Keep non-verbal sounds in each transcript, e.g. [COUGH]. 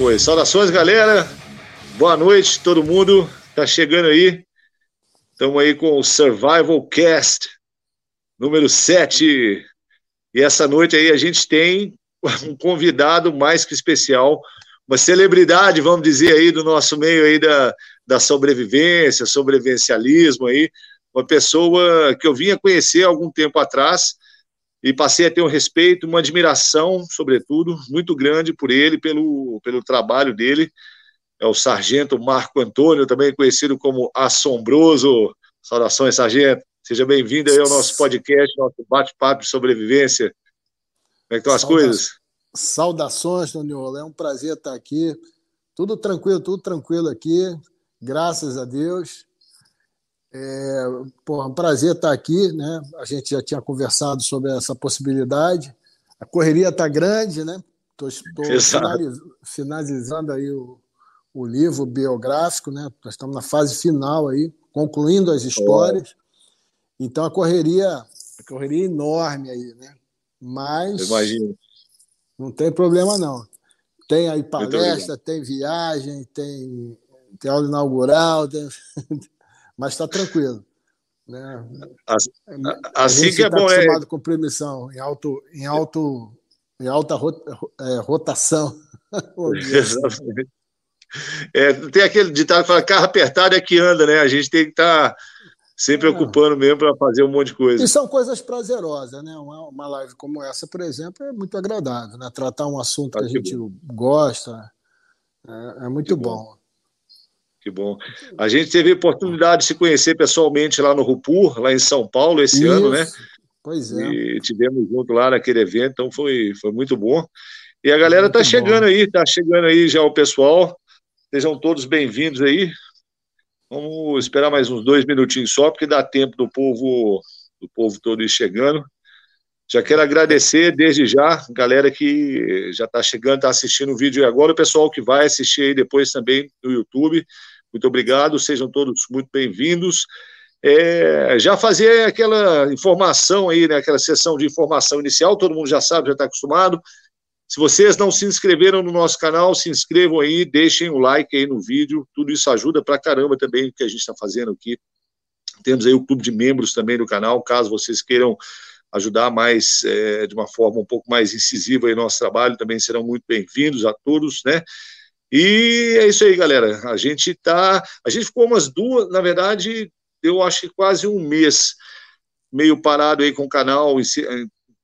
Oi, saudações, galera. Boa noite, todo mundo. Tá chegando aí. Estamos aí com o Survival Cast número 7. E essa noite aí a gente tem um convidado mais que especial, uma celebridade, vamos dizer aí, do nosso meio aí da, da sobrevivência, sobrevivencialismo aí, uma pessoa que eu vinha conhecer algum tempo atrás e passei a ter um respeito, uma admiração, sobretudo, muito grande por ele, pelo, pelo trabalho dele. É o Sargento Marco Antônio, também conhecido como Assombroso. Saudações, Sargento. Seja bem-vindo aí ao nosso podcast, nosso bate-papo de sobrevivência. Como é que estão as coisas? Saudações, Toniola. É um prazer estar aqui. Tudo tranquilo, tudo tranquilo aqui. Graças a Deus. É pô, um prazer estar aqui, né? A gente já tinha conversado sobre essa possibilidade. A correria está grande, né? Estou finaliz, finalizando aí o, o livro biográfico, né? Nós estamos na fase final aí, concluindo as histórias. Então a correria, a correria é enorme aí, né? Mas Imagino. não tem problema não. Tem aí palestra, tem viagem, tem, tem aula inaugural, tem... mas está tranquilo. Né? Assim, assim que é tá bom é com permissão em alto em alto em alta é, rotação. [LAUGHS] Exatamente. É, tem aquele ditado que fala carro apertado é que anda, né? A gente tem que estar tá sempre é. ocupando mesmo para fazer um monte de coisa. E são coisas prazerosas, né? Uma, uma live como essa, por exemplo, é muito agradável, né? Tratar um assunto que a gente bom. gosta é, é muito bom. bom. Que bom. A gente teve a oportunidade de se conhecer pessoalmente lá no Rupur, lá em São Paulo, esse Isso. ano, né? Pois é. E tivemos junto lá naquele evento, então foi, foi muito bom. E a galera está chegando bom. aí, está chegando aí já o pessoal. Sejam todos bem-vindos aí. Vamos esperar mais uns dois minutinhos só, porque dá tempo do povo, do povo todo ir chegando. Já quero agradecer desde já, galera que já está chegando, está assistindo o vídeo agora, o pessoal que vai assistir aí depois também no YouTube. Muito obrigado, sejam todos muito bem-vindos. É, já fazer aquela informação aí, né, aquela sessão de informação inicial, todo mundo já sabe, já está acostumado. Se vocês não se inscreveram no nosso canal, se inscrevam aí, deixem o like aí no vídeo, tudo isso ajuda pra caramba também o que a gente está fazendo aqui. Temos aí o clube de membros também do canal, caso vocês queiram ajudar mais, é, de uma forma um pouco mais incisiva no nosso trabalho, também serão muito bem-vindos a todos, né? E é isso aí, galera. A gente tá, a gente ficou umas duas, na verdade, eu acho que quase um mês meio parado aí com o canal,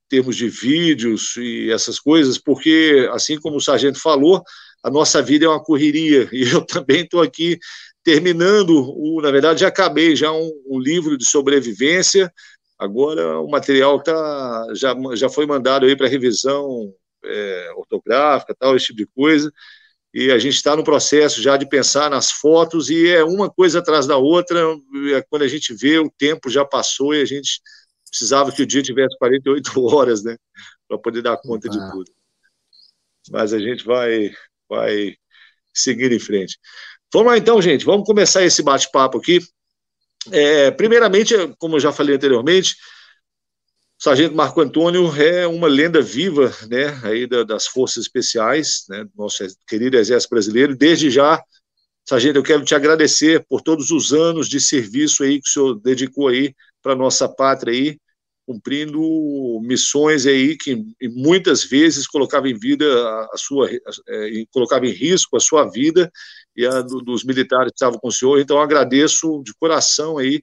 termos de vídeos e essas coisas, porque, assim como o sargento falou, a nossa vida é uma correria, [LAUGHS] e eu também estou aqui terminando, o, na verdade, já acabei já um, um livro de sobrevivência, agora o material tá, já, já foi mandado aí para revisão é, ortográfica, tal, esse tipo de coisa, e a gente está no processo já de pensar nas fotos, e é uma coisa atrás da outra, é quando a gente vê, o tempo já passou e a gente precisava que o dia tivesse 48 [LAUGHS] horas, né, para poder dar conta ah. de tudo. Mas a gente vai, vai seguir em frente. Vamos lá então, gente, vamos começar esse bate-papo aqui. É, primeiramente, como eu já falei anteriormente, o Sargento Marco Antônio é uma lenda viva, né, aí da, das forças especiais, né, do nosso querido Exército Brasileiro. Desde já, Sargento, eu quero te agradecer por todos os anos de serviço aí que o senhor dedicou aí para nossa pátria aí, cumprindo missões aí que muitas vezes colocava em vida a, sua, é, colocava em risco a sua vida e a do, dos militares que estavam com o senhor. Então agradeço de coração aí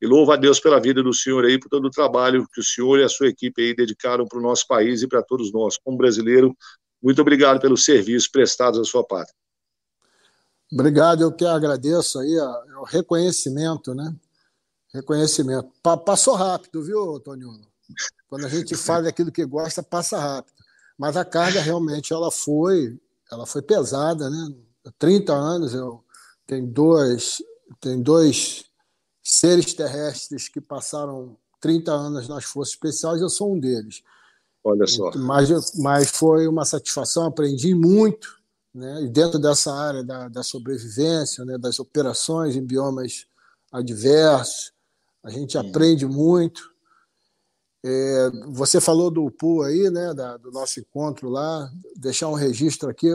e louvo a Deus pela vida do senhor aí, por todo o trabalho que o senhor e a sua equipe aí dedicaram para o nosso país e para todos nós. Como brasileiro, muito obrigado pelos serviços prestados à sua pátria. Obrigado, eu que agradeço aí é o reconhecimento, né? Reconhecimento. Pa passou rápido, viu, Toninho? Quando a gente [LAUGHS] faz aquilo que gosta, passa rápido. Mas a carga realmente ela foi, ela foi pesada, né? 30 anos, eu tem dois, tem dois seres terrestres que passaram 30 anos nas forças especiais, eu sou um deles. Olha só. Mas, mas foi uma satisfação, aprendi muito, né? E dentro dessa área da, da sobrevivência, né? das operações em biomas adversos, a gente aprende muito. É, você falou do PU aí, né, da, do nosso encontro lá, deixar um registro aqui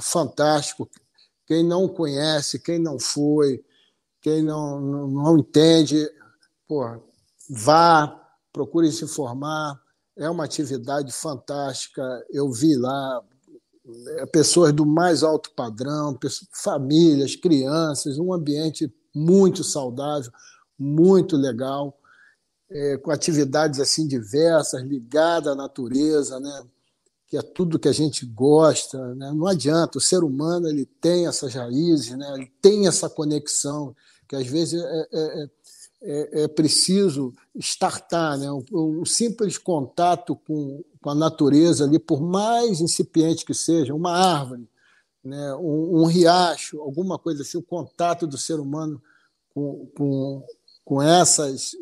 fantástico. Quem não conhece, quem não foi, quem não, não, não entende, pô, vá, procure se informar. É uma atividade fantástica. Eu vi lá é, pessoas do mais alto padrão, famílias, crianças, um ambiente muito saudável, muito legal, é, com atividades assim diversas, ligadas à natureza, né? Que é tudo que a gente gosta. Né? Não adianta, o ser humano ele tem essas raízes, né? ele tem essa conexão, que às vezes é, é, é, é preciso estartar. Né? Um, um simples contato com, com a natureza ali, por mais incipiente que seja, uma árvore, né, um, um, riacho, alguma coisa assim, o contato do ser humano com, com, com, essas,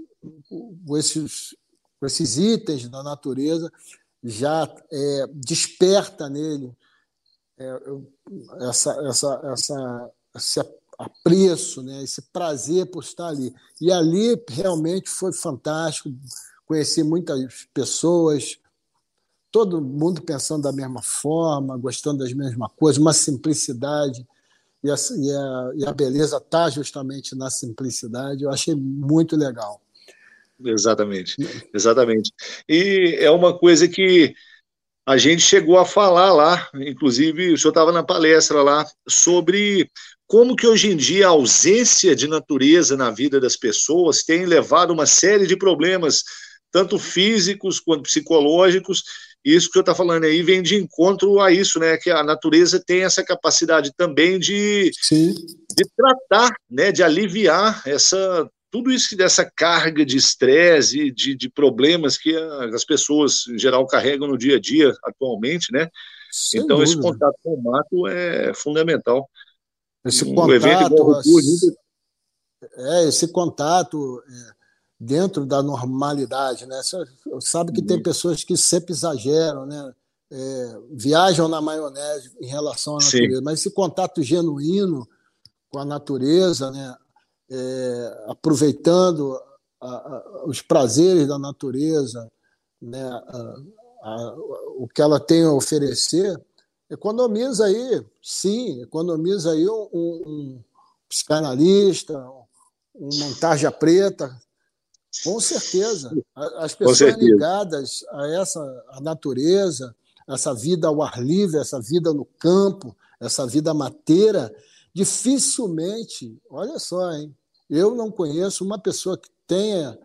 com, esses, com esses itens da natureza já é, desperta nele é, essa, essa, essa, esse apreço, né, esse prazer por estar ali. E ali realmente foi fantástico, conheci muitas pessoas, todo mundo pensando da mesma forma, gostando das mesmas coisas, uma simplicidade. E a, e a, e a beleza está justamente na simplicidade. Eu achei muito legal. Exatamente, exatamente. E é uma coisa que a gente chegou a falar lá, inclusive o senhor estava na palestra lá, sobre como que hoje em dia a ausência de natureza na vida das pessoas tem levado uma série de problemas, tanto físicos quanto psicológicos, isso que eu está falando aí vem de encontro a isso, né? Que a natureza tem essa capacidade também de, de tratar, né? De aliviar essa tudo isso dessa carga de estresse, de, de problemas que as pessoas em geral carregam no dia a dia atualmente, né? Sem então dúvida. esse contato com o mato é fundamental. Esse um contato, as... é esse contato é dentro da normalidade, né? Você sabe que tem uhum. pessoas que sempre exageram, né? É, viajam na maionese em relação à natureza, Sim. mas esse contato genuíno com a natureza, né? É, aproveitando a, a, os prazeres da natureza, né? A, o que ela tem a oferecer, economiza aí, sim, economiza aí um, um psicanalista, uma tarja preta, com certeza. As pessoas certeza. ligadas a essa a natureza, essa vida ao ar livre, essa vida no campo, essa vida mateira, dificilmente, olha só, hein? Eu não conheço uma pessoa que tenha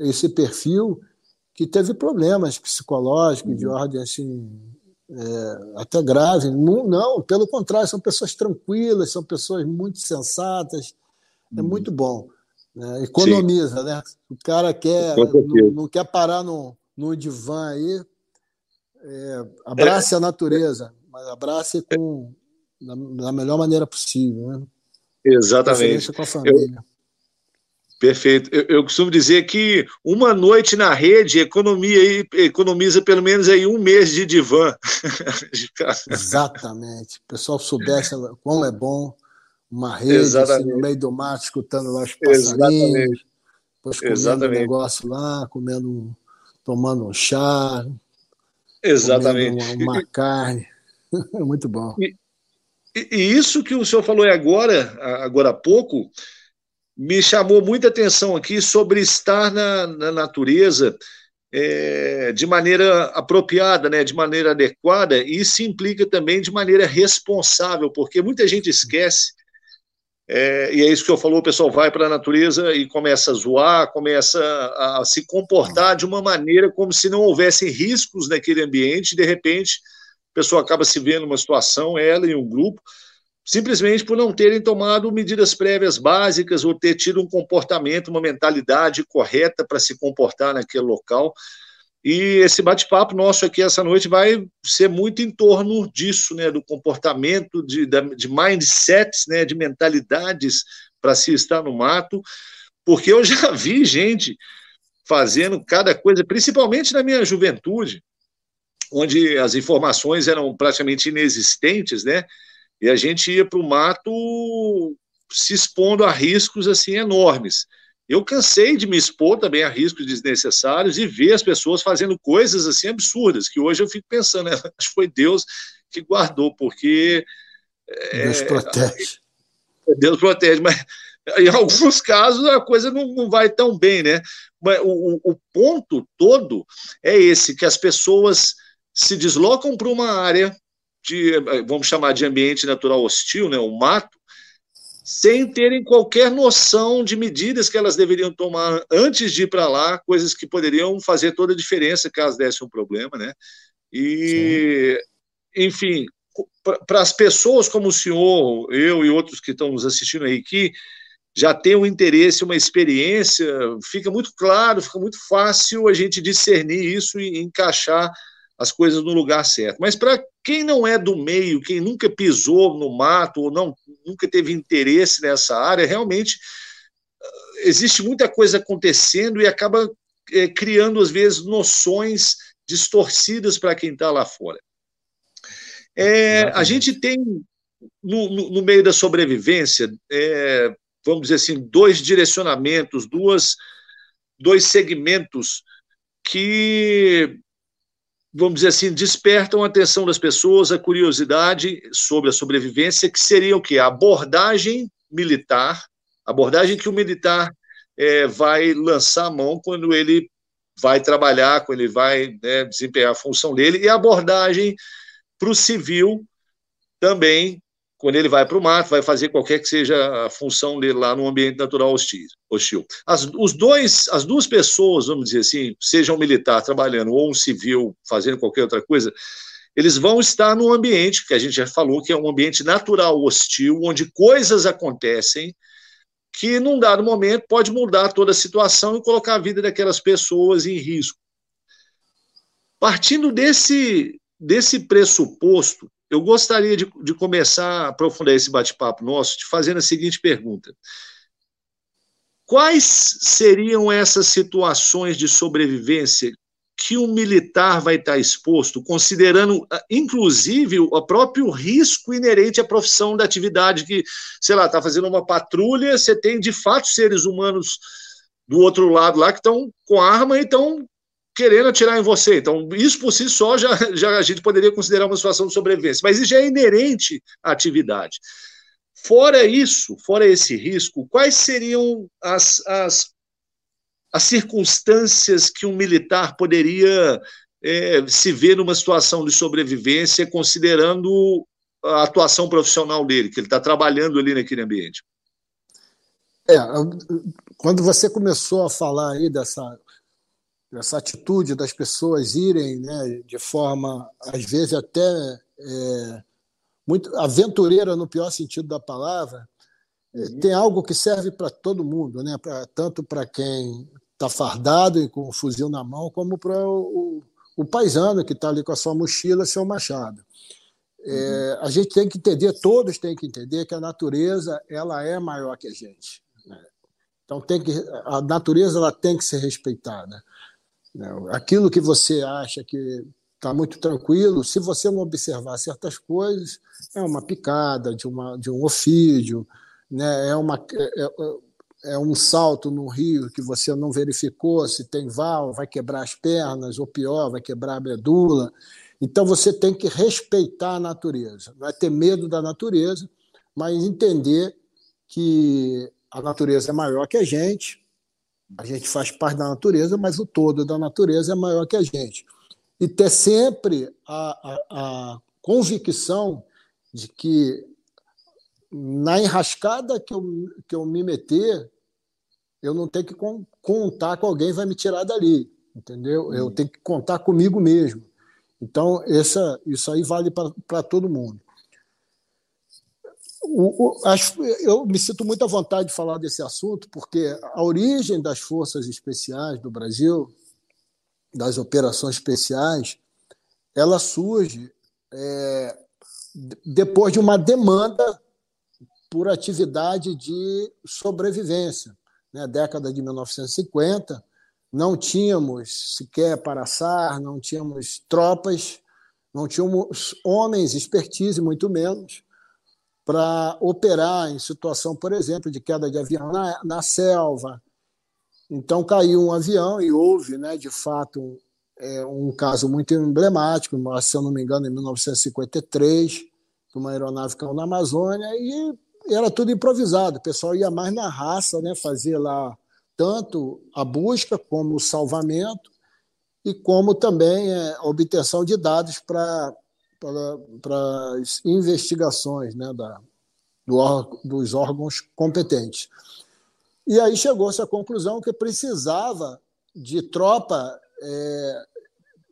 esse perfil que teve problemas psicológicos de uhum. ordem assim é, até grave. Não, não, pelo contrário, são pessoas tranquilas, são pessoas muito sensatas. É uhum. muito bom. Né? Economiza, Sim. né? O cara quer, não, não, quer parar no, no divã aí. É, abrace é, a natureza, mas abrace com, da, da melhor maneira possível. Né? Exatamente. Com a família. Eu, perfeito. Eu, eu, costumo dizer que uma noite na rede economia, economiza pelo menos aí um mês de divã. [LAUGHS] Exatamente. O pessoal soubesse como é bom uma rede assim, no meio do mato, escutando lá os passarinhos, depois comendo Exatamente. um negócio lá, comendo, tomando um chá, Exatamente. Uma, uma carne. [LAUGHS] Muito bom. E, e, isso que o senhor falou agora, agora há pouco, me chamou muita atenção aqui sobre estar na, na natureza é, de maneira apropriada, né, de maneira adequada, e isso implica também de maneira responsável, porque muita gente esquece é, e é isso que eu falou, o pessoal vai para a natureza e começa a zoar, começa a, a, se comportar de uma maneira como se não houvessem riscos naquele ambiente, de repente a pessoa acaba se vendo numa situação, ela e um grupo, simplesmente por não terem tomado medidas prévias básicas ou ter tido um comportamento, uma mentalidade correta para se comportar naquele local. E esse bate-papo nosso aqui essa noite vai ser muito em torno disso, né, do comportamento, de, de mindsets, né, de mentalidades para se estar no mato, porque eu já vi gente fazendo cada coisa, principalmente na minha juventude, onde as informações eram praticamente inexistentes, né, e a gente ia para o mato se expondo a riscos assim enormes. eu cansei de me expor também a riscos desnecessários e ver as pessoas fazendo coisas assim absurdas, que hoje eu fico pensando, né? [LAUGHS] acho que foi Deus que guardou, porque. Deus é, protege. [LAUGHS] Deus protege, mas [LAUGHS] em alguns casos a coisa não, não vai tão bem, né? Mas o, o ponto todo é esse, que as pessoas se deslocam para uma área de, vamos chamar de ambiente natural hostil, né, o mato, sem terem qualquer noção de medidas que elas deveriam tomar antes de ir para lá, coisas que poderiam fazer toda a diferença caso desse um problema, né? E, Sim. enfim, para as pessoas como o senhor, eu e outros que estão nos assistindo aí, que já tem um interesse, uma experiência, fica muito claro, fica muito fácil a gente discernir isso e encaixar as coisas no lugar certo. Mas para quem não é do meio, quem nunca pisou no mato ou não nunca teve interesse nessa área, realmente ah, existe muita coisa acontecendo e acaba é, criando às vezes noções distorcidas para quem está lá fora. É, a gente tem no, no, no, meio da sobrevivência, é, vamos dizer assim, dois direcionamentos, duas, dois segmentos que vamos dizer assim, despertam a atenção das pessoas, a curiosidade sobre a sobrevivência, que seria o quê? A abordagem militar, abordagem que o militar é, vai lançar a mão quando ele vai trabalhar, quando ele vai né, desempenhar a função dele, e a abordagem para o civil também quando ele vai para o mato, vai fazer qualquer que seja a função dele lá no ambiente natural hostil. hostil. As, os dois, as duas pessoas, vamos dizer assim, seja um militar trabalhando ou um civil fazendo qualquer outra coisa, eles vão estar num ambiente que a gente já falou que é um ambiente natural hostil, onde coisas acontecem que, num dado momento, pode mudar toda a situação e colocar a vida daquelas pessoas em risco. Partindo desse, desse pressuposto, eu gostaria de, de começar a aprofundar esse bate-papo nosso te fazendo a seguinte pergunta. Quais seriam essas situações de sobrevivência que um militar vai estar exposto, considerando, ah, inclusive, o próprio risco inerente à profissão da atividade que, sei lá, está fazendo uma patrulha, você tem, de fato, seres humanos do outro lado lá que estão com arma e estão querendo atirar em você. Então, isso por si só já, já a gente poderia considerar uma situação de sobrevivência, mas isso já é inerente à atividade. Fora isso, fora esse risco, quais seriam as, as, as circunstâncias que um militar poderia é, se ver numa situação de sobrevivência, considerando a atuação profissional dele, que ele está trabalhando ali naquele ambiente? É, quando você começou a falar aí dessa essa atitude das pessoas irem né, de forma, às vezes, até é, muito aventureira no pior sentido da palavra, é, uhum. tem algo que serve para todo mundo, né? pra, tanto para quem está fardado e com o fuzil na mão, como para o, o, paisano que está ali com a sua mochila seu machado. É, uhum. a gente tem que entender, todos têm que entender que a natureza ela é maior que a gente. Né? Então tem que a natureza ela tem que ser respeitada. Né? Aquilo que você acha que está muito tranquilo, se você não observar certas coisas, é uma picada de, uma, de um ofídio, né? é, uma, é, é, é um salto no rio que você não verificou se tem val, vai quebrar as pernas, ou pior, vai quebrar a medula. Então você tem que respeitar a natureza, não é ter medo da natureza, mas entender que a natureza é maior que a gente, a gente faz parte da natureza, mas o todo da natureza é maior que a gente. E ter sempre a, a, a convicção de que na enrascada que eu, que eu me meter, eu não tenho que contar com alguém vai me tirar dali, entendeu? Eu tenho que contar comigo mesmo. Então, essa, isso aí vale para todo mundo. O, o, eu me sinto muito à vontade de falar desse assunto, porque a origem das forças especiais do Brasil, das operações especiais, ela surge é, depois de uma demanda por atividade de sobrevivência. Na né? década de 1950, não tínhamos sequer paraçar, não tínhamos tropas, não tínhamos homens, expertise, muito menos para operar em situação, por exemplo, de queda de avião na, na selva, Então caiu um avião e houve, né, de fato, é, um caso muito emblemático, se eu não me engano, em 1953, uma aeronave caiu na Amazônia e era tudo improvisado. O pessoal ia mais na raça, né, fazia lá tanto a busca como o salvamento e como também é, a obtenção de dados para as investigações né, da, do, dos órgãos competentes. E aí chegou-se à conclusão que precisava de tropa é,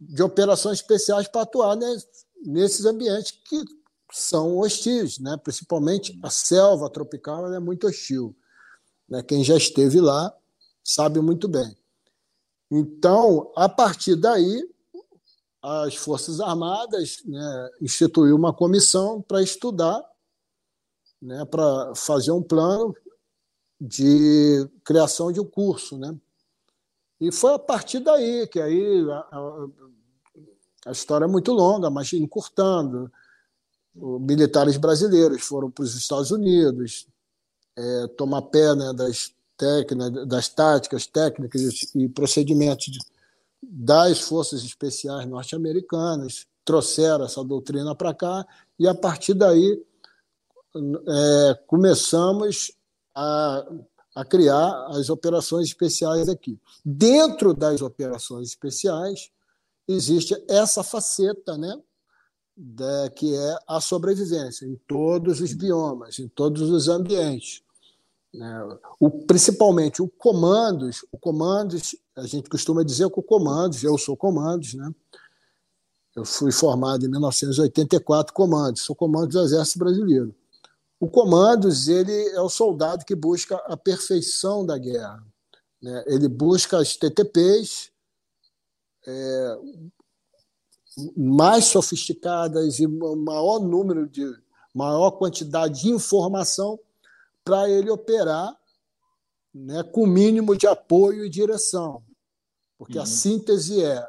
de operações especiais para atuar né, nesses ambientes que são hostis, né? principalmente a selva tropical é muito hostil. Né? Quem já esteve lá sabe muito bem. Então, a partir daí, as Forças Armadas né, instituiu uma comissão para estudar, né, para fazer um plano de criação de um curso. Né? E foi a partir daí que aí a, a, a história é muito longa, mas encurtando. Militares brasileiros foram para os Estados Unidos é, tomar pé né, das técnicas, das táticas, técnicas e procedimentos das forças especiais norte-americanas, trouxeram essa doutrina para cá e a partir daí é, começamos a, a criar as operações especiais aqui. Dentro das operações especiais existe essa faceta, né, da, que é a sobrevivência em todos os biomas, em todos os ambientes. Né? O, principalmente o comandos, o comandos, a gente costuma dizer o comandos, eu sou comandos, né? Eu fui formado em 1984 comandos, sou comando do Exército Brasileiro. O comandos ele é o soldado que busca a perfeição da guerra. Né? Ele busca as TTPs é, mais sofisticadas e maior número de maior quantidade de informação para ele operar né, com o mínimo de apoio e direção. Porque uhum. a síntese é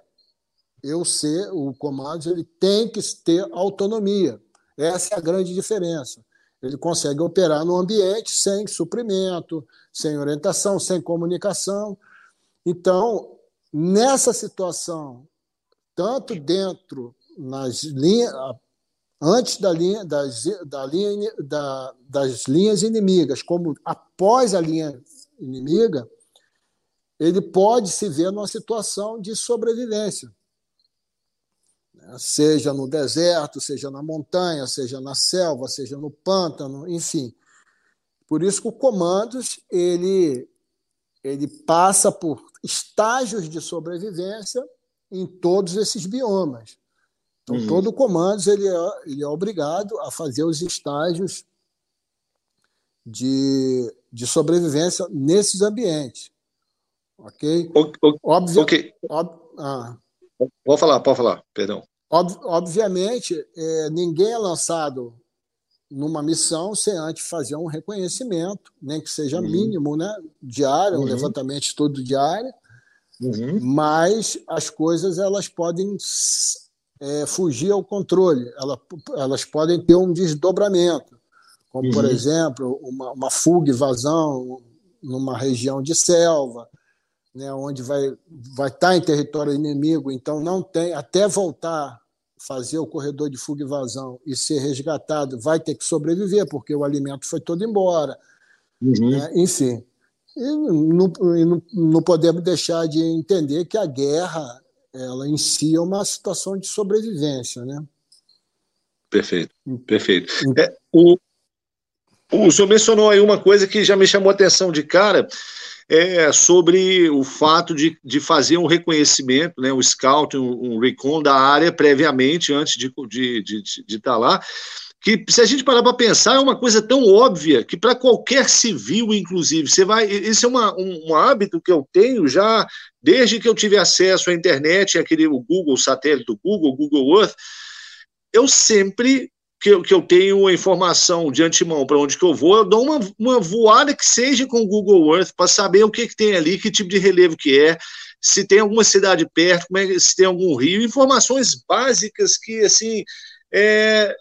eu ser, o comando ele tem que ter autonomia. Essa é a grande diferença. Ele consegue operar no ambiente sem suprimento, sem orientação, sem comunicação. Então, nessa situação, tanto dentro nas linhas, antes da linha, das, da linha, da, das linhas inimigas, como após a linha inimiga, ele pode se ver numa situação de sobrevivência. Né? Seja no deserto, seja na montanha, seja na selva, seja no pântano, enfim. Por isso que o comandos ele, ele passa por estágios de sobrevivência em todos esses biomas. Então, uhum. todo comandos ele é, ele é obrigado a fazer os estágios de, de sobrevivência nesses ambientes. Ok? Óbvio, okay. Ob, ah. Pode falar, pode falar, perdão. Ob, obviamente, é, ninguém é lançado numa missão sem antes fazer um reconhecimento, nem que seja uhum. mínimo, né? diário, um uhum. levantamento estudo diário, uhum. mas as coisas elas podem é, fugir ao controle, elas, elas podem ter um desdobramento, como, uhum. por exemplo, uma, uma fuga e vazão numa região de selva, né, onde vai, vai estar tá em território inimigo, então não tem, até voltar fazer o corredor de fuga e vazão e ser resgatado, vai ter que sobreviver, porque o alimento foi todo embora. Uhum. Né? Enfim, e não, não, não podemos deixar de entender que a guerra ela em si é uma situação de sobrevivência, né? Perfeito, perfeito. É, o, o senhor mencionou aí uma coisa que já me chamou a atenção de cara, é sobre o fato de, de fazer um reconhecimento, né, um scout, um, um recon da área previamente, antes de estar de, de, de, tá lá que se a gente parar para pensar, é uma coisa tão óbvia que para qualquer civil, inclusive, você vai. Esse é uma, um, um, hábito que eu tenho já desde que eu tive acesso à internet, aquele o Google satélite do Google, Google Earth. Eu sempre que eu, que eu tenho a informação de antemão para onde que eu vou, eu dou uma, uma voada que seja com o Google Earth para saber o que, que tem ali, que tipo de relevo que é, se tem alguma cidade perto, é, se tem algum rio, informações básicas que assim é,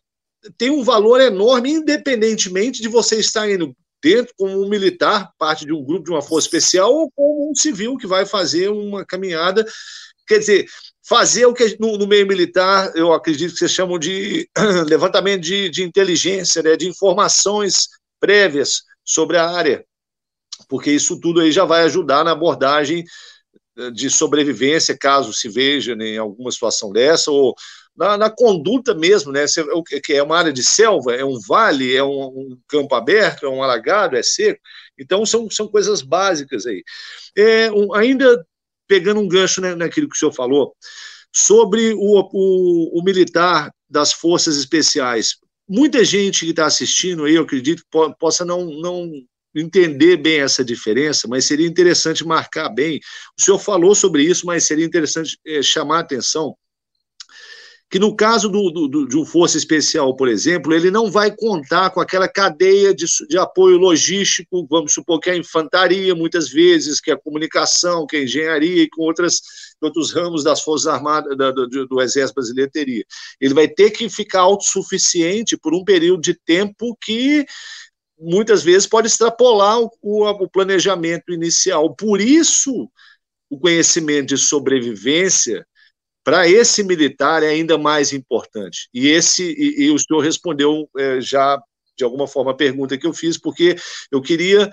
tem um valor enorme, independentemente de você estar indo dentro como um militar, parte de um grupo de uma força especial, ou como um civil que vai fazer uma caminhada. Quer dizer, fazer o que no, no meio militar, eu acredito que vocês chamam de [CLEARS THROAT] levantamento de, de inteligência, né, de informações prévias sobre a área, porque isso tudo aí já vai ajudar na abordagem eh, de sobrevivência, caso se veja né, em alguma situação dessa, ou na, na, conduta mesmo, né? O que é uma área de selva, é um vale, é um, um, campo aberto, é um alagado, é seco. Então são, são coisas básicas aí. É, um, ainda pegando um gancho né, naquilo que o senhor falou sobre o, o, o militar das forças especiais. Muita gente que está assistindo aí, eu acredito, possa não, não entender bem essa diferença, mas seria interessante marcar bem. O senhor falou sobre isso, mas seria interessante é, chamar a atenção que no caso do, do, de um força especial, por exemplo, ele não vai contar com aquela cadeia de, de apoio logístico, vamos supor que é a infantaria, muitas vezes, que é a comunicação, que é a engenharia e com outras, outros ramos das Forças Armadas, da, do, do Exército Brasileiro teria. Ele vai ter que ficar autossuficiente por um período de tempo que muitas vezes pode extrapolar o, o, o planejamento inicial. Por isso, o conhecimento de sobrevivência para esse militar é ainda mais importante. E esse e, e o senhor respondeu é, já de alguma forma a pergunta que eu fiz, porque eu queria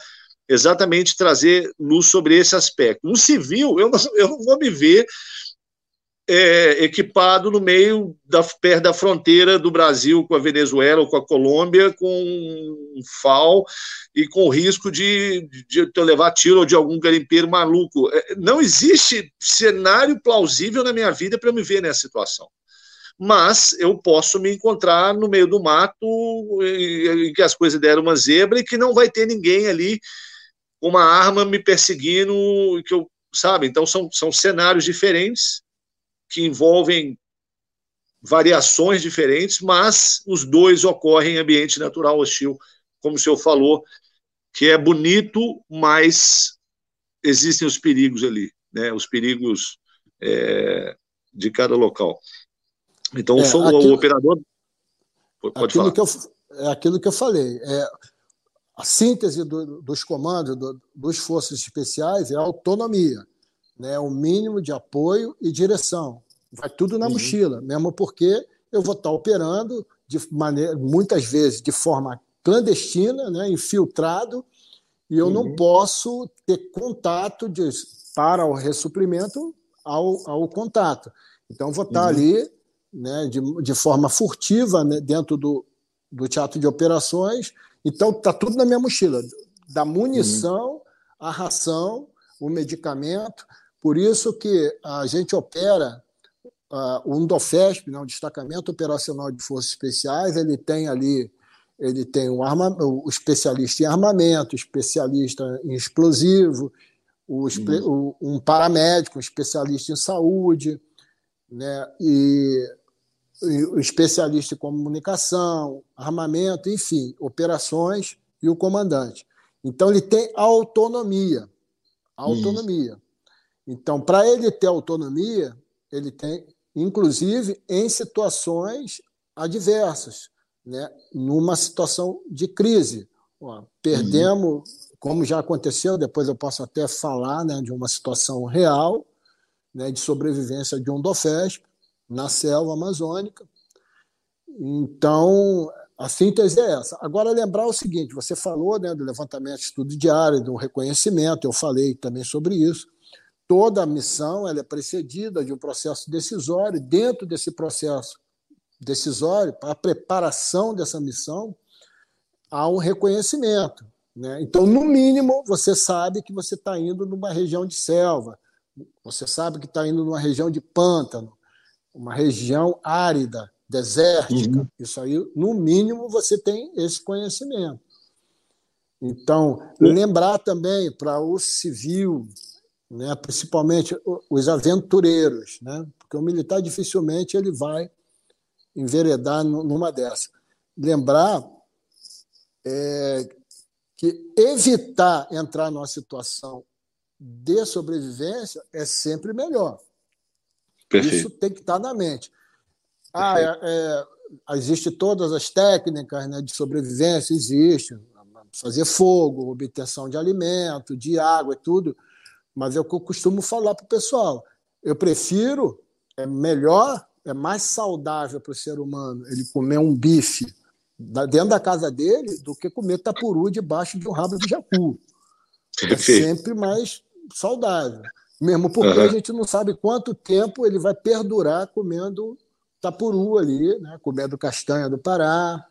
exatamente trazer luz sobre esse aspecto. No civil, eu não, eu não vou me ver é, equipado no meio da perto da fronteira do Brasil com a Venezuela ou com a Colômbia, com um FAL e com risco de, de, de levar tiro de algum garimpeiro maluco. É, não existe cenário plausível na minha vida para eu me ver nessa situação. Mas eu posso me encontrar no meio do mato em que as coisas deram uma zebra e que não vai ter ninguém ali com uma arma me perseguindo, que eu, sabe? Então são, são cenários diferentes que envolvem variações diferentes, mas os dois ocorrem em ambiente natural hostil, como o senhor falou, que é bonito, mas existem os perigos ali, né? Os perigos é, de cada local. Então, é, sou aquilo, o operador. Pode falar. Que eu, é aquilo que eu falei. É, a síntese do, dos comandos, do, dos forças especiais, é a autonomia né, o mínimo de apoio e direção. Vai tudo na uhum. mochila, mesmo porque eu vou estar operando de maneira, muitas vezes de forma clandestina, né, infiltrado, e eu uhum. não posso ter contato de, para o ressuprimento ao, ao contato. Então, vou estar uhum. ali né, de, de forma furtiva né, dentro do, do teatro de operações. Então, está tudo na minha mochila, da munição, a uhum. ração, o medicamento, por isso que a gente opera uh, o UNDOFESP, né, o Destacamento Operacional de Forças Especiais, ele tem ali ele tem um arma, o especialista em armamento, especialista em explosivo, o, uhum. um paramédico, um especialista em saúde, né, e, e o especialista em comunicação, armamento, enfim, operações e o comandante. Então ele tem autonomia, autonomia. Uhum. Então, para ele ter autonomia, ele tem, inclusive, em situações adversas, né? numa situação de crise. Ó, perdemos, uhum. como já aconteceu, depois eu posso até falar né, de uma situação real né, de sobrevivência de um DOFESP na selva amazônica. Então, a síntese é essa. Agora, lembrar o seguinte: você falou né, do levantamento de estudo diário, do reconhecimento, eu falei também sobre isso toda a missão ela é precedida de um processo decisório. Dentro desse processo decisório, para a preparação dessa missão, há um reconhecimento. Né? Então, no mínimo, você sabe que você está indo numa região de selva, você sabe que está indo numa região de pântano, uma região árida, desértica. Uhum. Isso aí, no mínimo, você tem esse conhecimento. Então, lembrar também para o civil, né? principalmente os aventureiros, né? porque o militar dificilmente ele vai enveredar numa dessa. Lembrar é, que evitar entrar numa situação de sobrevivência é sempre melhor. Perfeito. Isso tem que estar na mente. Ah, é, é, existe todas as técnicas né, de sobrevivência, existe fazer fogo, obtenção de alimento, de água e tudo. Mas é o que eu costumo falar para o pessoal. Eu prefiro, é melhor, é mais saudável para o ser humano ele comer um bife dentro da casa dele do que comer tapuru debaixo de um rabo de jacu. É sempre mais saudável. Mesmo porque uhum. a gente não sabe quanto tempo ele vai perdurar comendo tapuru ali, né? comendo castanha do Pará.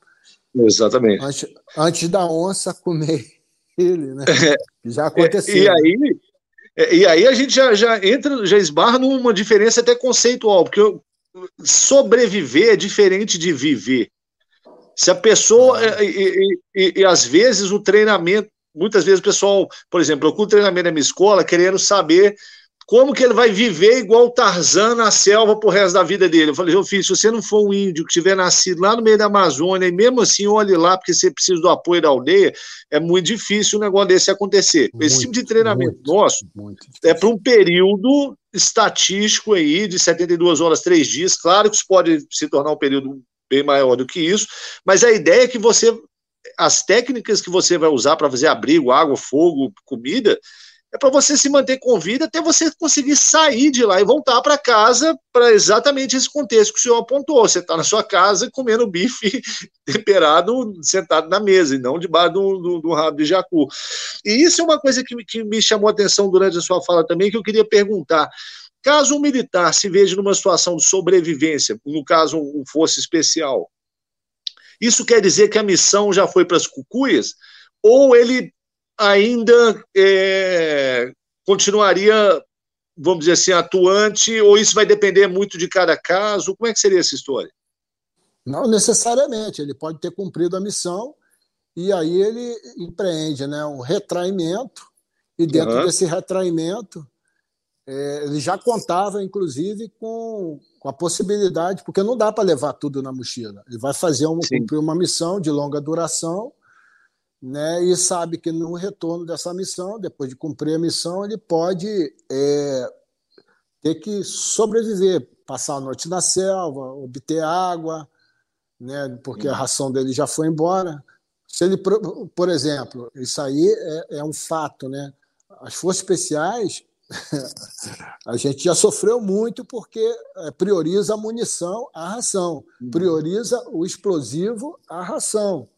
Exatamente. Antes, antes da onça comer [LAUGHS] ele, né? Já aconteceu. E, aí, é, e aí a gente já, já entra, já esbarra numa diferença até conceitual, porque sobreviver é diferente de viver. Se a pessoa. Ah. E, e, e, e, às vezes o treinamento. Muitas vezes o pessoal, por exemplo, eu com o treinamento na minha escola querendo saber como que ele vai viver igual o Tarzan na selva pro resto da vida dele? Eu falei, meu filho, se você não for um índio que tiver nascido lá no meio da Amazônia, e mesmo assim olhe lá, porque você precisa do apoio da aldeia, é muito difícil um negócio desse acontecer. Muito, Esse tipo de treinamento muito, nosso muito é para um período estatístico aí de 72 horas, 3 dias. Claro que isso pode se tornar um período bem maior do que isso, mas a ideia é que você, as técnicas que você vai usar para fazer abrigo, água, fogo, comida, é para você se manter com vida até você conseguir sair de lá e voltar para casa para exatamente esse contexto que o senhor apontou. Você está na sua casa comendo bife [LAUGHS] temperado sentado na mesa e não debaixo do, do, do, rabo de jacu. E isso é uma coisa que, que me chamou a atenção durante a sua fala também, que eu queria perguntar. Caso um militar se veja numa situação de sobrevivência, no caso um força especial, isso quer dizer que a missão já foi para as cucuias? Ou ele ainda é, continuaria, vamos dizer assim, atuante, ou isso vai depender muito de cada caso? Como é que seria essa história? Não necessariamente, ele pode ter cumprido a missão e aí ele empreende né, um retraimento, e dentro uhum. desse retraimento é, ele já contava, inclusive, com, com a possibilidade, porque não dá para levar tudo na mochila. Ele vai fazer uma, cumprir uma missão de longa duração né, e sabe que no retorno dessa missão, depois de cumprir a missão, ele pode é, ter que sobreviver, passar a noite na selva, obter água, né, porque a ração dele já foi embora. Se ele, por exemplo, isso aí é, é um fato, né? As forças especiais, [LAUGHS] a gente já sofreu muito porque é, prioriza a munição à ração, uhum. prioriza o explosivo à ração.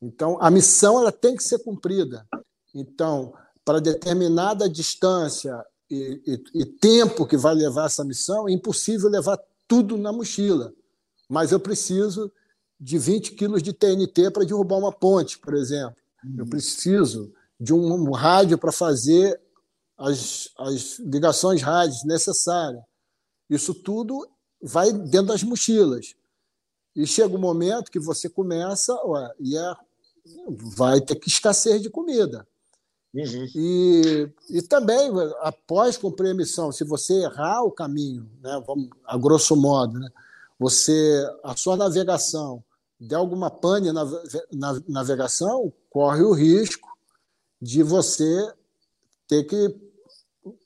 Então, a missão ela tem que ser cumprida. Então, para determinada distância e, e, e, tempo que vai levar essa missão, é impossível levar tudo na mochila. Mas eu preciso de 20 quilos de TNT para derrubar uma ponte, por exemplo. Eu uhum. preciso de um, um rádio para fazer as, as ligações rádios necessárias. Isso tudo vai dentro das mochilas. E chega um momento que você começa, e é vai ter que escassez de comida. Uhum. E, e também, após cumprir a missão, se você errar o caminho, né, vamos, a grosso modo, né, você, a sua navegação der alguma pane na, na navegação, corre o risco de você ter que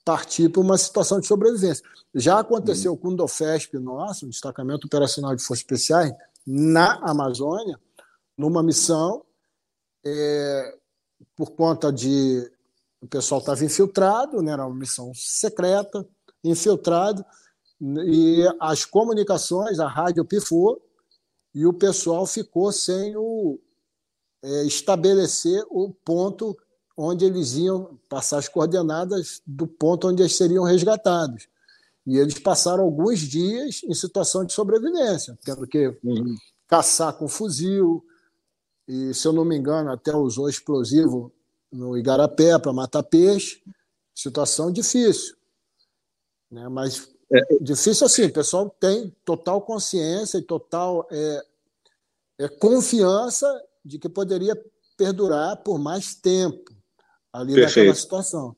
partir para uma situação de sobrevivência. Já aconteceu uhum. com o DOFESP nosso, um destacamento operacional de forças especiais, na Amazônia, numa missão é, por conta de o pessoal estava infiltrado, né, era uma missão secreta, infiltrado, e as comunicações, a rádio pifou, e o pessoal ficou sem o, é, estabelecer o ponto onde eles iam passar as coordenadas do ponto onde eles seriam resgatados. E eles passaram alguns dias em situação de sobrevivência, tendo que uhum. caçar com fuzil, e, se eu não me engano, até usou explosivo no Igarapé para matar peixe. Situação difícil. Né? Mas é. difícil assim, o pessoal tem total consciência e total é, é, confiança de que poderia perdurar por mais tempo ali Perfeito. naquela situação.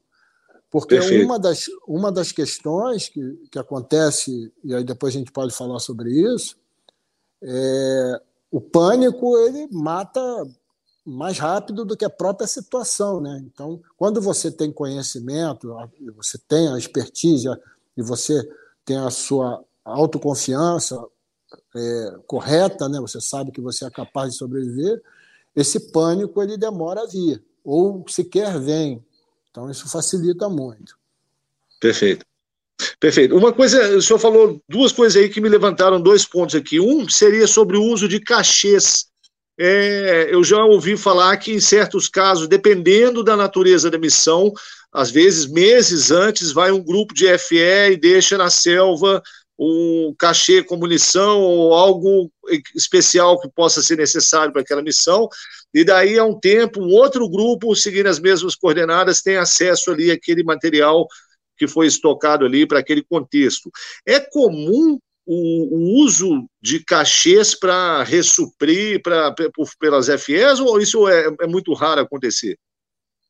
Porque uma das, uma das questões que, que acontece, e aí depois a gente pode falar sobre isso, é o pânico ele mata mais rápido do que a própria situação, né? Então, quando você tem conhecimento, você tem a expertise e você tem a sua autoconfiança é, correta, né? Você sabe que você é capaz de sobreviver. esse pânico ele demora a vir, ou sequer vem. Então, isso facilita muito. Perfeito. Perfeito. Uma coisa, o senhor falou duas coisas aí que me levantaram dois pontos aqui. Um seria sobre o uso de cachês. É, eu já ouvi falar que, em certos casos, dependendo da natureza da missão, às vezes meses antes, vai um grupo de FE e deixa na selva um cachê com munição ou algo especial que possa ser necessário para aquela missão, e daí a um tempo, um outro grupo, seguindo as mesmas coordenadas, tem acesso ali àquele material que foi estocado ali para aquele contexto. É comum o, o uso de cachês para ressuprir pra, pelas FEs ou isso é, é, muito raro acontecer?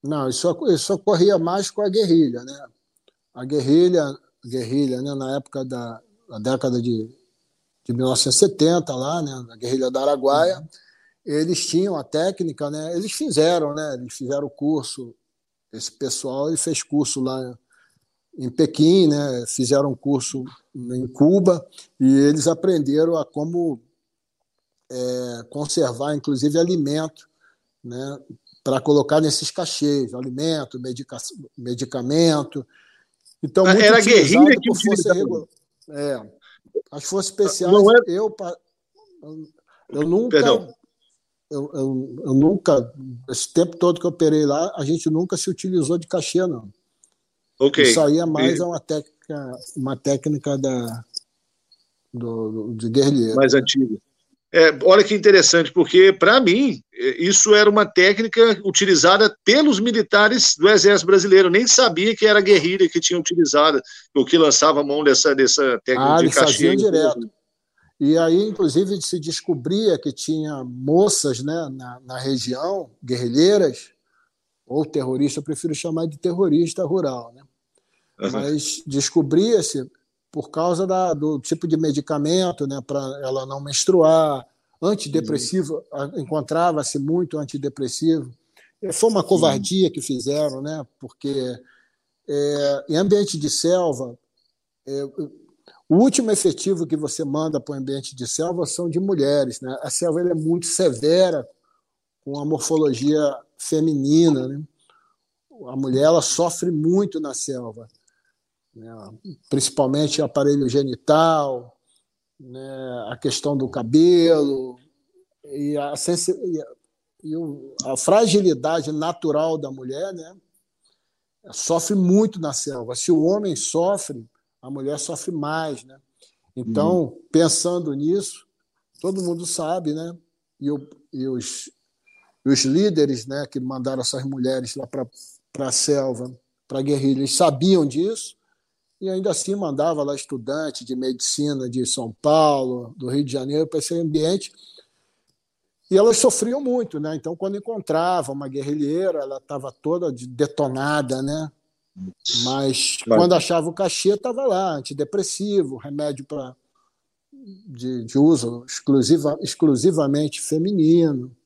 Não, isso, isso ocorria mais com a guerrilha, né? A guerrilha, guerrilha né, na época da, da década de, de 1970, lá, né, na guerrilha da Araguaia, uhum. eles tinham a técnica, né? Eles fizeram, né? Eles fizeram o curso, esse pessoal ele fez curso lá em Pequim, né? Fizeram um curso em Cuba e eles aprenderam a como é, conservar, inclusive, alimento, né? Para colocar nesses cachês, alimento, medica medicamento. Então, muito Era guerrilha que força regular. É, as forças especiais, é... eu, eu nunca. Perdão. Eu, eu, eu nunca, esse tempo todo que eu operei lá, a gente nunca se utilizou de cachê, não. Okay. Isso aí é mais e... uma técnica, uma técnica da, do, de guerrilheiro. Mais antiga. É, olha que interessante, porque para mim isso era uma técnica utilizada pelos militares do Exército Brasileiro. Eu nem sabia que era a guerrilha que tinha utilizado, ou que lançava a mão dessa, dessa técnica ah, de cachê. direto. E aí, inclusive, se descobria que tinha moças né, na, na região, guerrilheiras, ou terrorista, eu prefiro chamar de terrorista rural, né? Uhum. Mas descobria-se por causa da, do tipo de medicamento, né, para ela não menstruar, antidepressivo, encontrava-se muito antidepressivo. Foi uma covardia que fizeram, né, porque é, em ambiente de selva, é, o último efetivo que você manda para o ambiente de selva são de mulheres. Né? A selva é muito severa, com a morfologia feminina. Né? A mulher ela sofre muito na selva né, principalmente aparelho genital, né, a questão do cabelo e a, e a, fragilidade natural da mulher, né, sofre muito na selva. Se o homem sofre, a mulher sofre mais, né? Então, uhum. pensando nisso, todo mundo sabe, né? E, o, e os, os líderes, né, que mandaram essas mulheres lá para a selva, para a guerrilha, eles sabiam disso e ainda assim mandava lá estudante de medicina de São Paulo, do Rio de Janeiro, para esse ambiente. E elas sofriam muito, né? Então, quando encontrava uma guerrilheira, ela estava toda detonada, né? Mas, Mas quando achava o cachê, estava lá, antidepressivo, remédio para de, de, uso exclusiva, exclusivamente feminino.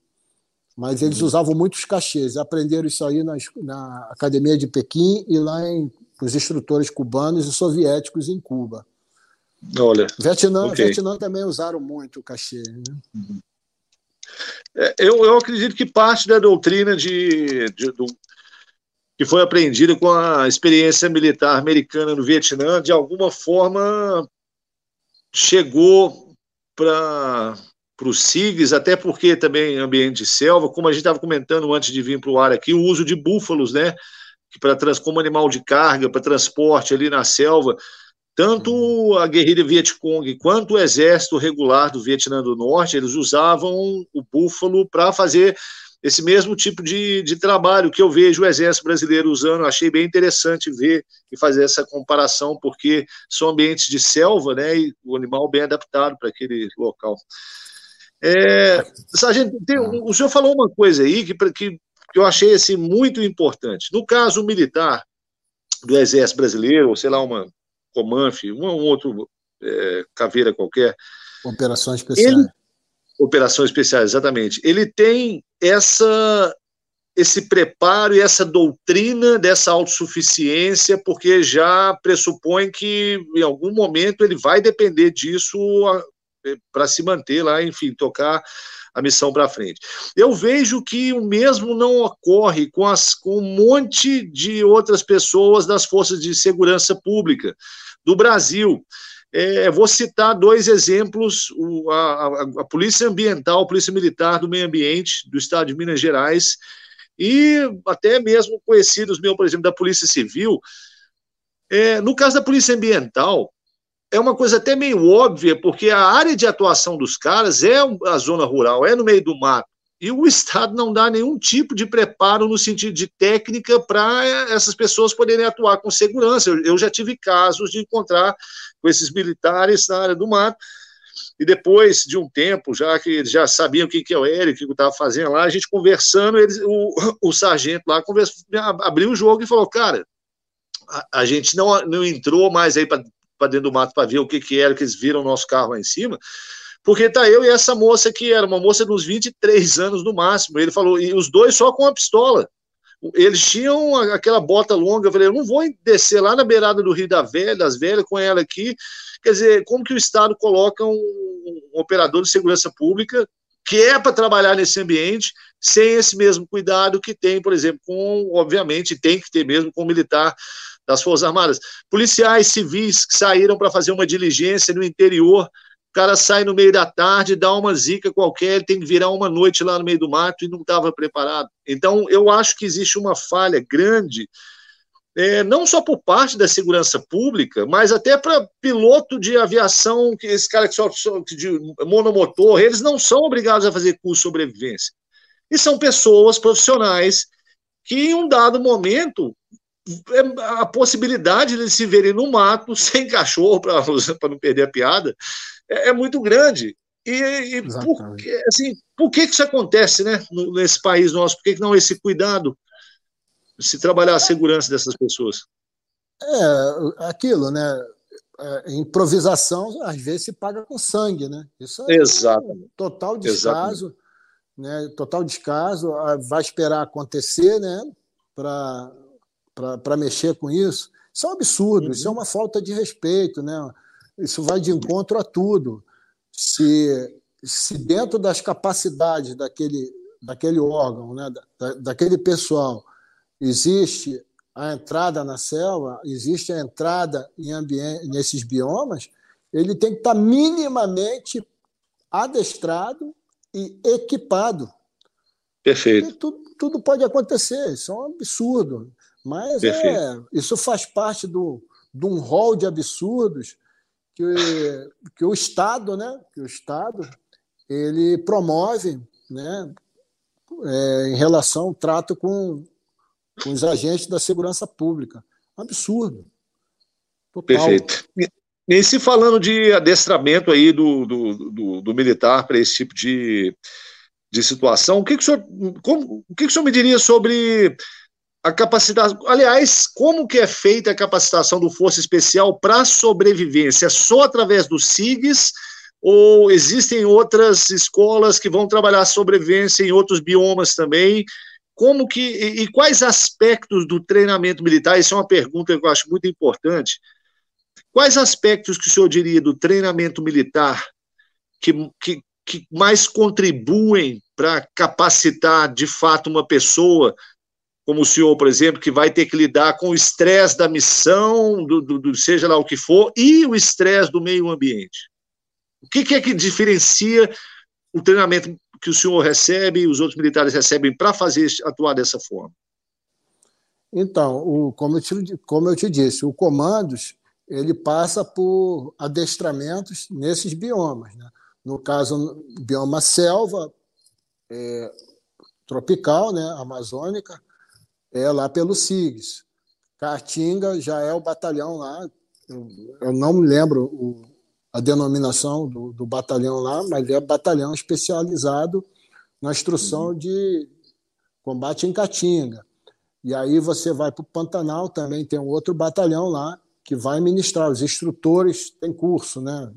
Mas eles uhum. usavam muitos cachês. Aprenderam isso aí na, na Academia de Pequim e lá em os instrutores cubanos e soviéticos em Cuba. Olha. Vietnã, okay. Vietnã também usaram muito o cachê. Né? Uhum. É, eu, eu acredito que parte da doutrina de, de do, que foi aprendida com a experiência militar americana no Vietnã, de alguma forma chegou para para os SIGs, até porque também ambiente de selva, como a gente estava comentando antes de vir para o ar aqui, o uso de búfalos, né? para como animal de carga, para transporte ali na selva, tanto uhum. a guerrilha Vietcong quanto o exército regular do Vietnã do Norte, eles usavam o búfalo para fazer esse mesmo tipo de, de trabalho que eu vejo o exército brasileiro usando. Achei bem interessante ver e fazer essa comparação, porque são ambientes de selva, né, e o animal bem adaptado para aquele local. É, Sargento, tem, o senhor falou uma coisa aí que, que que eu achei assim, muito importante. No caso militar do Exército Brasileiro, ou sei lá, uma Comanf, um, um outro é, caveira qualquer. Operações especiais. Ele, operações especiais, exatamente. Ele tem essa esse preparo e essa doutrina dessa autossuficiência, porque já pressupõe que em algum momento ele vai depender disso para se manter lá, enfim, tocar a missão para frente. Eu vejo que o mesmo não ocorre com, as, com um monte de outras pessoas das forças de segurança pública do Brasil. É, vou citar dois exemplos: o, a, a, a, Polícia Ambiental, a Polícia Militar do Meio Ambiente do Estado de Minas Gerais, e até mesmo conhecidos meus, por exemplo, da Polícia Civil. É, no caso da Polícia Ambiental, é uma coisa até meio óbvia, porque a área de atuação dos caras é a zona rural, é no meio do mato. E o [LAUGHS] Estado não dá nenhum tipo de preparo no sentido de técnica para essas pessoas poderem atuar com segurança. Eu, já tive casos de encontrar com esses militares na área do mato, e depois de um tempo, já que eles já sabiam o que, que eu era, o que eu estava fazendo lá, a gente conversando, eles, o, o sargento lá conversou, abriu o jogo e falou: Cara, a, a gente não, não entrou mais aí para dentro do mato para ver o que, que era, que eles viram o nosso carro lá em cima, porque tá eu e essa moça que era uma moça uns 23 anos no máximo. Ele falou, e os dois só com a pistola. Eles tinham aquela bota longa. Eu falei, eu não vou descer lá na beirada do Rio da Velha, das Velhas, com ela aqui. Quer dizer, como que o Estado coloca um, um operador de segurança pública que é para trabalhar nesse ambiente sem esse mesmo cuidado que tem, por exemplo, com, obviamente, tem que ter mesmo com o militar das Forças Armadas. Policiais civis que saíram para fazer uma diligência no interior cara sai no meio da tarde, dá uma zica qualquer, tem que virar uma noite lá no meio do mato e não estava preparado. Então, eu acho que existe uma falha grande, é, não só por parte da segurança pública, mas até para piloto de aviação, que esse cara que só, só de monomotor, eles não são obrigados a fazer curso de sobrevivência. E são pessoas profissionais que, em um dado momento, a possibilidade de se verem no mato [LAUGHS] sem cachorro, para não perder a piada, é, é muito grande. E, e por, assim, por que, que isso acontece né, nesse país nosso? Por que, que não esse cuidado se trabalhar a segurança dessas pessoas? É, aquilo, né? É, improvisação às vezes se paga com sangue, né? Isso é Exato. Um total descaso, né? Total descaso. Ah, vai esperar acontecer, né? Para mexer com isso. Isso é um absurdo. Uhum. Isso é uma falta de respeito, né? Isso vai de encontro a tudo. Se, se dentro das capacidades daquele, daquele órgão, né, da, daquele pessoal, existe a entrada na selva, existe a entrada em ambiente, nesses biomas, ele tem que estar minimamente adestrado e equipado. Perfeito. Tudo, tudo, pode acontecer, isso é um absurdo. Mas é, isso faz parte do, de um rol de absurdos que, que o Estado, né, que o Estado ele promove né, é, em relação ao trato com, com os agentes da segurança pública. Absurdo. Total. Perfeito. E se falando de adestramento aí do, do, do, do militar para esse tipo de, de situação, o que, que, o senhor, como, o que, que o senhor me diria sobre a capacitação. Aliás, como que é feita a capacitação do Força Especial para sobrevivência? É só através do SIGS ou existem outras escolas que vão trabalhar sobrevivência em outros biomas também? Como que e, e quais aspectos do treinamento militar? Isso é uma pergunta que eu acho muito importante. Quais aspectos que o senhor diria do treinamento militar que, que, que mais contribuem para capacitar de fato uma pessoa como o senhor, por exemplo, que vai ter que lidar com o estresse da missão, do, do, do, seja lá o que for, e o estresse do meio ambiente. O que, que, é que diferencia o treinamento que o senhor recebe e os outros militares recebem para fazer atuar dessa forma? Então, o, como, eu te, como eu te disse, o comandos ele passa por adestramentos nesses biomas. Né? No caso, bioma selva, é, tropical, né, amazônica, é lá pelo SIGS. Caatinga já é o batalhão lá, eu, eu não me lembro o, a denominação do, do, batalhão lá, mas é batalhão especializado na instrução de combate em Caatinga. E aí você vai para o Pantanal, também tem outro batalhão lá que vai ministrar. Os instrutores têm curso, né?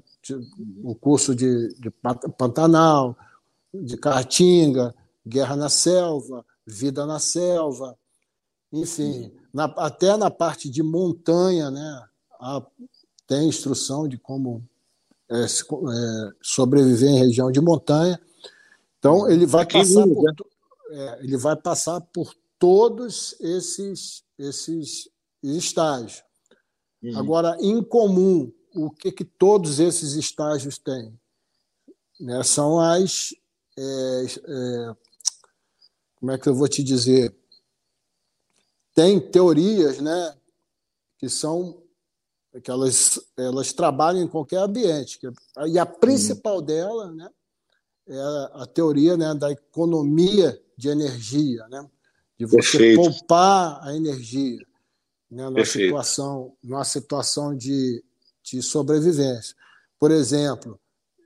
o curso de, de Pantanal, de Caatinga, Guerra na Selva, Vida na Selva, enfim, na, até na parte de montanha, né, há, tem instrução de como é, é, sobreviver em região de montanha. Então ele vai passar por, é, ele vai passar por todos esses esses estágios. Uhum. Agora, em comum, o que, que todos esses estágios têm? Né? São as. É, é, como é que eu vou te dizer? Tem teorias né, que são que elas, elas trabalham em qualquer ambiente. E a principal uhum. dela né, é a, a teoria né, da economia de energia, né? de você Perfeito. poupar a energia né, numa, situação, numa situação de, de sobrevivência. Por exemplo,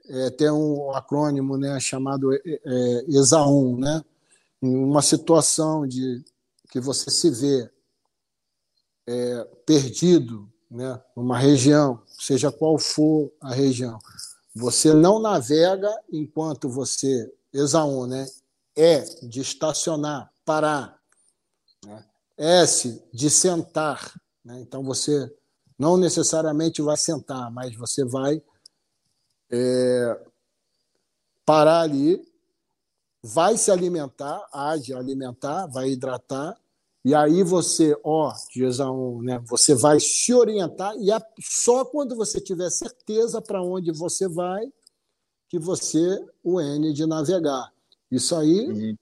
é, tem um acrônimo né, chamado é, é, ESA1, né? em uma situação de que você se vê é, perdido né, numa região, seja qual for a região, você não navega enquanto você, ESA1, né, é de estacionar, parar, né? S de sentar. Né? Então você não necessariamente vai sentar, mas você vai é, parar ali, vai se alimentar, há de alimentar, vai hidratar, e aí você, ó, Gesão, né, você vai se orientar, e é só quando você tiver certeza para onde você vai, que você, o N de navegar. Isso aí uhum.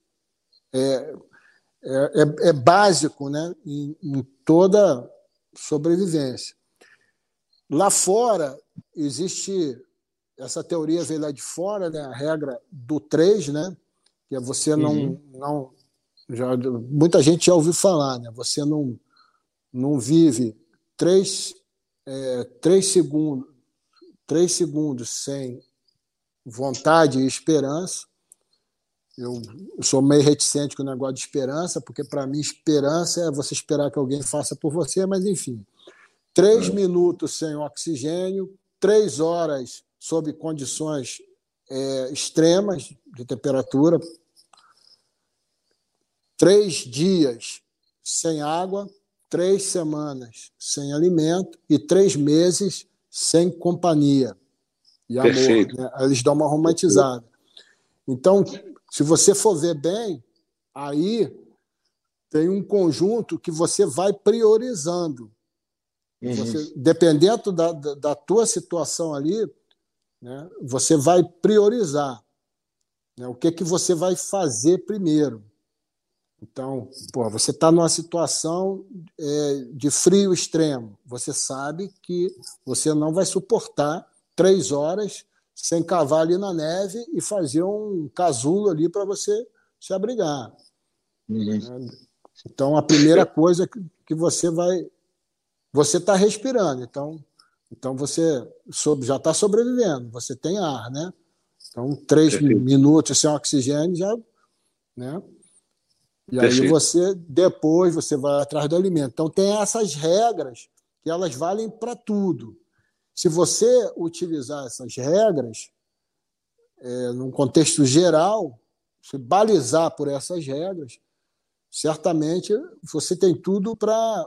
é, é, é, básico né, em, em toda sobrevivência. Lá fora, existe essa teoria veio lá de fora, né, a regra do 3, né, que é você não, uhum. não já, muita gente já ouviu falar, né, você não, não vive três, é, três, segundos, três segundos sem vontade e esperança, eu, sou meio reticente com o negócio de esperança, porque para mim esperança é você esperar que alguém faça por você, mas enfim. Três é. minutos sem oxigênio, três horas sob condições é, extremas de temperatura, três dias sem água, três semanas sem alimento e três meses sem companhia e amor. Né? Eles dão uma romantizada. Então, se você for ver bem, aí tem um conjunto que você vai priorizando. Uhum. Você, dependendo da, da, da, tua situação ali, né, você vai priorizar. Né, o que, que você vai fazer primeiro. Então, pô, você está numa situação é, de frio extremo. Você sabe que você não vai suportar três horas sem cavar ali na neve e fazer um casulo ali para você se abrigar. Uhum. Então, a primeira coisa que você vai. Você está respirando, então, então você já está sobrevivendo, você tem ar, né? Então, três Perfeito. minutos sem oxigênio já. Né? E Perfeito. aí você, depois, você vai atrás do alimento. Então, tem essas regras que elas valem para tudo. Se você utilizar essas regras, é, num contexto geral, se balizar por essas regras, certamente você tem tudo para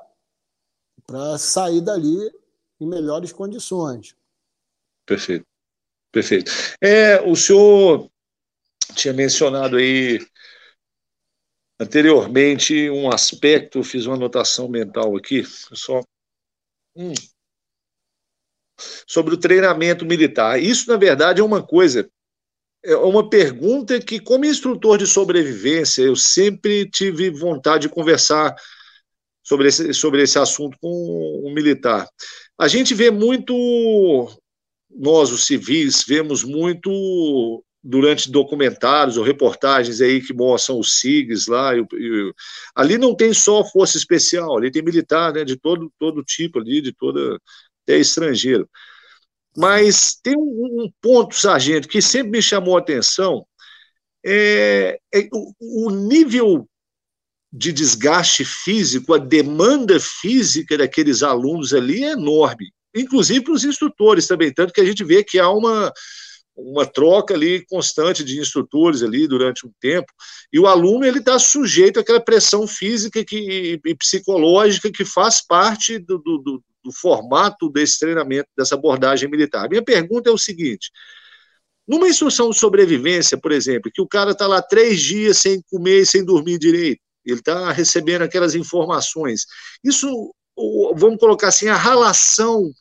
sair dali em melhores condições. Perfeito. Perfeito. É, o senhor tinha mencionado aí anteriormente um aspecto, fiz uma anotação mental aqui, só. Hum, sobre o treinamento militar. Isso, na verdade, é uma coisa, é uma pergunta que, como instrutor de sobrevivência, eu sempre tive vontade de conversar sobre esse, sobre esse assunto com um militar. A gente vê muito, nós, os civis, vemos muito durante documentários ou reportagens aí que mostram os SIGs lá. Ali não tem só força especial, ali tem militar, né, de todo, todo tipo ali, de toda até estrangeiro. Mas tem um, um ponto, sargento, que sempre me chamou a atenção, é, é o, o nível de desgaste físico, a demanda física daqueles alunos ali é enorme, inclusive para os instrutores também, tanto que a gente vê que há uma, uma troca ali constante de instrutores ali durante um tempo, e o aluno ele está sujeito àquela pressão física que, e psicológica que faz parte do, do, do formato desse treinamento, dessa abordagem militar. Minha pergunta é o seguinte: Numa instrução de sobrevivência, por exemplo, que o cara está lá três dias sem comer e sem dormir direito, ele está recebendo aquelas informações. Isso, vamos colocar assim, a relação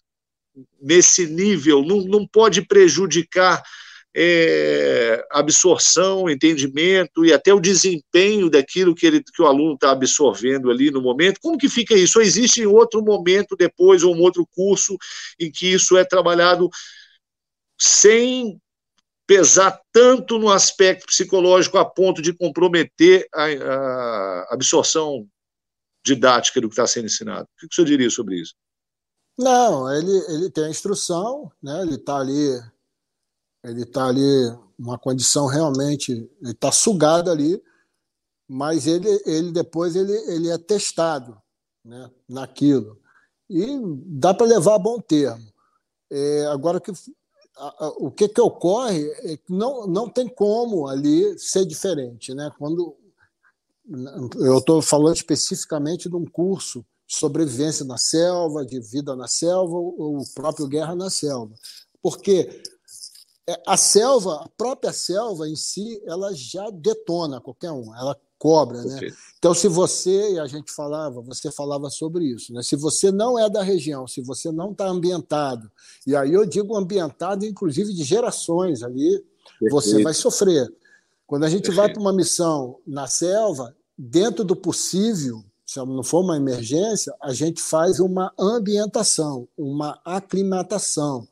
nesse nível não, não pode prejudicar é, absorção, entendimento e até o desempenho daquilo que, ele, que o aluno está absorvendo ali no momento. Como que fica isso? Ou existe outro momento depois, ou um outro curso em que isso é trabalhado sem pesar tanto no aspecto psicológico a ponto de comprometer a, a absorção didática do que está sendo ensinado. O que o senhor diria sobre isso? Não, ele, ele tem a instrução, né? ele está ali, ele está ali uma condição realmente, ele está sugado ali, mas ele, ele depois ele, ele é testado né? naquilo. E dá para levar a bom termo. É, agora, que, o que, que ocorre é que não, não tem como ali ser diferente. Né? Quando eu estou falando especificamente de um curso sobrevivência na selva, de vida na selva, ou o próprio guerra na selva. Porque é, a selva, a própria selva em si, ela já detona qualquer um, ela cobra, né? Então, se você, e a gente falava, você falava sobre isso, né? Se você não é da região, se você não está ambientado, e aí eu digo ambientado, inclusive de gerações ali, Perfeito. você vai sofrer. Quando a gente Perfeito. vai para uma missão na selva, dentro do possível, se não for uma emergência, a gente faz uma ambientação, uma aclimatação.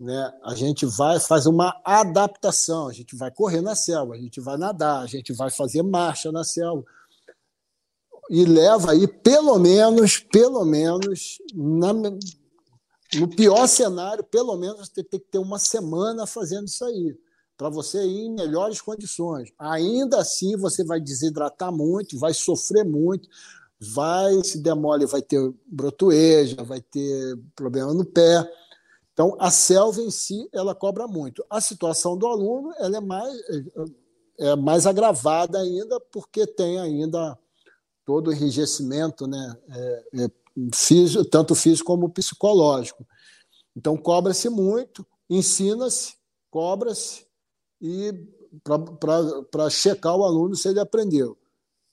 Né? A gente vai faz uma adaptação, a gente vai correr na selva, a gente vai nadar, a gente vai fazer marcha na selva. E leva aí pelo menos, pelo menos, na, no pior cenário, pelo menos tem, tem que ter uma semana fazendo isso aí para você ir em melhores condições. Ainda assim, você vai desidratar muito, vai sofrer muito, vai se demole, vai ter brotoeja, vai ter problema no pé. Então, a selva em si, ela cobra muito. A situação do aluno ela é, mais, é mais agravada ainda, porque tem ainda todo o enrijecimento, né? É, é, físico, tanto físico como psicológico. Então, cobra-se muito, ensina-se, cobra-se, e para checar o aluno se ele aprendeu.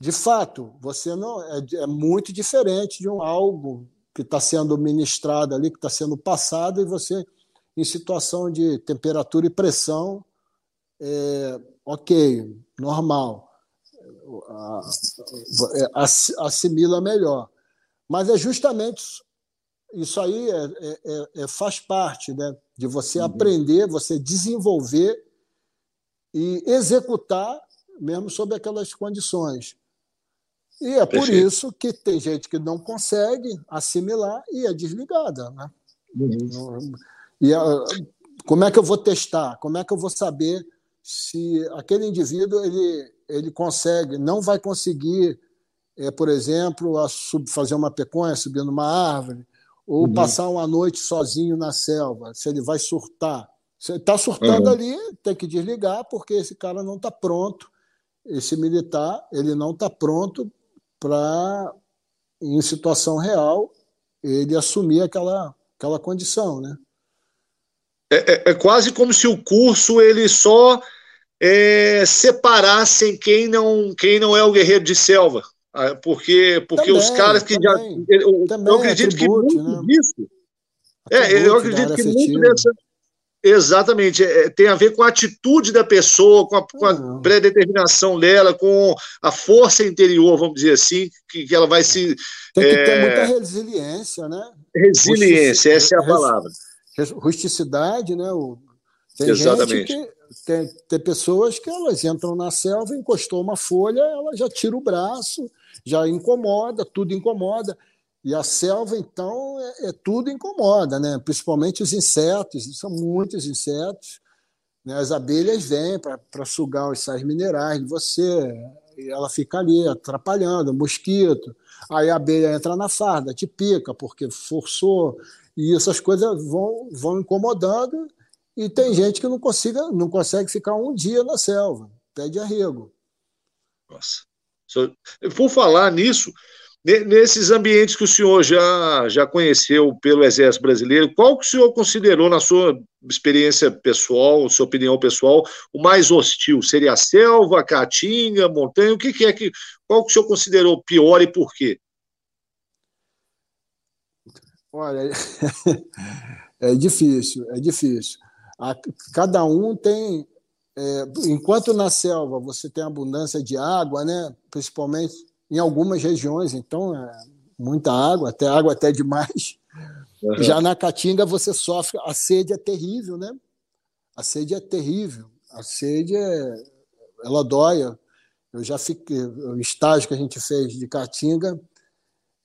De fato, você não é, é muito diferente de um algo que está sendo ministrado ali, que está sendo passado, e você, em situação de temperatura e pressão, é, ok, normal, assimila melhor. Mas é justamente isso aí é, é, é, é faz parte né, de você uhum. aprender, você desenvolver e executar mesmo sob aquelas condições. E é por Perfeito. isso que tem gente que não consegue assimilar e é desligada. Né? Uhum. E a, como é que eu vou testar? Como é que eu vou saber se aquele indivíduo ele, ele consegue, não vai conseguir, é, por exemplo, a sub, fazer uma peconha, subir numa árvore, ou uhum. passar uma noite sozinho na selva, se ele vai surtar. Você está surtando uhum. ali, tem que desligar, porque esse cara não está pronto, esse militar, ele não está pronto para, em situação real, ele assumir aquela, aquela condição, né? É, é, é quase como se o curso ele só é, separasse quem não, quem não é o guerreiro de selva. Ah, porque, porque também, os caras que também, já. Eu, eu acredito que muito né? disso. É, eu acredito que muito dessa, Exatamente, é, tem a ver com a atitude da pessoa, com a, com a uhum. pré-determinação dela, com a força interior, vamos dizer assim, que, que ela vai se. Tem que é... ter muita resiliência, né? Resiliência, essa é a palavra. Rusticidade, né? O... Tem Exatamente. Gente que, tem, tem pessoas que elas entram na selva, encostou uma folha, ela já tira o braço, já incomoda, tudo incomoda. E a selva, então, é, é, tudo incomoda, né? principalmente os insetos, são muitos insetos. Né? As abelhas vêm para sugar os sais minerais de você, e ela fica ali atrapalhando, mosquito. Aí a abelha entra na farda, te pica, porque forçou, e essas coisas vão, vão incomodando. E tem gente que não, consiga, não consegue ficar um dia na selva, pede arrego. Nossa. Por falar nisso, Nesses ambientes que o senhor já, já conheceu pelo Exército Brasileiro, qual que o senhor considerou, na sua experiência pessoal, sua opinião pessoal, o mais hostil? Seria a selva, a caatinga, a montanha? O que, que é que. Qual que o senhor considerou pior e por quê? Olha, [LAUGHS] é difícil, é difícil. cada um tem. É, enquanto na selva você tem abundância de água, né, principalmente em algumas regiões, então é muita água, até água até demais. Uhum. Já na Caatinga você sofre, a sede é terrível, né? A sede é terrível. A sede é, ela dói. Eu já fiquei, o estágio que a gente fez de Caatinga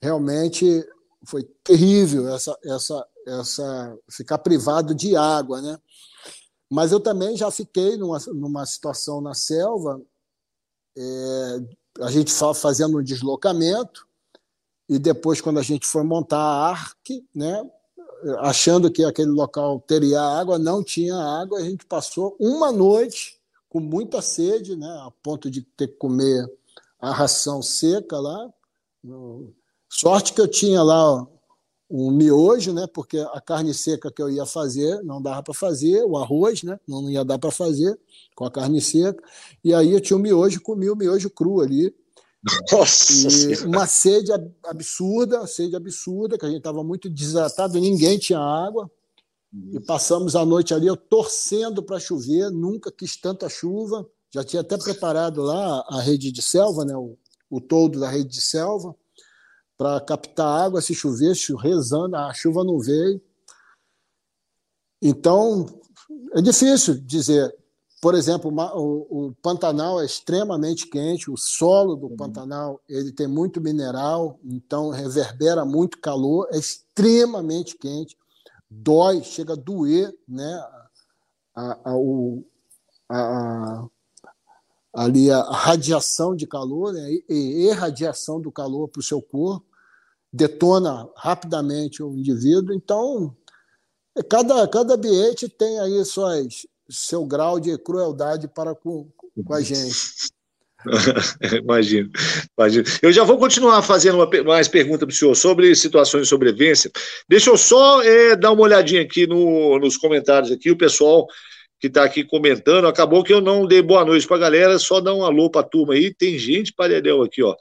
realmente foi terrível essa essa essa ficar privado de água, né? Mas eu também já fiquei numa, numa situação na selva é, a gente fazendo um deslocamento e depois quando a gente foi montar a arque, né, achando que aquele local teria água, não tinha água, a gente passou uma noite com muita sede, né, a ponto de ter que comer a ração seca lá. Sorte que eu tinha lá um miojo, né? Porque a carne seca que eu ia fazer não dava para fazer, o arroz, né? Não ia dar para fazer com a carne seca. E aí eu tinha o miojo, comi o miojo cru ali. Nossa uma sede absurda, sede absurda, que a gente estava muito desidratado, ninguém tinha água. E passamos a noite ali, eu torcendo para chover, nunca quis tanta chuva. Já tinha até preparado lá a rede de selva, né? o, o todo da rede de selva para captar água se chovesse, rezando, a chuva não veio. Então, é difícil dizer. Por exemplo, o, o Pantanal é extremamente quente, o solo do uhum. Pantanal ele tem muito mineral, então reverbera muito calor, é extremamente quente, dói, chega a doer né, a, a, a, ali a radiação de calor né, e irradiação do calor para o seu corpo detona rapidamente o indivíduo. Então, cada, cada ambiente tem aí suas, seu grau de crueldade para com, com a gente. [LAUGHS] imagino, imagino. Eu já vou continuar fazendo uma, mais perguntas para o senhor sobre situações de sobrevivência. Deixa eu só é, dar uma olhadinha aqui no, nos comentários aqui, o pessoal que está aqui comentando. Acabou que eu não dei boa noite para a galera, só dar um alô para a turma aí. Tem gente paredel aqui, ó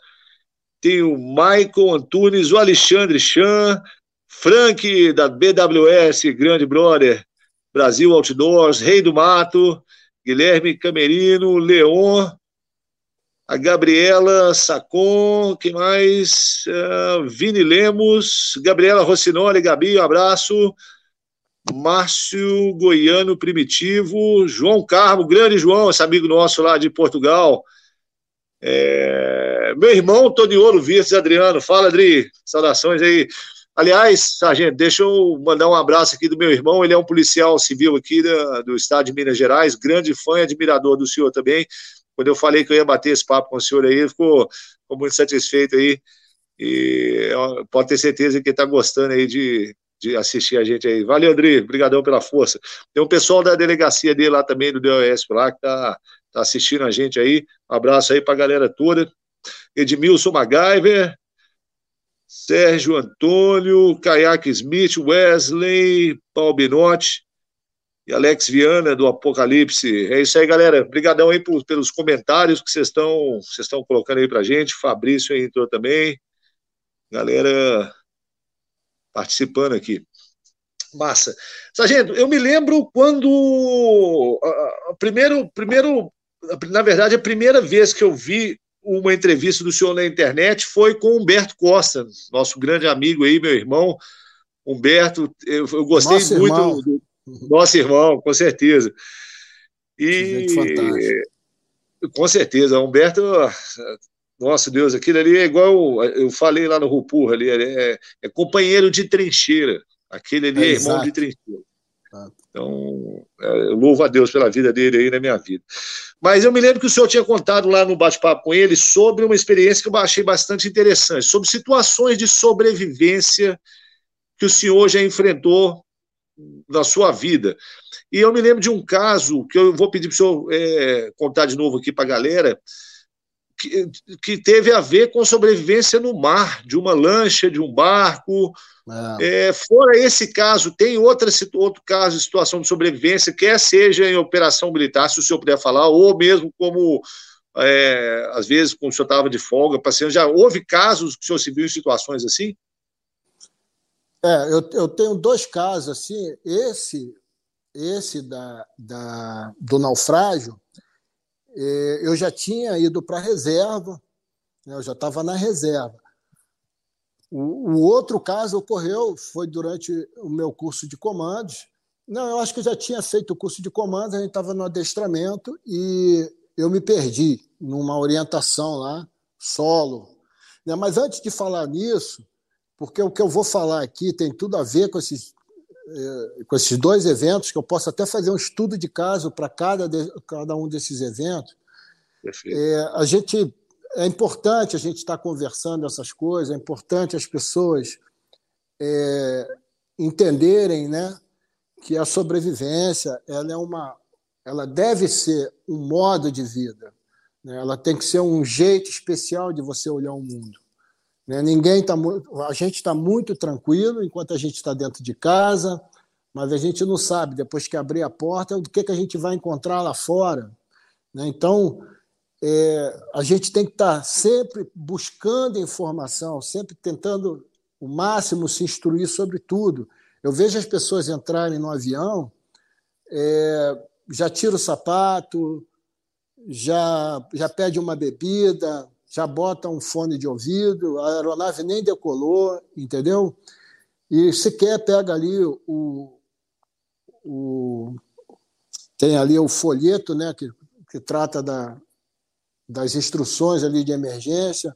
tem o Michael Antunes, o Alexandre Chan, Frank da BWS, grande brother, Brasil Outdoors, Rei do Mato, Guilherme Camerino, Leon, a Gabriela Sacon, quem mais? Uh, Vini Lemos, Gabriela Rossinoli, Gabi, um abraço. Márcio Goiano Primitivo, João Carmo, grande João, esse amigo nosso lá de Portugal. É, meu irmão Toniolo Virtus Adriano, fala Adri, saudações aí. Aliás, Sargento, deixa eu mandar um abraço aqui do meu irmão, ele é um policial civil aqui da, do estado de Minas Gerais, grande fã e admirador do senhor também. Quando eu falei que eu ia bater esse papo com o senhor aí, ele ficou, ficou muito satisfeito aí. E pode ter certeza que está gostando aí de, de assistir a gente aí. Valeu, André, obrigadão pela força. Tem um pessoal da delegacia dele lá também, do DOS lá, que está tá assistindo a gente aí. Um abraço aí para a galera toda. Edmilson MacGyver, Sérgio Antônio, Kayak Smith, Wesley, Paul Binotti e Alex Viana do Apocalipse. É isso aí, galera. Obrigadão aí por, pelos comentários que vocês estão vocês estão colocando aí pra gente. Fabrício aí entrou também. Galera participando aqui. Massa. Sargento, eu me lembro quando a, primeiro, primeiro na verdade, a primeira vez que eu vi uma entrevista do senhor na internet foi com Humberto Costa, nosso grande amigo aí, meu irmão. Humberto, eu, eu gostei nosso muito irmão. do nosso irmão, com certeza. E com certeza, Humberto, nossa Deus, aquilo ali é igual eu falei lá no Rupur, ali é, é companheiro de trincheira. Aquele ali é, é irmão de trincheira. Então, é, eu louvo a Deus pela vida dele aí na minha vida. Mas eu me lembro que o senhor tinha contado lá no bate-papo com ele sobre uma experiência que eu achei bastante interessante, sobre situações de sobrevivência que o senhor já enfrentou na sua vida. E eu me lembro de um caso que eu vou pedir para o senhor é, contar de novo aqui para a galera, que, que, teve a ver com sobrevivência no mar, de uma lancha, de um barco. É. É, fora esse caso, tem outra, outro caso de situação de sobrevivência, quer seja em operação militar, se o senhor puder falar, ou mesmo como, é, às vezes, quando o senhor estava de folga, passeando, já houve casos que o senhor se viu em situações assim? É, eu, eu tenho dois casos, assim, esse, esse da, da, do naufrágio, eu já tinha ido para a reserva, né, eu já estava na reserva. O, o, outro caso ocorreu, foi durante o meu curso de comandos. Não, eu acho que eu já tinha feito o curso de comandos, a gente estava no adestramento e eu me perdi numa orientação lá, solo. Né, mas antes de falar nisso, porque o que eu vou falar aqui tem tudo a ver com esses, eh, com esses dois eventos, que eu posso até fazer um estudo de caso para cada, cada um desses eventos. É, a gente é importante a gente estar conversando essas coisas, é importante as pessoas é, entenderem, né, que a sobrevivência ela é uma, ela deve ser um modo de vida, né? ela tem que ser um jeito especial de você olhar o mundo. Né? Ninguém tá a gente está muito tranquilo enquanto a gente está dentro de casa, mas a gente não sabe depois que abrir a porta o que que a gente vai encontrar lá fora. Né? Então é, a gente tem que estar tá sempre buscando informação, sempre tentando o máximo se instruir sobre tudo. Eu vejo as pessoas entrarem no avião, é, já tira o sapato, já, já pede uma bebida, já bota um fone de ouvido, a aeronave nem decolou, entendeu? E sequer pega ali o, o tem ali o folheto, né, que, que trata da, das instruções ali de emergência,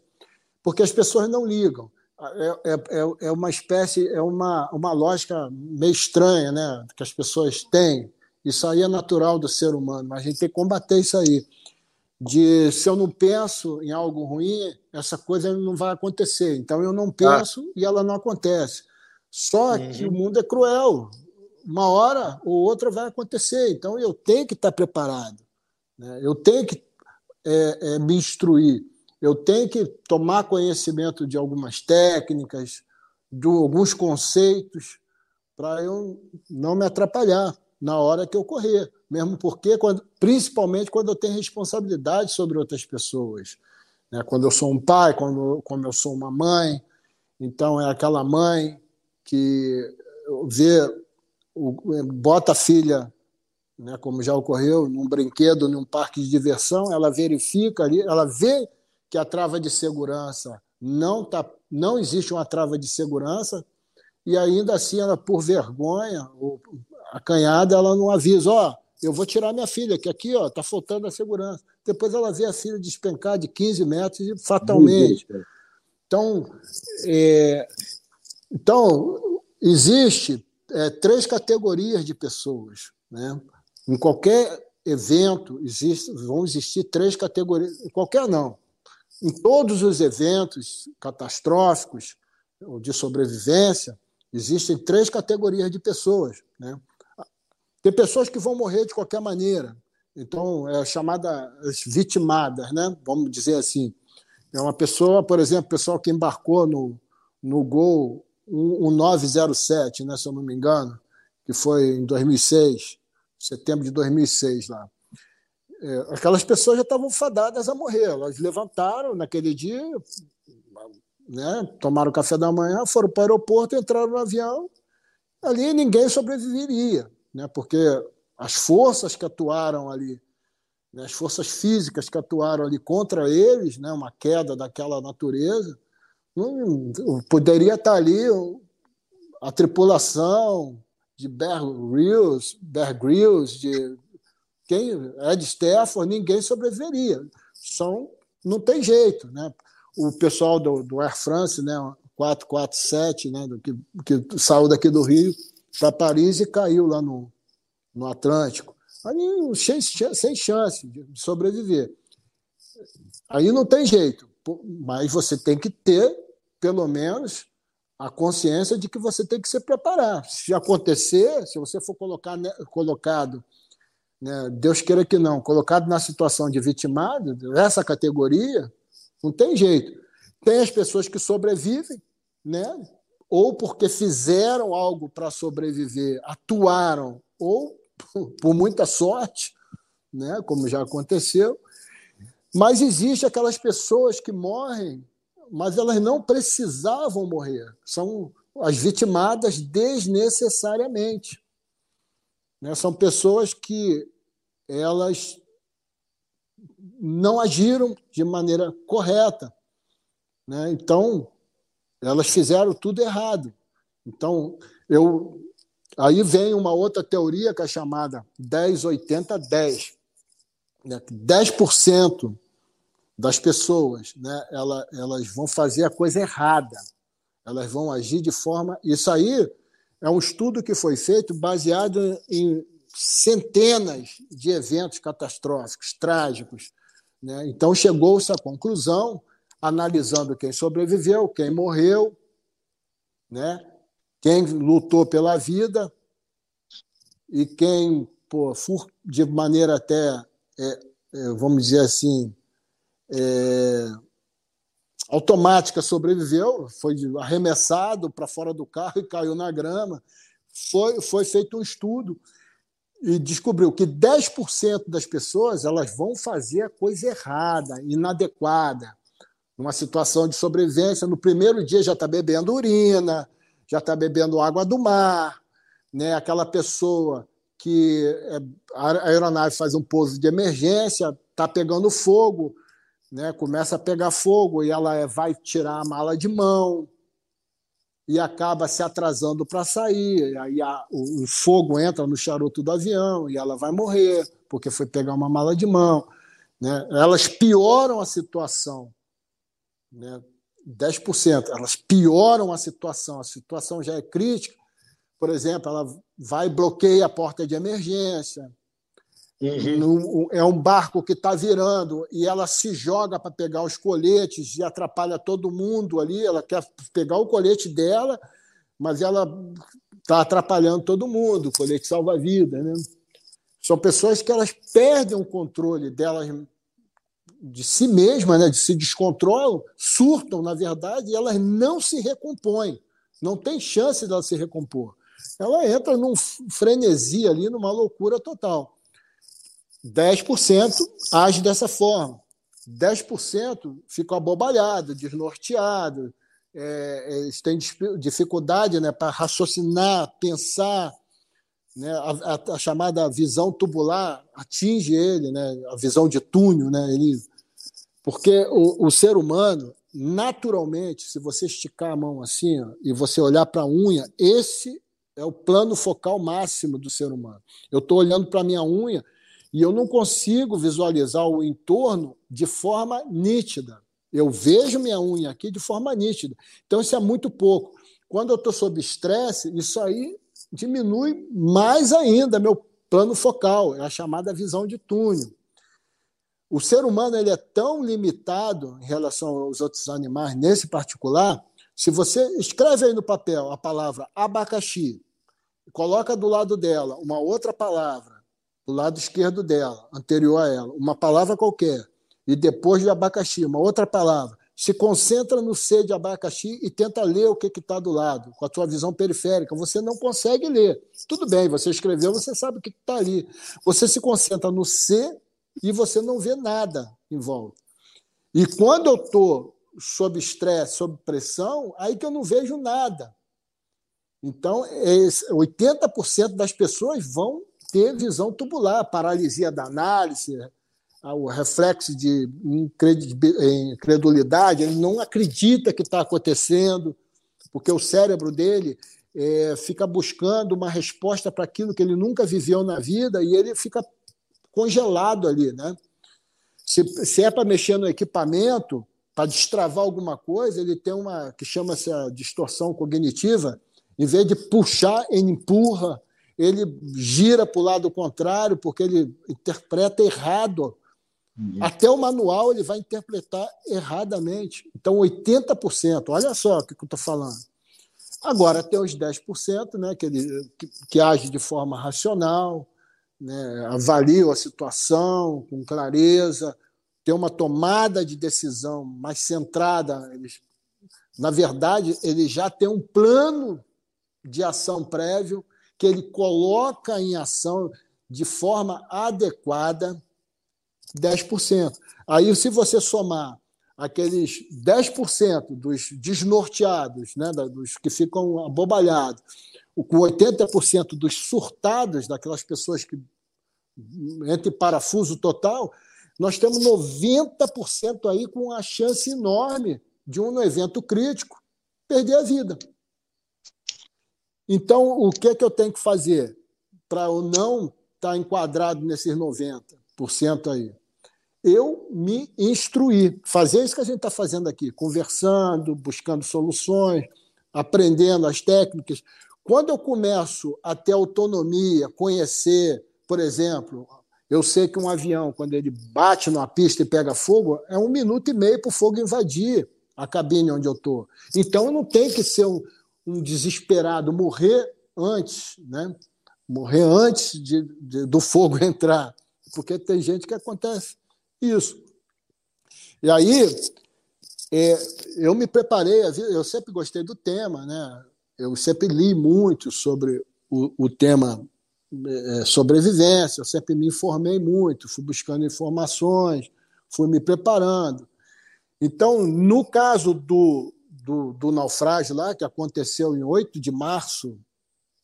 porque as pessoas não ligam. É, é, é, é uma espécie, é uma, uma lógica meio estranha, né, que as pessoas têm. Isso aí é natural do ser humano, mas a gente tem que combater isso aí de se eu não penso em algo ruim, essa coisa não vai acontecer. Então eu não ah. penso ah. e ela não acontece. Só uhum. que o mundo é cruel. Uma hora ou outra vai acontecer. Então eu tenho que estar preparado. Né? Eu tenho que é, é, me instruir. Eu tenho que tomar conhecimento de algumas técnicas, de alguns conceitos, para eu não me atrapalhar na hora que eu correr mesmo porque, quando, principalmente quando eu tenho responsabilidade sobre outras pessoas. Né? Quando eu sou um pai, quando, eu sou uma mãe, então é aquela mãe que vê, bota a filha, né, como já ocorreu, num brinquedo, num parque de diversão, ela verifica ali, ela vê que a trava de segurança não tá, não existe uma trava de segurança e ainda assim ela por vergonha ou acanhada ela não avisa, ó, oh, eu vou tirar minha filha, que aqui ó, está faltando a segurança. Depois ela vê a filha despencar de 15 metros e fatalmente. Então, é, então existe é, três categorias de pessoas. Né? Em qualquer evento existe, vão existir três categorias. Em qualquer não. Em todos os eventos catastróficos ou de sobrevivência, existem três categorias de pessoas. Né? Tem pessoas que vão morrer de qualquer maneira. Então, é chamada vitimadas, né? vamos dizer assim. É uma pessoa, por exemplo, pessoal que embarcou no, no Gol 1907, né, se eu não me engano, que foi em 2006, setembro de 2006 lá. É, aquelas pessoas já estavam fadadas a morrer. Elas levantaram naquele dia, né, tomaram café da manhã, foram para o aeroporto, entraram no avião. Ali ninguém sobreviveria né? porque as forças que atuaram ali, né? as forças físicas que atuaram ali contra eles, né? uma queda daquela natureza, hum, poderia estar ali a tripulação de Bear Grylls, Bear Grylls, de quem, Ed Stafford, ninguém sobreviveria. São, não tem jeito, né? O pessoal do, do Air France, né, 447, né, do, que, que saiu daqui do Rio, para Paris e caiu lá no, no Atlântico. Aí, sem, sem chance de sobreviver. Aí não tem jeito, mas você tem que ter, pelo menos, a consciência de que você tem que se preparar. Se acontecer, se você for colocar, colocado né, Deus queira que não, colocado na situação de vitimado, essa categoria, não tem jeito. Tem as pessoas que sobrevivem, né? Ou porque fizeram algo para sobreviver, atuaram, ou [LAUGHS] por muita sorte, né? como já aconteceu. Mas existe aquelas pessoas que morrem, mas elas não precisavam morrer. São as vitimadas desnecessariamente. Né? São pessoas que elas não agiram de maneira correta. Né? Então, elas fizeram tudo errado. Então, eu aí vem uma outra teoria que é chamada 10-80-10. Né? 10% das pessoas né, elas, elas vão fazer a coisa errada. Elas vão agir de forma. Isso aí é um estudo que foi feito baseado em centenas de eventos catastróficos, trágicos. Né? Então, chegou-se à conclusão, analisando quem sobreviveu, quem morreu, né? quem lutou pela vida e quem, pô, de maneira até, é, é, vamos dizer assim, é, automática sobreviveu, foi arremessado para fora do carro e caiu na grama. Foi, foi feito um estudo e descobriu que 10% das pessoas elas vão fazer a coisa errada, inadequada. Numa situação de sobrevivência, no primeiro dia já está bebendo urina, já está bebendo água do mar, né? aquela pessoa que é, a aeronave faz um pouso de emergência, está pegando fogo, né? começa a pegar fogo e ela é, vai tirar a mala de mão, e acaba se atrasando para sair. Aí a, o, o, fogo entra no charuto do avião e ela vai morrer porque foi pegar uma mala de mão. Né? Elas pioram a situação. Né? 10%. Elas pioram a situação. A situação já é crítica. Por exemplo, ela vai e bloqueia a porta de emergência, Uhum. é um barco que está virando e ela se joga para pegar os coletes e atrapalha todo mundo ali. Ela quer pegar o colete dela, mas ela está atrapalhando todo mundo. O colete salva-vida. Né? São pessoas que elas perdem o controle delas de si mesmas, né? de se descontrolam, surtam, na verdade, e elas não se recompõem. Não tem chance dela se recompor. Ela entra num frenesi ali, numa loucura total. 10% age dessa forma. 10% fica abobalhado, desnorteado, é, é eles têm dificuldade né, para raciocinar, pensar. Né, a, a, a, chamada visão tubular atinge ele, né, a visão de túnel. Né, ele, porque o, o ser humano, naturalmente, se você esticar a mão assim ó, e você olhar para a unha, esse é o plano focal máximo do ser humano. Eu estou olhando para a minha unha e eu não consigo visualizar o entorno de forma nítida. Eu vejo minha unha aqui de forma nítida. Então, isso é muito pouco. Quando eu estou sob estresse, isso aí diminui mais ainda meu plano focal, é a chamada visão de túnel. O ser humano ele é tão limitado em relação aos outros animais, nesse particular, se você escreve aí no papel a palavra abacaxi, coloca do lado dela uma outra palavra, do lado esquerdo dela, anterior a ela, uma palavra qualquer, e depois de abacaxi, uma outra palavra, se concentra no C de abacaxi e tenta ler o que está do lado, com a sua visão periférica. Você não consegue ler. Tudo bem, você escreveu, você sabe o que está ali. Você se concentra no C e você não vê nada em volta. E quando eu estou sob estresse, sob pressão, aí que eu não vejo nada. Então, 80% das pessoas vão ter visão tubular, paralisia da análise, o reflexo de incredulidade, ele não acredita que está acontecendo, porque o cérebro dele é, fica buscando uma resposta para aquilo que ele nunca viveu na vida e ele fica congelado ali. Né? Se, se é para mexer no equipamento, para destravar alguma coisa, ele tem uma que chama-se a distorção cognitiva, em vez de puxar, ele empurra, ele gira para o lado contrário porque ele interpreta errado. Uhum. Até o manual ele vai interpretar erradamente. Então, 80%, olha só o que eu estou falando. Agora, tem os 10%, né, que, ele, que, que age de forma racional, né, a situação com clareza, têm uma tomada de decisão mais centrada. Eles, na verdade, ele já tem um plano de ação prévio que ele coloca em ação de forma adequada 10%. Aí, se você somar aqueles 10% dos desnorteados, né, dos que ficam abobalhados, com 80% dos surtados, daquelas pessoas que entre parafuso total, nós temos 90% aí com a chance enorme de um evento crítico perder a vida. Então, o que é que eu tenho que fazer para eu não estar tá enquadrado nesses 90% aí? Eu me instruir, fazer isso que a gente está fazendo aqui, conversando, buscando soluções, aprendendo as técnicas. Quando eu começo a ter autonomia, conhecer, por exemplo, eu sei que um avião, quando ele bate numa pista e pega fogo, é um minuto e meio para o fogo invadir a cabine onde eu estou. Então, não tenho que ser um, um desesperado, morrer antes, né? morrer antes de, de, do fogo [LAUGHS] entrar, porque tem gente que acontece isso. E aí, é, eu me preparei, eu sempre gostei do tema, né? eu sempre li muito sobre o, o tema sobrevivência, eu sempre me informei muito, fui buscando informações, fui me preparando. Então, no caso do, do, do naufrágio lá, que aconteceu em 8 de março,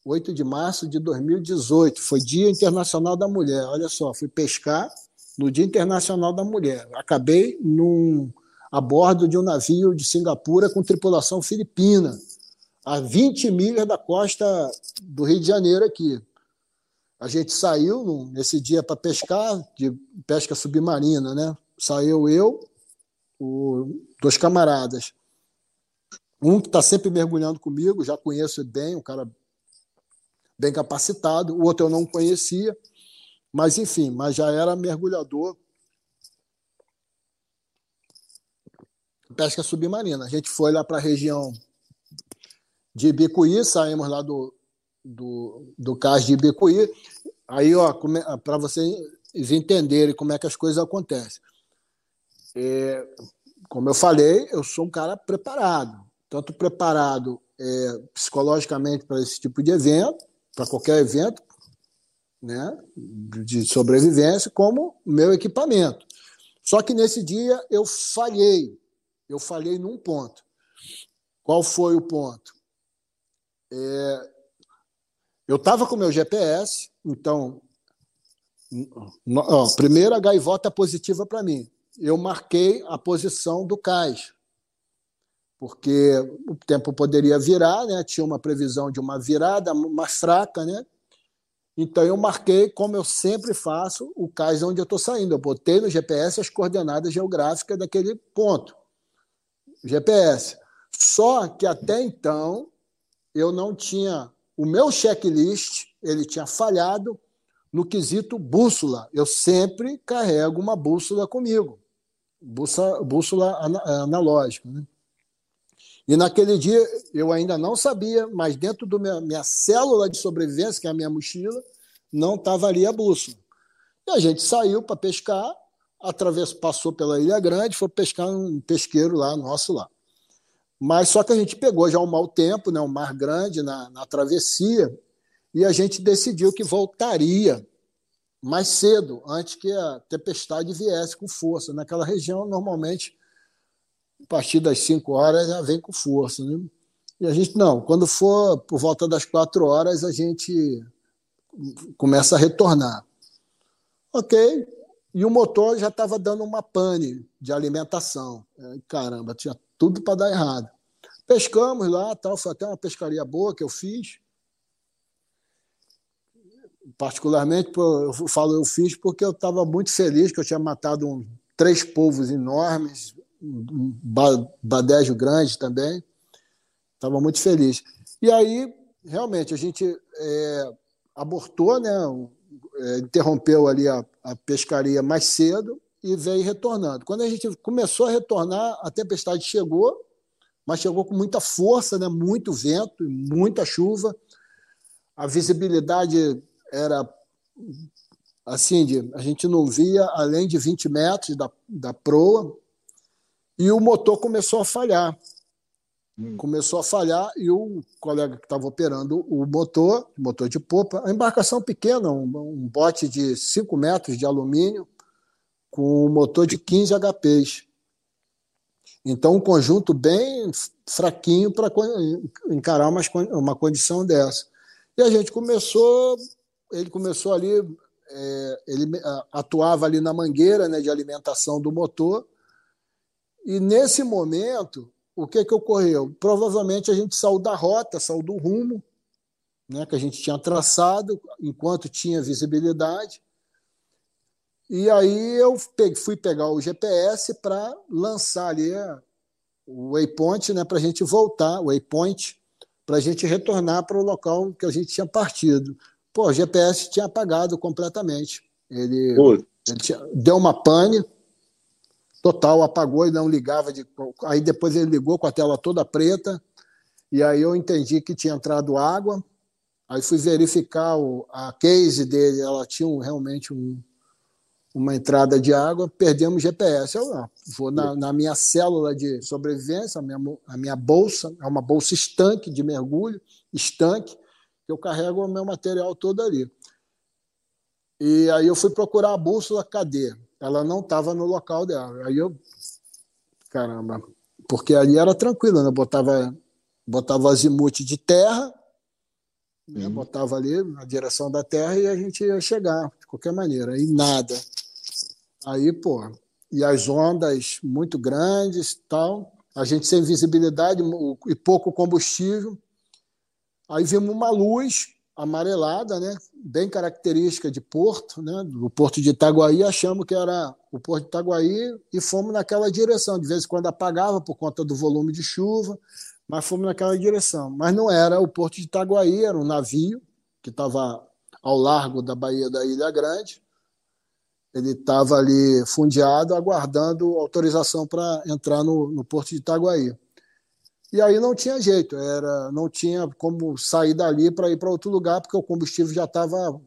8 de março de 2018, foi Dia Internacional da Mulher. Olha só, fui pescar no Dia Internacional da Mulher. Acabei num, a bordo de um navio de Singapura com tripulação filipina a 20 milhas da costa do Rio de Janeiro aqui. A gente saiu nesse dia para pescar, de pesca submarina, né? Saiu eu, o, dois camaradas. Um que está sempre mergulhando comigo, já conheço bem, um cara bem capacitado. O outro eu não conhecia, mas enfim, mas já era mergulhador. Pesca submarina. A gente foi lá para a região de Ibicuí, saímos lá do, do, do cais de Ibicuí. Aí, ó, para vocês entenderem como é que as coisas acontecem. É, como eu falei, eu sou um cara preparado, tanto preparado é, psicologicamente para esse tipo de evento, para qualquer evento, né, de sobrevivência, como meu equipamento. Só que nesse dia eu falhei, eu falhei num ponto. Qual foi o ponto? É, eu estava com meu GPS, então, ó, primeira gaivota positiva para mim. Eu marquei a posição do cais, porque o tempo poderia virar, né? tinha uma previsão de uma virada mais fraca, né? Então eu marquei, como eu sempre faço, o cais onde eu estou saindo. Eu botei no GPS as coordenadas geográficas daquele ponto. GPS. Só que até então eu não tinha o meu checklist, ele tinha falhado no quesito bússola. Eu sempre carrego uma bússola comigo, bússola, bússola analógica. Né? E naquele dia eu ainda não sabia, mas dentro da minha, minha célula de sobrevivência, que é a minha mochila, não estava ali a bússola. E a gente saiu para pescar, atravessou, passou pela Ilha Grande, foi pescar um pesqueiro lá, nosso lá. Mas só que a gente pegou já um mau tempo, né, um mar grande na, na travessia, e a gente decidiu que voltaria mais cedo, antes que a tempestade viesse com força. Naquela região, normalmente, a partir das 5 horas, já vem com força. Né? E a gente, não, quando for por volta das 4 horas, a gente começa a retornar. Ok, e o motor já estava dando uma pane de alimentação. Caramba, tinha tudo para dar errado. Pescamos lá, tal, foi até uma pescaria boa que eu fiz. Particularmente, eu falo eu fiz porque eu estava muito feliz que eu tinha matado um, três polvos enormes, um badejo grande também. Estava muito feliz. E aí, realmente, a gente é, abortou, né, é, interrompeu ali a, a pescaria mais cedo e veio retornando. Quando a gente começou a retornar, a tempestade chegou, mas chegou com muita força, né? muito vento, muita chuva. A visibilidade era assim, de, a gente não via além de 20 metros da, da proa, e o motor começou a falhar. Hum. Começou a falhar e o colega que estava operando o motor, motor de popa, a embarcação pequena, um, um bote de 5 metros de alumínio, com um motor de 15 HPs. Então, um conjunto bem fraquinho para encarar uma, uma condição dessa. E a gente começou, ele começou ali, é, ele atuava ali na mangueira né, de alimentação do motor, e nesse momento, o que, que ocorreu? Provavelmente a gente saiu da rota, saiu do rumo né, que a gente tinha traçado, enquanto tinha visibilidade, e aí eu fui pegar o GPS para lançar ali o waypoint, né, para a gente voltar, o waypoint, para a gente retornar para o local que a gente tinha partido. Pô, o GPS tinha apagado completamente. Ele, ele tinha, deu uma pane total, apagou e não ligava. De, aí depois ele ligou com a tela toda preta, e aí eu entendi que tinha entrado água. Aí fui verificar o, a case dele, ela tinha um, realmente um, uma entrada de água, perdemos GPS. Eu não, vou na, na, minha célula de sobrevivência, a minha, a minha bolsa, é uma bolsa estanque de mergulho, estanque, que eu carrego o meu material todo ali. E aí eu fui procurar a bússola, cadê? Ela não estava no local dela. Aí eu, caramba, porque ali era tranquilo, né? Botava, botava azimuth de terra, né? Uhum. botava ali na direção da terra e a gente ia chegar de qualquer maneira. E nada. Aí, pô, e as ondas muito grandes, tal, a gente sem visibilidade e pouco combustível. Aí vimos uma luz amarelada, né, bem característica de Porto, né, do Porto de Itaguaí, achamos que era o Porto de Itaguaí e fomos naquela direção. De vez em quando apagava por conta do volume de chuva, mas fomos naquela direção. Mas não era o Porto de Itaguaí, era um navio que estava ao largo da Baía da Ilha Grande ele estava ali fundeado, aguardando autorização para entrar no, no, porto de Itaguaí. E aí não tinha jeito, era, não tinha como sair dali para ir para outro lugar, porque o combustível já estava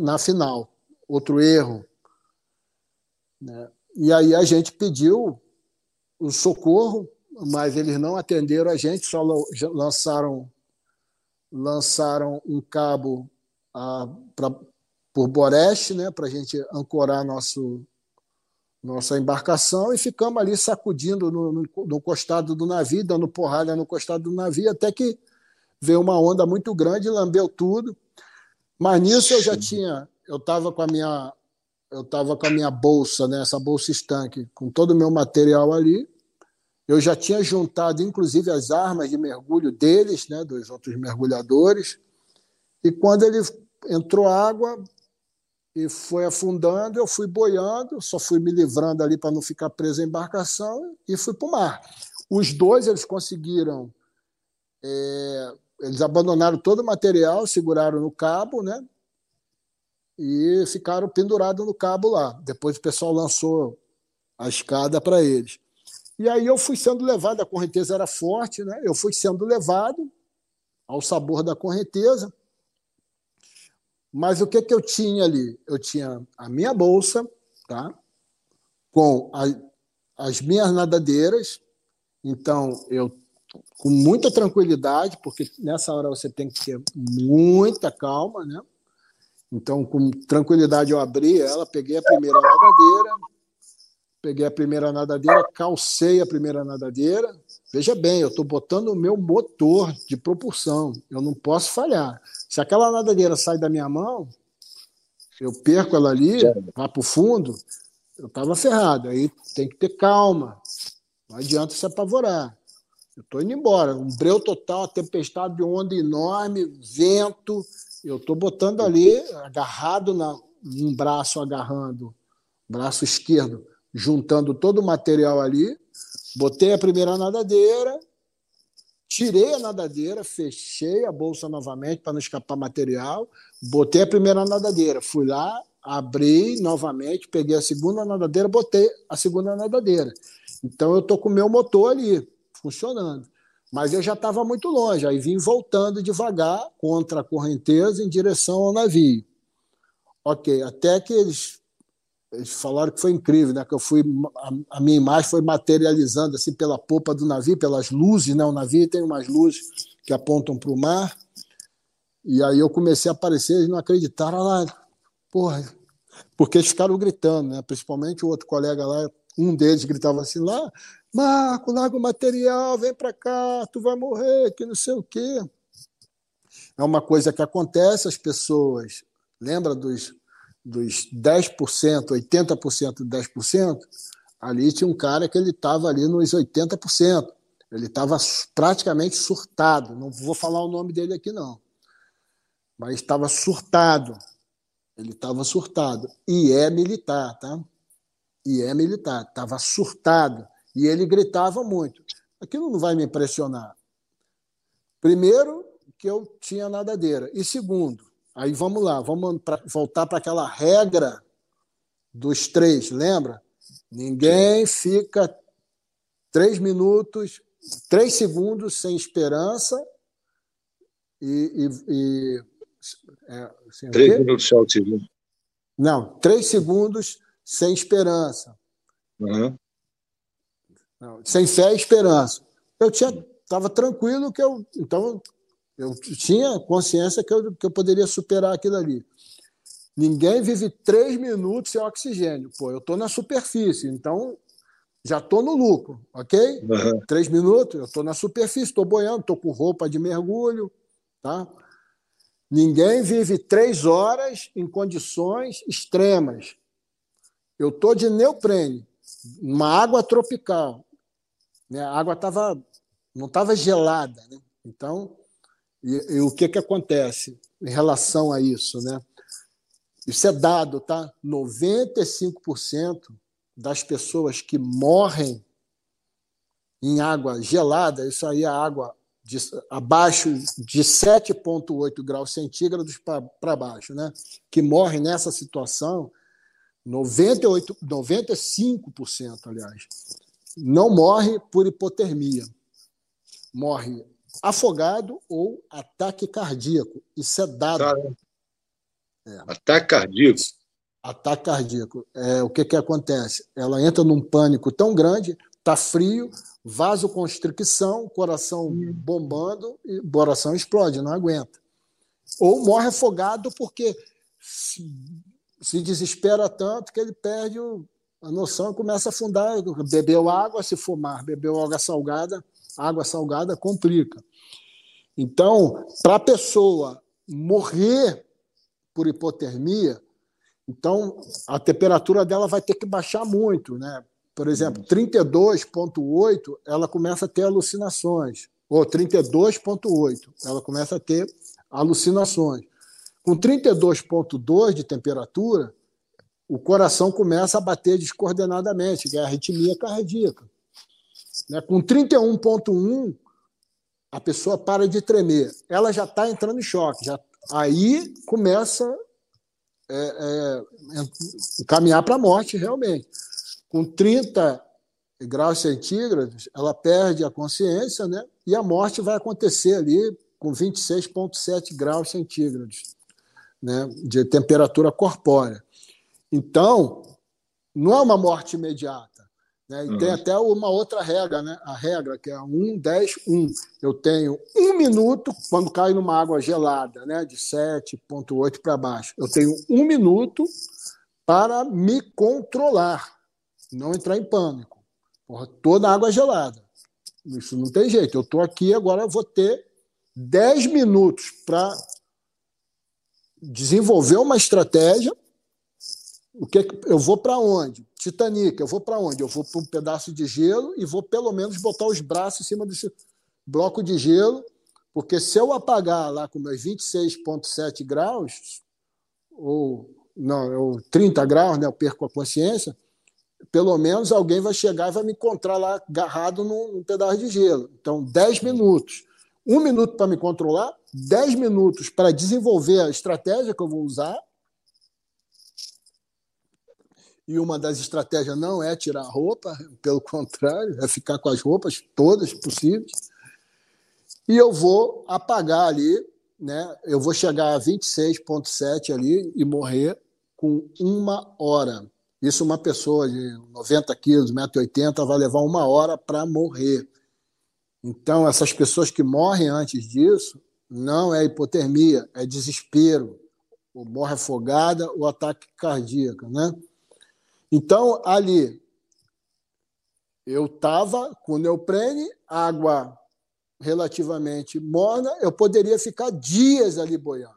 na final. Outro erro. Né? E aí a gente pediu o socorro, mas eles não atenderam a gente, só lançaram, lançaram um cabo para por Boreste, né, para a gente ancorar nosso, nossa embarcação e ficamos ali sacudindo no, no, no, costado do navio, dando porrada no costado do navio, até que veio uma onda muito grande, lambeu tudo. Mas nisso eu já tinha, eu estava com a minha, eu estava com a minha bolsa, né, essa bolsa estanque, com todo o meu material ali. Eu já tinha juntado, inclusive, as armas de mergulho deles, né, dos outros mergulhadores. E quando ele entrou água, e foi afundando, eu fui boiando, só fui me livrando ali para não ficar preso à embarcação e fui para o mar. Os dois eles conseguiram, é, eles abandonaram todo o material, seguraram no cabo, né? E ficaram pendurados no cabo lá. Depois o pessoal lançou a escada para eles. E aí eu fui sendo levado, a correnteza era forte, né? Eu fui sendo levado ao sabor da correnteza mas o que, que eu tinha ali? Eu tinha a minha bolsa, tá? com a, as minhas nadadeiras. Então, eu, com muita tranquilidade, porque nessa hora você tem que ter muita calma, né? Então, com tranquilidade, eu abri ela, peguei a primeira nadadeira, peguei a primeira nadadeira, calcei a primeira nadadeira. Veja bem, eu estou botando o meu motor de propulsão, eu não posso falhar. Se aquela nadadeira sai da minha mão, eu perco ela ali, vai para o fundo, eu estava ferrado. Aí tem que ter calma, não adianta se apavorar. Eu estou indo embora, um breu total, tempestade de onda enorme, vento. Eu estou botando ali, agarrado na, um braço, agarrando, braço esquerdo, juntando todo o material ali. Botei a primeira nadadeira, Tirei a nadadeira, fechei a bolsa novamente para não escapar material, botei a primeira nadadeira, fui lá, abri novamente, peguei a segunda nadadeira, botei a segunda nadadeira. Então eu estou com o meu motor ali, funcionando. Mas eu já estava muito longe, aí vim voltando devagar contra a correnteza em direção ao navio. ok, até que eles falaram que foi incrível, né? Que eu fui, a, a, minha imagem foi materializando assim pela popa do navio, pelas luzes, né? O navio tem umas luzes que apontam para o mar. E aí eu comecei a aparecer, eles não acreditaram lá, porra, porque eles ficaram gritando, né? Principalmente o outro colega lá, um deles gritava assim lá, Marco, larga o material, vem para cá, tu vai morrer, que não sei o quê. É uma coisa que acontece, as pessoas, lembra dos, dos 10%, 80% de 10%? Ali tinha um cara que ele estava ali nos 80%. Ele estava praticamente surtado. Não vou falar o nome dele aqui, não. Mas estava surtado. Ele estava surtado. E é militar, tá? E é militar. Estava surtado. E ele gritava muito. Aquilo não vai me impressionar. Primeiro, que eu tinha nadadeira. E segundo, aí vamos lá, vamos pra, voltar para aquela regra dos três, lembra? Ninguém fica três minutos, três segundos sem esperança e. e, e é, assim, três minutos sem autismo. Não, três segundos sem esperança. Uhum. Não, sem fé e esperança. Eu tinha estava tranquilo que eu então eu tinha consciência que eu, que eu poderia superar aquilo ali. Ninguém vive três minutos sem oxigênio. Pô, eu estou na superfície, então já estou no lucro, ok? Uhum. Três minutos, eu estou na superfície, estou boiando, estou com roupa de mergulho, tá? Ninguém vive três horas em condições extremas. Eu estou de neoprene, uma água tropical. Né? A água tava, não estava gelada. Né? Então, e, e, o que, que acontece em relação a isso? Né? Isso é dado, tá? 95% das pessoas que morrem em água gelada, isso aí é água de, abaixo de 7,8 graus centígrados para baixo, né? que morrem nessa situação, 98, 95%, aliás, não morre por hipotermia. Morre afogado ou ataque cardíaco. Isso é dado. É. Ataque cardíaco. Ataque cardíaco. É, o que, que acontece? Ela entra num pânico tão grande, está frio, vasoconstricção, coração hum. bombando e o coração explode, não aguenta. Ou morre afogado porque se, se desespera tanto que ele perde o, a noção e começa a afundar. Bebeu água, se fumar, bebeu água salgada, água salgada complica. Então, para a pessoa morrer por hipotermia, então a temperatura dela vai ter que baixar muito, né? Por exemplo, 32.8, ela começa a ter alucinações, ou 32.8, ela começa a ter alucinações. Com 32.2 de temperatura, o coração começa a bater descoordenadamente, que é a arritmia cardíaca. Né? Com 31,1, a pessoa para de tremer. Ela já está entrando em choque. Já, aí começa é, é, caminhar para a morte, realmente. Com 30 graus centígrados, ela perde a consciência, né? e a morte vai acontecer ali com 26,7 graus centígrados né? de temperatura corpórea. Então, não é uma morte imediata. Né? E uhum. tem até uma outra regra, né? a regra que é 1, 10, 1. Eu tenho um minuto, quando cai numa água gelada, né? de 7,8 para baixo, eu tenho um minuto para me controlar, não entrar em pânico. Porra, tô na água gelada. Isso não tem jeito. Eu estou aqui, agora vou ter 10 minutos para desenvolver uma estratégia. O que eu vou para onde? Titanic, eu vou para onde? Eu vou para um pedaço de gelo e vou pelo menos botar os braços em cima desse bloco de gelo, porque se eu apagar lá com meus 26,7 graus, ou não, eu, 30 graus, né, eu perco a consciência, pelo menos alguém vai chegar e vai me encontrar lá agarrado num, num pedaço de gelo. Então, 10 minutos. Um minuto para me controlar, 10 minutos para desenvolver a estratégia que eu vou usar, e uma das estratégias não é tirar a roupa, [LAUGHS] pelo contrário, é ficar com as roupas todas possíveis. E eu vou apagar ali, né? Eu vou chegar a 26,7 ali e morrer com uma hora. Isso, uma pessoa de 90 quilos, 1,80m, vai levar uma hora para morrer. Então, essas pessoas que morrem antes disso, não é hipotermia, é desespero, ou morre afogada, ou ataque cardíaco, né? Então, ali, eu estava com neoprene, água relativamente morna, eu poderia ficar dias ali boiando.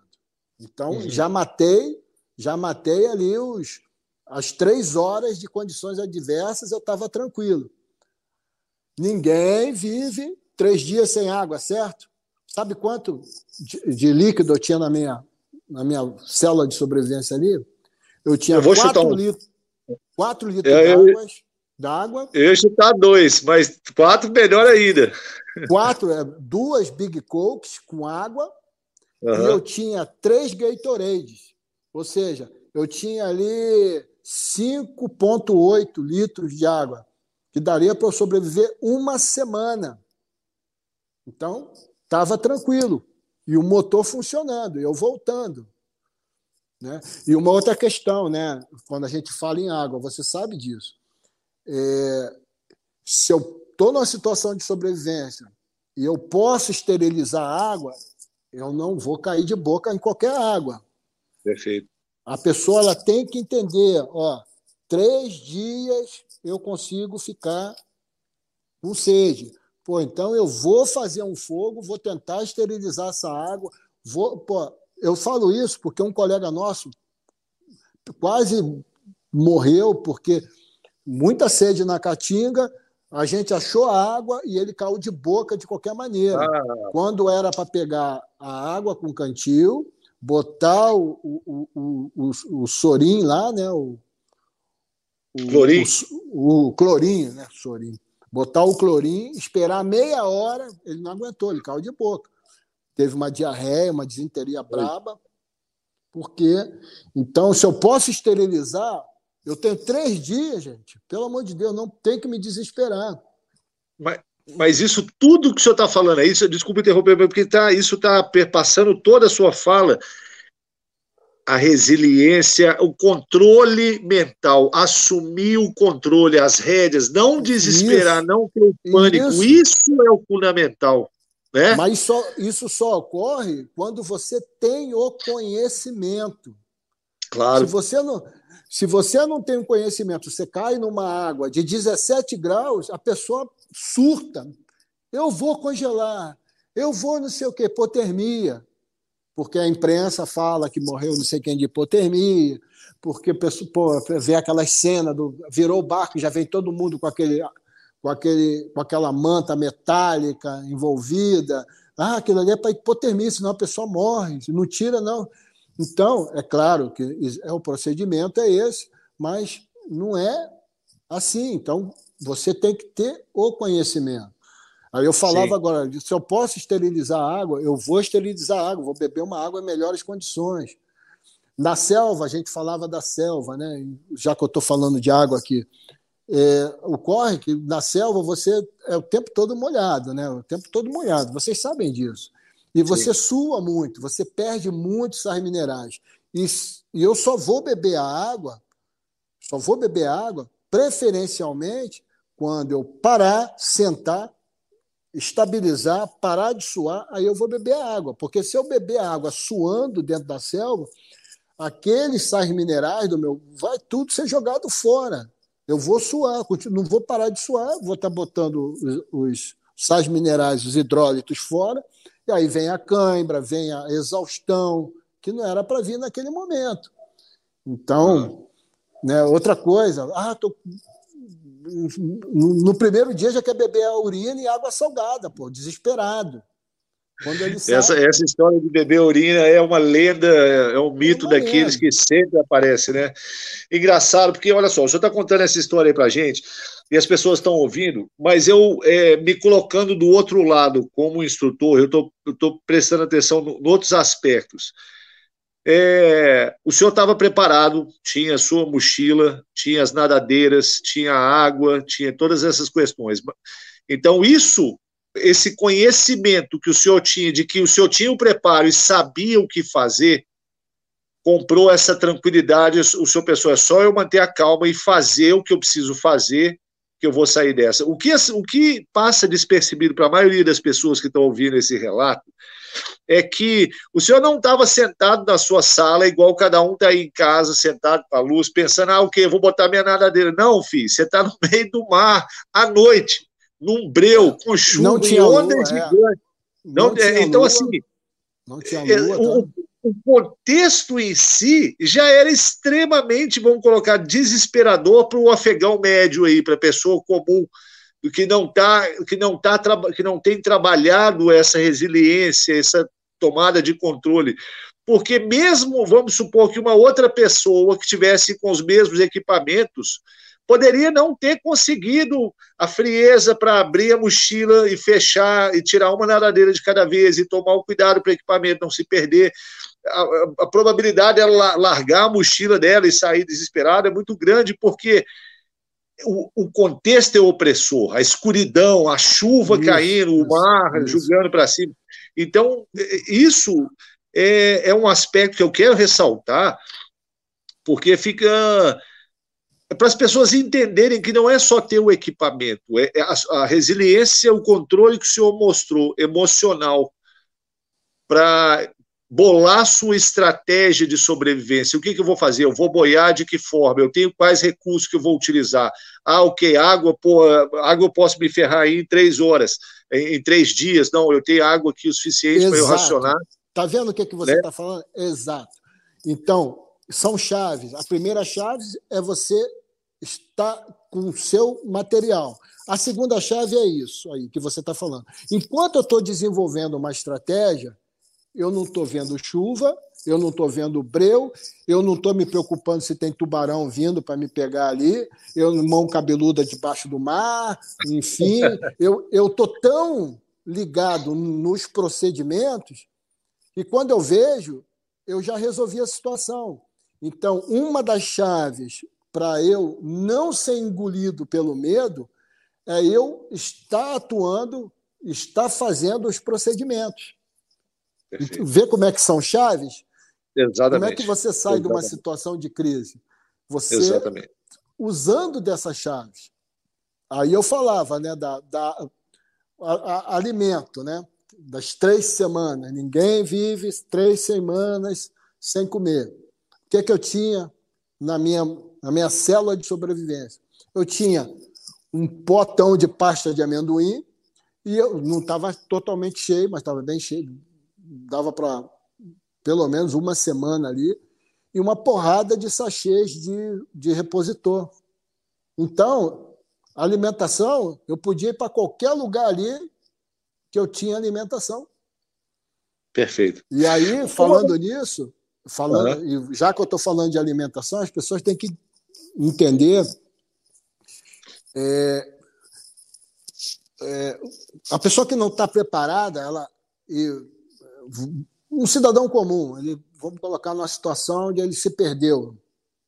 Então, uhum. já matei, já matei ali os, as três horas de condições adversas, eu estava tranquilo. Ninguém vive três dias sem água, certo? Sabe quanto de, de líquido eu tinha na minha, na minha célula de sobrevivência ali? Eu tinha 4 um. litros, quatro litros d'água. Eu ia chutar dois, mas quatro melhor ainda. Quatro, é, duas Big Cokes com água uhum. e eu tinha três Gatorades. Ou seja, eu tinha ali 5,8 litros de água, que daria para eu sobreviver uma semana. Então, estava tranquilo. E o motor funcionando, eu voltando. Né? E uma outra questão, né? quando a gente fala em água, você sabe disso. É, se eu estou numa situação de sobrevivência e eu posso esterilizar a água, eu não vou cair de boca em qualquer água. Perfeito. A pessoa ela tem que entender, ó, três dias eu consigo ficar com sede. Pô, então eu vou fazer um fogo, vou tentar esterilizar essa água. Vou, pô, eu falo isso porque um colega nosso quase morreu porque muita sede na caatinga, a gente achou a água e ele caiu de boca de qualquer maneira. Ah. Quando era para pegar a água com cantil, botar o, o, o, o, o sorim lá, né? O, o, clorim. O, o clorinho, né? Sorim. Botar o clorim, esperar meia hora, ele não aguentou, ele caiu de boca. Teve uma diarreia, uma desinteria braba. Porque, então, se eu posso esterilizar, eu tenho três dias, gente. Pelo amor de Deus, não tem que me desesperar. Mas, mas isso tudo que o senhor está falando aí, desculpa interromper, porque tá, isso está perpassando toda a sua fala. A resiliência, o controle mental, assumir o controle, as rédeas, não desesperar, isso, não ter o pânico. Isso. isso é o fundamental. Né? Mas só, isso só ocorre quando você tem o conhecimento. Claro. Se você não, se você não tem um conhecimento, você cai numa água de 17 graus, a pessoa surta. Eu vou congelar, eu vou não sei o quê, hipotermia. Porque a imprensa fala que morreu não sei quem de hipotermia, porque pô, vê aquelas cenas do virou barco, já vem todo mundo com aquele com aquele com aquela manta metálica envolvida. Ah, aquilo ali é para hipotermia, senão a pessoa morre. Não tira, não. Então, é claro que é o procedimento é esse, mas não é assim. Então, você tem que ter o conhecimento. Aí eu falava Sim. agora, se eu posso esterilizar a água, eu vou esterilizar a água, vou beber uma água em melhores condições. Na selva, a gente falava da selva, né? já que eu estou falando de água aqui. É, ocorre que na selva você é o tempo todo molhado, né? o tempo todo molhado, vocês sabem disso. E você Sim. sua muito, você perde muitos sais minerais. E, e eu só vou beber a água, só vou beber água, preferencialmente, quando eu parar, sentar, estabilizar, parar de suar, aí eu vou beber a água. Porque se eu beber a água suando dentro da selva, aqueles sais minerais do meu vai tudo ser jogado fora. Eu vou suar, não vou parar de suar, vou estar botando os, os sais minerais, os hidrólitos fora, e aí vem a cãibra, vem a exaustão, que não era para vir naquele momento. Então, né, outra coisa, ah, tô, no primeiro dia já quer beber a urina e água salgada, pô, desesperado. Essa, essa história de beber urina é uma lenda, é um mito é daqueles que sempre aparece, né? Engraçado, porque olha só, o senhor está contando essa história aí para gente e as pessoas estão ouvindo, mas eu é, me colocando do outro lado como instrutor, eu estou prestando atenção em outros aspectos. É, o senhor estava preparado, tinha a sua mochila, tinha as nadadeiras, tinha água, tinha todas essas questões. Então, isso esse conhecimento que o senhor tinha, de que o senhor tinha o preparo e sabia o que fazer, comprou essa tranquilidade, o seu pessoal é só eu manter a calma e fazer o que eu preciso fazer, que eu vou sair dessa. O que, o que passa despercebido para a maioria das pessoas que estão ouvindo esse relato é que o senhor não estava sentado na sua sala, igual cada um está aí em casa, sentado com a luz, pensando, ah, o quê? Vou botar minha nadadeira. Não, filho, você está no meio do mar, à noite, num breu, com chuva, não tinha ondas é. Não, não é, então, lua, assim. Não tinha é, lua, o, tá? o contexto em si já era extremamente, vamos colocar, desesperador para o afegão médio aí, para a pessoa comum que não tá, que não tá, que não tem trabalhado essa resiliência, essa tomada de controle. Porque mesmo, vamos supor que uma outra pessoa que tivesse com os mesmos equipamentos poderia não ter conseguido a frieza para abrir a mochila e fechar e tirar uma nadadeira de cada vez e tomar o cuidado para o equipamento não se perder. A, a, a probabilidade dela largar a mochila dela e sair desesperada é muito grande, porque o, o, contexto é opressor, a escuridão, a chuva isso, caindo, o mar isso. jogando para cima. Então, isso é, é, um aspecto que eu quero ressaltar, porque fica. É para as pessoas entenderem que não é só ter o equipamento, é, é a, a resiliência, o controle que o senhor mostrou, emocional, para bolar sua estratégia de sobrevivência. O que, que eu vou fazer? Eu vou boiar de que forma? Eu tenho quais recursos que eu vou utilizar? Ah, ok, água, pô, água eu posso me ferrar aí em três horas, em, em três dias. Não, eu tenho água aqui o suficiente para eu racionar. Tá vendo o que, que você está né? falando? Exato. Então, são chaves. A primeira chave é você estar com o seu material. A segunda chave é isso aí que você está falando. Enquanto eu estou desenvolvendo uma estratégia, eu não estou vendo chuva, eu não estou vendo breu, eu não estou me preocupando se tem tubarão vindo para me pegar ali, eu mão cabeluda debaixo do mar, enfim, [LAUGHS] eu estou tão ligado nos procedimentos e quando eu vejo, eu já resolvi a situação. Então, uma das chaves para eu não ser engolido pelo medo é eu estar atuando, estar fazendo os procedimentos. Perfeito. Vê como é que são chaves? Exatamente. Como é que você sai Exatamente. de uma situação de crise? Você Exatamente. usando dessas chaves. Aí eu falava, né, da, da a, a, alimento, né, das três semanas. Ninguém vive três semanas sem comer. O que é que eu tinha na minha na minha célula de sobrevivência? Eu tinha um potão de pasta de amendoim e eu não estava totalmente cheio, mas estava bem cheio, dava para pelo menos uma semana ali, e uma porrada de sachês de, de repositor. Então, a alimentação, eu podia ir para qualquer lugar ali que eu tinha alimentação. Perfeito. E aí, falando nisso, falando, uhum. já que eu estou falando de alimentação, as pessoas têm que entender é, é, a pessoa que não está preparada, ela e um cidadão comum, ele, vamos colocar numa situação onde ele se perdeu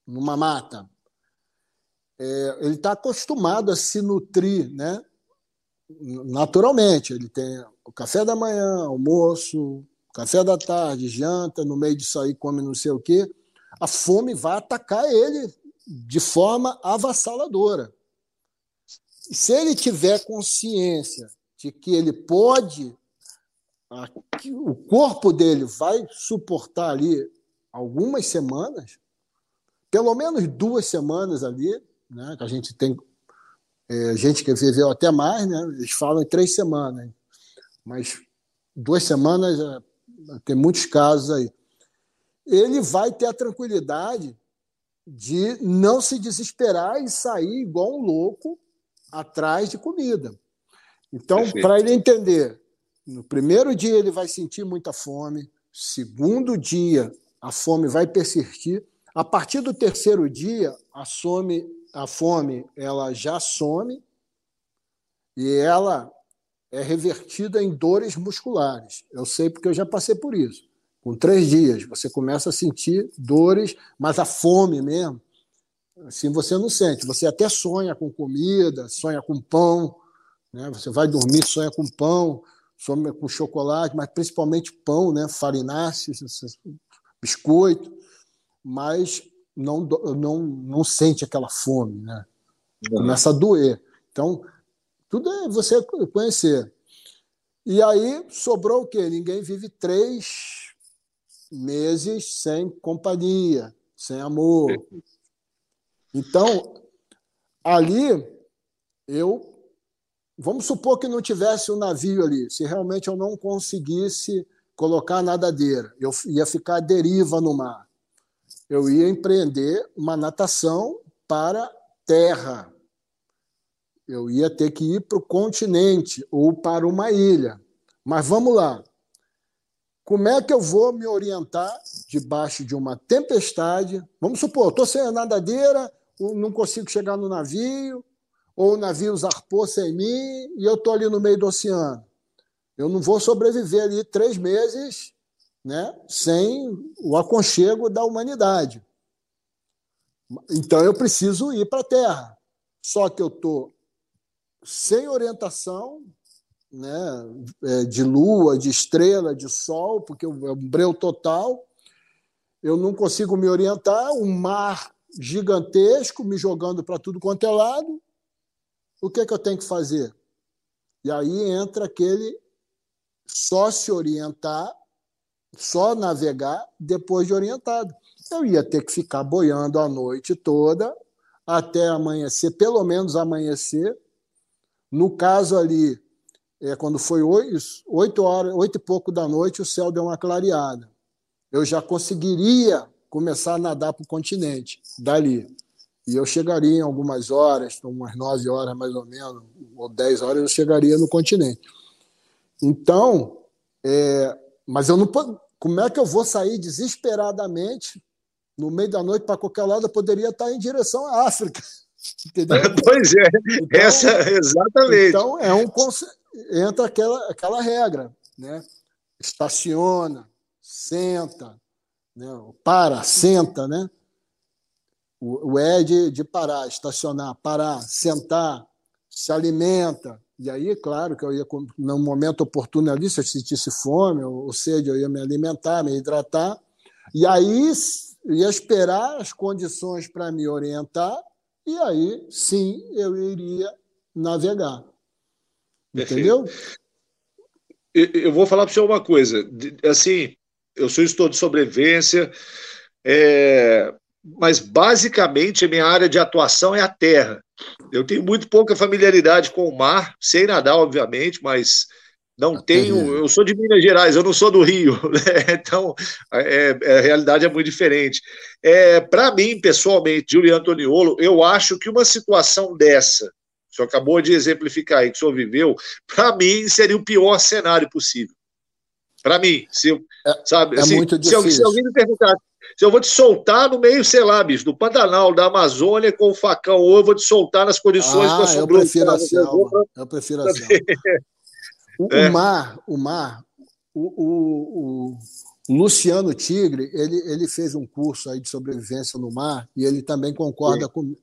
numa mata. É, ele está acostumado a se nutrir, né? Naturalmente, ele tem o café da manhã, almoço, café da tarde, janta, no meio disso aí come não sei o quê. A fome vai atacar ele de forma avassaladora. Se ele tiver consciência de que ele pode o corpo dele vai suportar ali algumas semanas, pelo menos duas semanas ali, né? Que a gente tem é, gente que viveu até mais, né? Eles falam em três semanas, mas duas semanas é, tem muitos casos aí. Ele vai ter a tranquilidade de não se desesperar e sair igual um louco atrás de comida. Então, para ele entender no primeiro dia ele vai sentir muita fome, segundo dia a fome vai persistir. A partir do terceiro dia, a fome, a fome ela já some e ela é revertida em dores musculares. Eu sei porque eu já passei por isso. Com três dias, você começa a sentir dores, mas a fome mesmo, assim você não sente. Você até sonha com comida, sonha com pão, né? você vai dormir, sonha com pão, com chocolate, mas principalmente pão, né? farináceos, biscoito. mas não, não, não sente aquela fome, né? Começa a doer. Então, tudo é você conhecer. E aí sobrou o quê? Ninguém vive três meses sem companhia, sem amor. Então, ali, eu. Vamos supor que não tivesse um navio ali. Se realmente eu não conseguisse colocar nadadeira, eu ia ficar à deriva no mar. Eu ia empreender uma natação para terra. Eu ia ter que ir para o continente ou para uma ilha. Mas vamos lá. Como é que eu vou me orientar debaixo de uma tempestade? Vamos supor, estou sem a nadadeira, não consigo chegar no navio, ou o navio zarpou sem mim e eu estou ali no meio do oceano. Eu não vou sobreviver ali três meses né, sem o aconchego da humanidade. Então eu preciso ir para a Terra. Só que eu estou sem orientação, né, é, de lua, de estrela, de sol, porque é um breu total. Eu não consigo me orientar, um mar gigantesco me jogando para tudo quanto é lado. O que é que eu tenho que fazer? E aí entra aquele só se orientar, só navegar depois de orientado. Eu ia ter que ficar boiando a noite toda até amanhecer, pelo menos amanhecer. No caso ali, é, quando foi oito horas, oito e pouco da noite, o céu deu uma clareada. Eu já conseguiria começar a nadar para o continente dali. E eu chegaria em algumas horas, umas nove horas mais ou menos, ou dez horas, eu chegaria no continente. Então, é, mas eu não como é que eu vou sair desesperadamente no meio da noite para qualquer lado? Eu poderia estar em direção à África. [LAUGHS] Entendeu? [LAUGHS] Pois é, então, essa exatamente. Então é um entra aquela, aquela regra, né? Estaciona, senta, né? para, senta, né? O, o é de, de parar, estacionar, parar, sentar, se alimenta. E aí, claro, que eu ia, no momento oportuno ali, se eu sentisse fome ou sede, eu ia me alimentar, me hidratar. E aí ia esperar as condições para me orientar, e aí sim eu iria navegar. Entendeu? Eu vou falar para você uma coisa. Assim, eu sou estudo de sobrevivência, é, mas basicamente a minha área de atuação é a terra. Eu tenho muito pouca familiaridade com o mar, sem nadar, obviamente, mas não tenho. Eu sou de Minas Gerais, eu não sou do Rio, [LAUGHS] né? então é, é, a realidade é muito diferente. É, Para mim, pessoalmente, Juliano Antoniolo, eu acho que uma situação dessa, o senhor acabou de exemplificar aí que o senhor viveu, para mim seria o pior cenário possível. Para mim, se eu, é, sabe, é assim, muito difícil. Se, se alguém me perguntar se eu vou te soltar no meio, sei lá, bicho, do Pantanal, da Amazônia com o facão, ou eu vou te soltar nas condições ah, que eu Eu prefiro assim, eu prefiro assim. O, é. o, mar, o mar, o, o, o, Luciano Tigre, ele, ele fez um curso aí de sobrevivência no mar e ele também concorda Sim. com.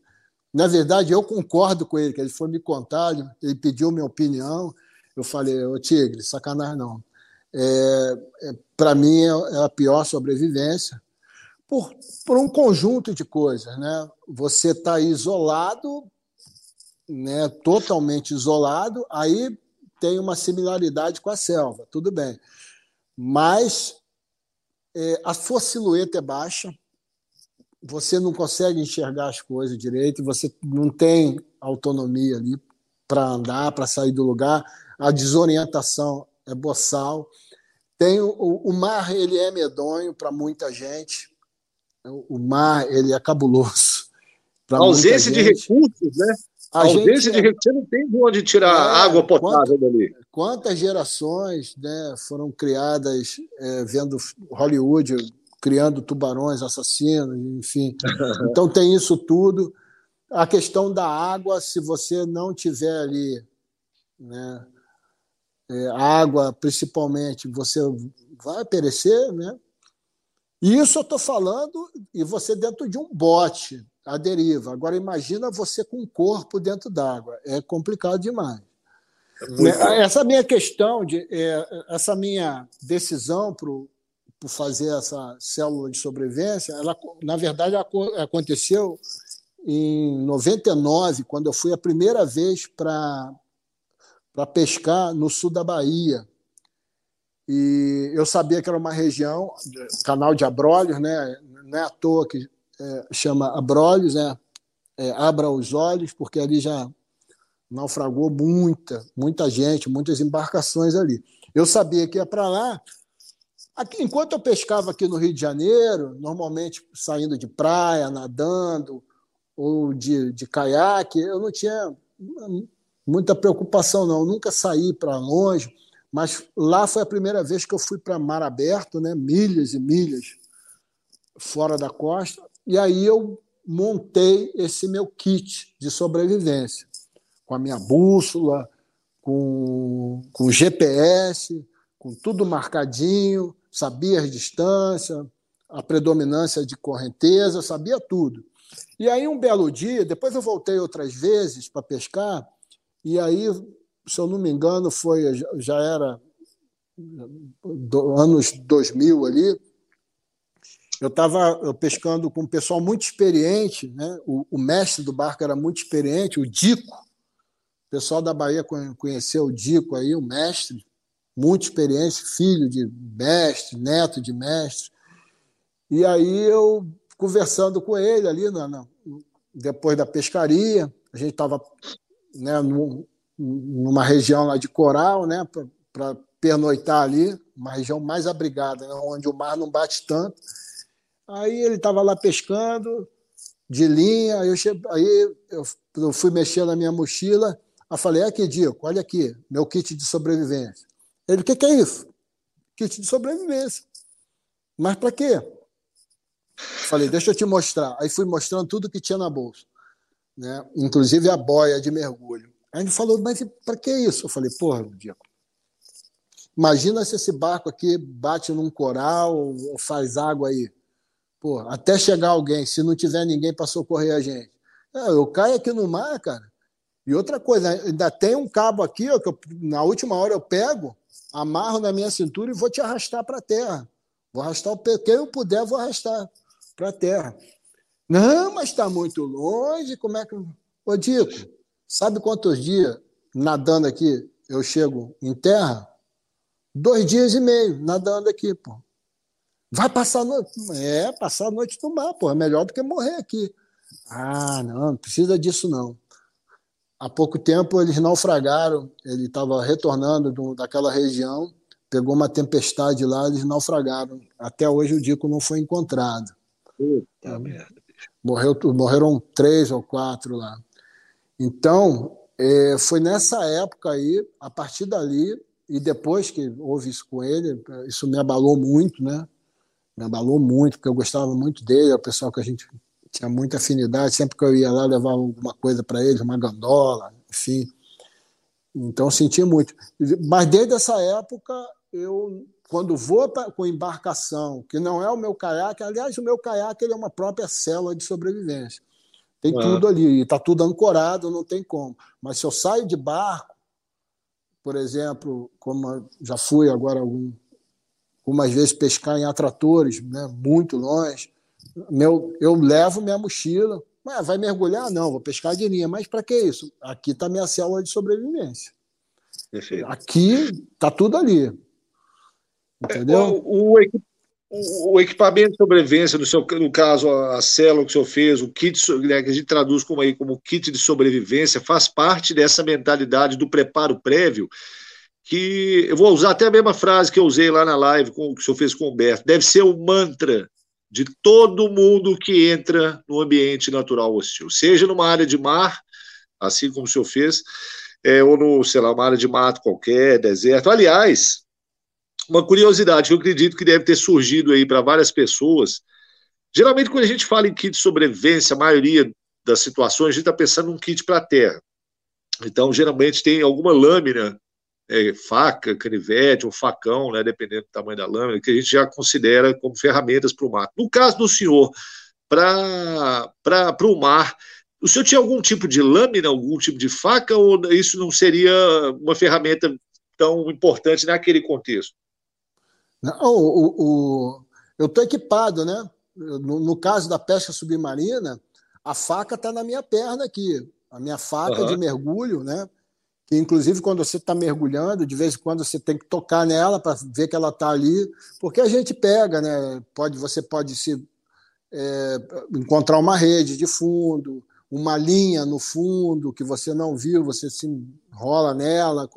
Na verdade, eu concordo com ele, que ele foi me contar, ele pediu minha opinião. Eu falei, ô Tigre, sacanagem não. É, é, Para mim é, é a pior sobrevivência por, por um conjunto de coisas. Né? Você está isolado, né, totalmente isolado, aí tem uma similaridade com a selva, tudo bem. Mas é, a sua silhueta é baixa, você não consegue enxergar as coisas direito, você não tem autonomia ali para andar, para sair do lugar, a desorientação é boçal. Tem o, o mar, ele é medonho para muita gente. O mar, ele é cabuloso. [LAUGHS] A ausência de recursos, né? A, a ausência de recursos, você não tem de onde tirar é, água potável quanta, dali. Quantas gerações né, foram criadas é, vendo Hollywood criando tubarões assassinos, enfim. [LAUGHS] Então tem isso tudo. A questão da água, se você não tiver ali né, é, água, principalmente, você vai perecer, né? Isso eu estou falando e você dentro de um bote à deriva. Agora imagina você com um corpo dentro d'água. É complicado demais. É essa minha questão, de, é, essa minha decisão por fazer essa célula de sobrevivência, ela, na verdade, aconteceu em 99, quando eu fui a primeira vez para pescar no sul da Bahia. E eu sabia que era uma região, canal de Abrolhos, né? não é à toa que é, chama Abrolhos, né? É, abra os olhos, porque ali já naufragou muita, muita gente, muitas embarcações ali. Eu sabia que ia para lá. Aqui, enquanto eu pescava aqui no Rio de Janeiro, normalmente saindo de praia, nadando, ou de, de caiaque, eu não tinha muita preocupação, não. Eu nunca saí para longe, mas lá foi a primeira vez que eu fui para mar aberto, né? milhas e milhas fora da costa, e aí eu montei esse meu kit de sobrevivência, com a minha bússola, com, com GPS, com tudo marcadinho, sabia as distâncias, a predominância de correnteza, sabia tudo. E aí, um belo dia, depois eu voltei outras vezes para pescar, e aí, se eu não me engano, foi já era anos 2000 ali, eu estava pescando com um pessoal muito experiente, né? O, o, mestre do barco era muito experiente, o Dico. O pessoal da Bahia conheceu o Dico aí, o mestre, muito experiente, filho de mestre, neto de mestre. E aí eu conversando com ele ali na, na depois da pescaria, a gente estava né, numa região lá de coral, né, para pernoitar ali, uma região mais abrigada, né, onde o mar não bate tanto. Aí ele estava lá pescando de linha, aí eu, che... aí eu fui mexer na minha mochila, aí falei, aqui, Dico, olha aqui, meu kit de sobrevivência. Ele, o que, que é isso? Kit de sobrevivência. Mas para quê? Falei, deixa eu te mostrar. Aí fui mostrando tudo que tinha na bolsa, né? inclusive a boia de mergulho. Aí ele falou, mas para que isso? Eu falei, porra, Dico, imagina se esse barco aqui bate num coral ou faz água aí. Pô, até chegar alguém, se não tiver ninguém para socorrer a gente. É, eu caio aqui no mar, cara. E outra coisa, ainda tem um cabo aqui, ó, que eu, na última hora eu pego, amarro na minha cintura e vou te arrastar para a terra. Vou arrastar o quem eu puder, vou arrastar para a terra. Não, mas está muito longe, como é que. Ô, Dico, sabe quantos dias nadando aqui eu chego em terra? Dois dias e meio nadando aqui, pô. Vai passar a noite. É, passar a noite no mar, pô. É melhor do que morrer aqui. Ah, não, não precisa disso, não. Há pouco tempo eles naufragaram. Ele estava retornando do, daquela região, pegou uma tempestade lá, eles naufragaram. Até hoje o Dico não foi encontrado. Puta merda. Morreu, morreram três ou quatro lá. Então, é, foi nessa época aí, a partir dali, e depois que houve isso com ele, isso me abalou muito, né? Me abalou muito, porque eu gostava muito dele, é o pessoal que a gente tinha muita afinidade, sempre que eu ia lá levava alguma coisa para eles, uma gandola, enfim. Então senti muito. Mas desde essa época, eu quando vou pra, com embarcação, que não é o meu caiaque, aliás, o meu caiaque ele é uma própria célula de sobrevivência. Tem tudo ali, está tudo ancorado, não tem como. Mas se eu saio de barco, por exemplo, como já fui agora algum, algumas vezes pescar em atratores, né, muito longe. Meu, eu levo minha mochila. Ué, vai mergulhar? Não, vou pescar de linha. Mas para que isso? Aqui está minha célula de sobrevivência. Perfeito. Aqui está tudo ali. Entendeu? É, o, o, o, equipamento de sobrevivência, no, seu, no caso, a célula que o senhor fez, o kit, né, que a gente traduz como, aí, como kit de sobrevivência, faz parte dessa mentalidade do preparo prévio que eu vou usar até a mesma frase que eu usei lá na live com, que o senhor fez com o Humberto, deve ser o mantra de todo mundo que entra no ambiente natural hostil, seja numa área de mar, assim como o senhor fez, é, ou no, sei lá, uma área de mato qualquer, deserto. Aliás, uma curiosidade que eu acredito que deve ter surgido aí para várias pessoas. Geralmente, quando a gente fala em kit de sobrevivência, a maioria das situações, a gente está pensando num kit para a terra. Então, geralmente tem alguma lâmina é, faca, canivete, ou facão, né, dependendo do tamanho da lâmina, que a gente já considera como ferramentas para o mar. No caso do senhor, para o mar, o senhor tinha algum tipo de lâmina, algum tipo de faca, ou isso não seria uma ferramenta tão importante naquele contexto? Não, o, o, eu estou equipado, né? No, no, caso da pesca submarina, a faca está na minha perna aqui. A minha faca uhum. de mergulho, né? Que inclusive quando você está mergulhando, de vez em quando você tem que tocar nela para ver que ela está ali, porque a gente pega, né? Pode, você pode se é, encontrar uma rede de fundo, uma linha no fundo que você não viu, você se enrola nela.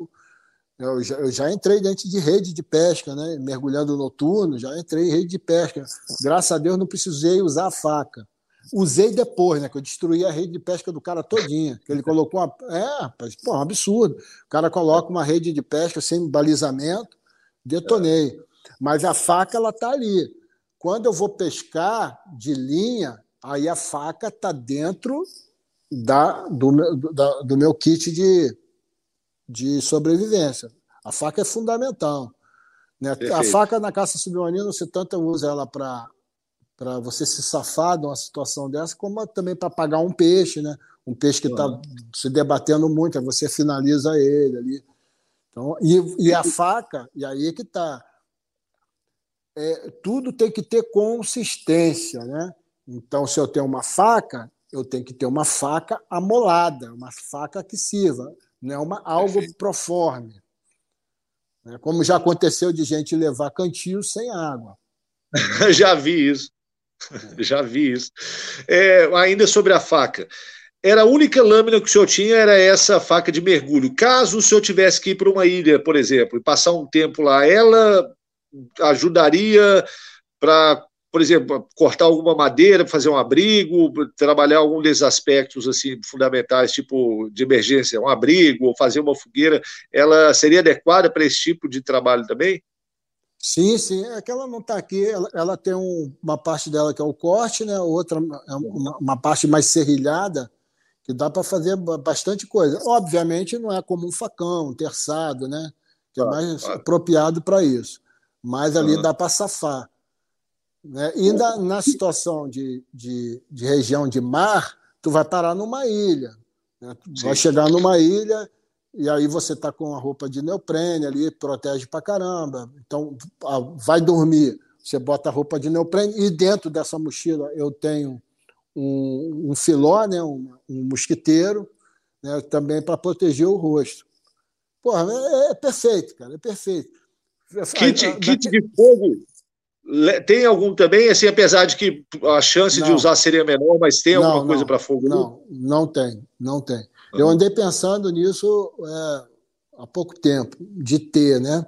Eu já, eu já, entrei dentro de rede de pesca, né? mergulhando noturno, já entrei em rede de pesca. Graças a Deus não precisei usar a faca. Usei depois, né? Que eu destruí a rede de pesca do cara todinha. Que ele colocou uma. É, pô, um absurdo. O cara coloca uma rede de pesca sem balizamento, detonei. Mas a faca, ela tá ali. Quando eu vou pescar de linha, aí a faca está dentro da, do, da, do meu kit de, de sobrevivência. A faca é fundamental. Né? A faca na caça submarina, você tanto usa ela para para você se safar de uma situação dessa, como também para pagar um peixe, né? Um peixe que está uhum. se debatendo muito, aí você finaliza ele ali. Então, e, e a faca, e aí é que está. É, tudo tem que ter consistência, né? Então, se eu tenho uma faca, eu tenho que ter uma faca amolada, uma faca que sirva, não é uma, algo Perfeito. proforme. Né? Como já aconteceu de gente levar cantil sem água. [LAUGHS] já vi isso. [LAUGHS] já vi isso. É, ainda sobre a faca. Era a única lâmina que o senhor tinha, era essa faca de mergulho. Caso o senhor tivesse que ir para uma ilha, por exemplo, e passar um tempo lá, ela ajudaria para por exemplo, cortar alguma madeira fazer um abrigo, trabalhar algum desses aspectos assim fundamentais, tipo de emergência, um abrigo ou fazer uma fogueira, ela seria adequada para esse tipo de trabalho também? Sim, sim. É que ela não está aqui, ela, ela tem um, uma parte dela que é o corte, né? outra é uma, uma parte mais serrilhada, que dá para fazer bastante coisa. Obviamente não é como um facão, um terçado, né? que é mais apropriado para isso. Mas ali uhum. dá para safar. Né? E na, na situação de, de, de, região de mar, tu vai parar numa ilha. Né? vai chegar numa ilha e aí você está com a roupa de neoprene ali, protege pra caramba. Então, vai dormir, você bota a roupa de neoprene e dentro dessa mochila eu tenho um, um filó, né? um, um mosquiteiro, né? também para proteger o rosto. Porra, é, é, perfeito, cara, é perfeito. Kit, kit de fogo tem algum também, assim, apesar de que a chance não. de usar seria menor, mas tem alguma não, coisa para fogo? Não, não tem, não tem. Eu andei pensando nisso é, há pouco tempo, de ter, né?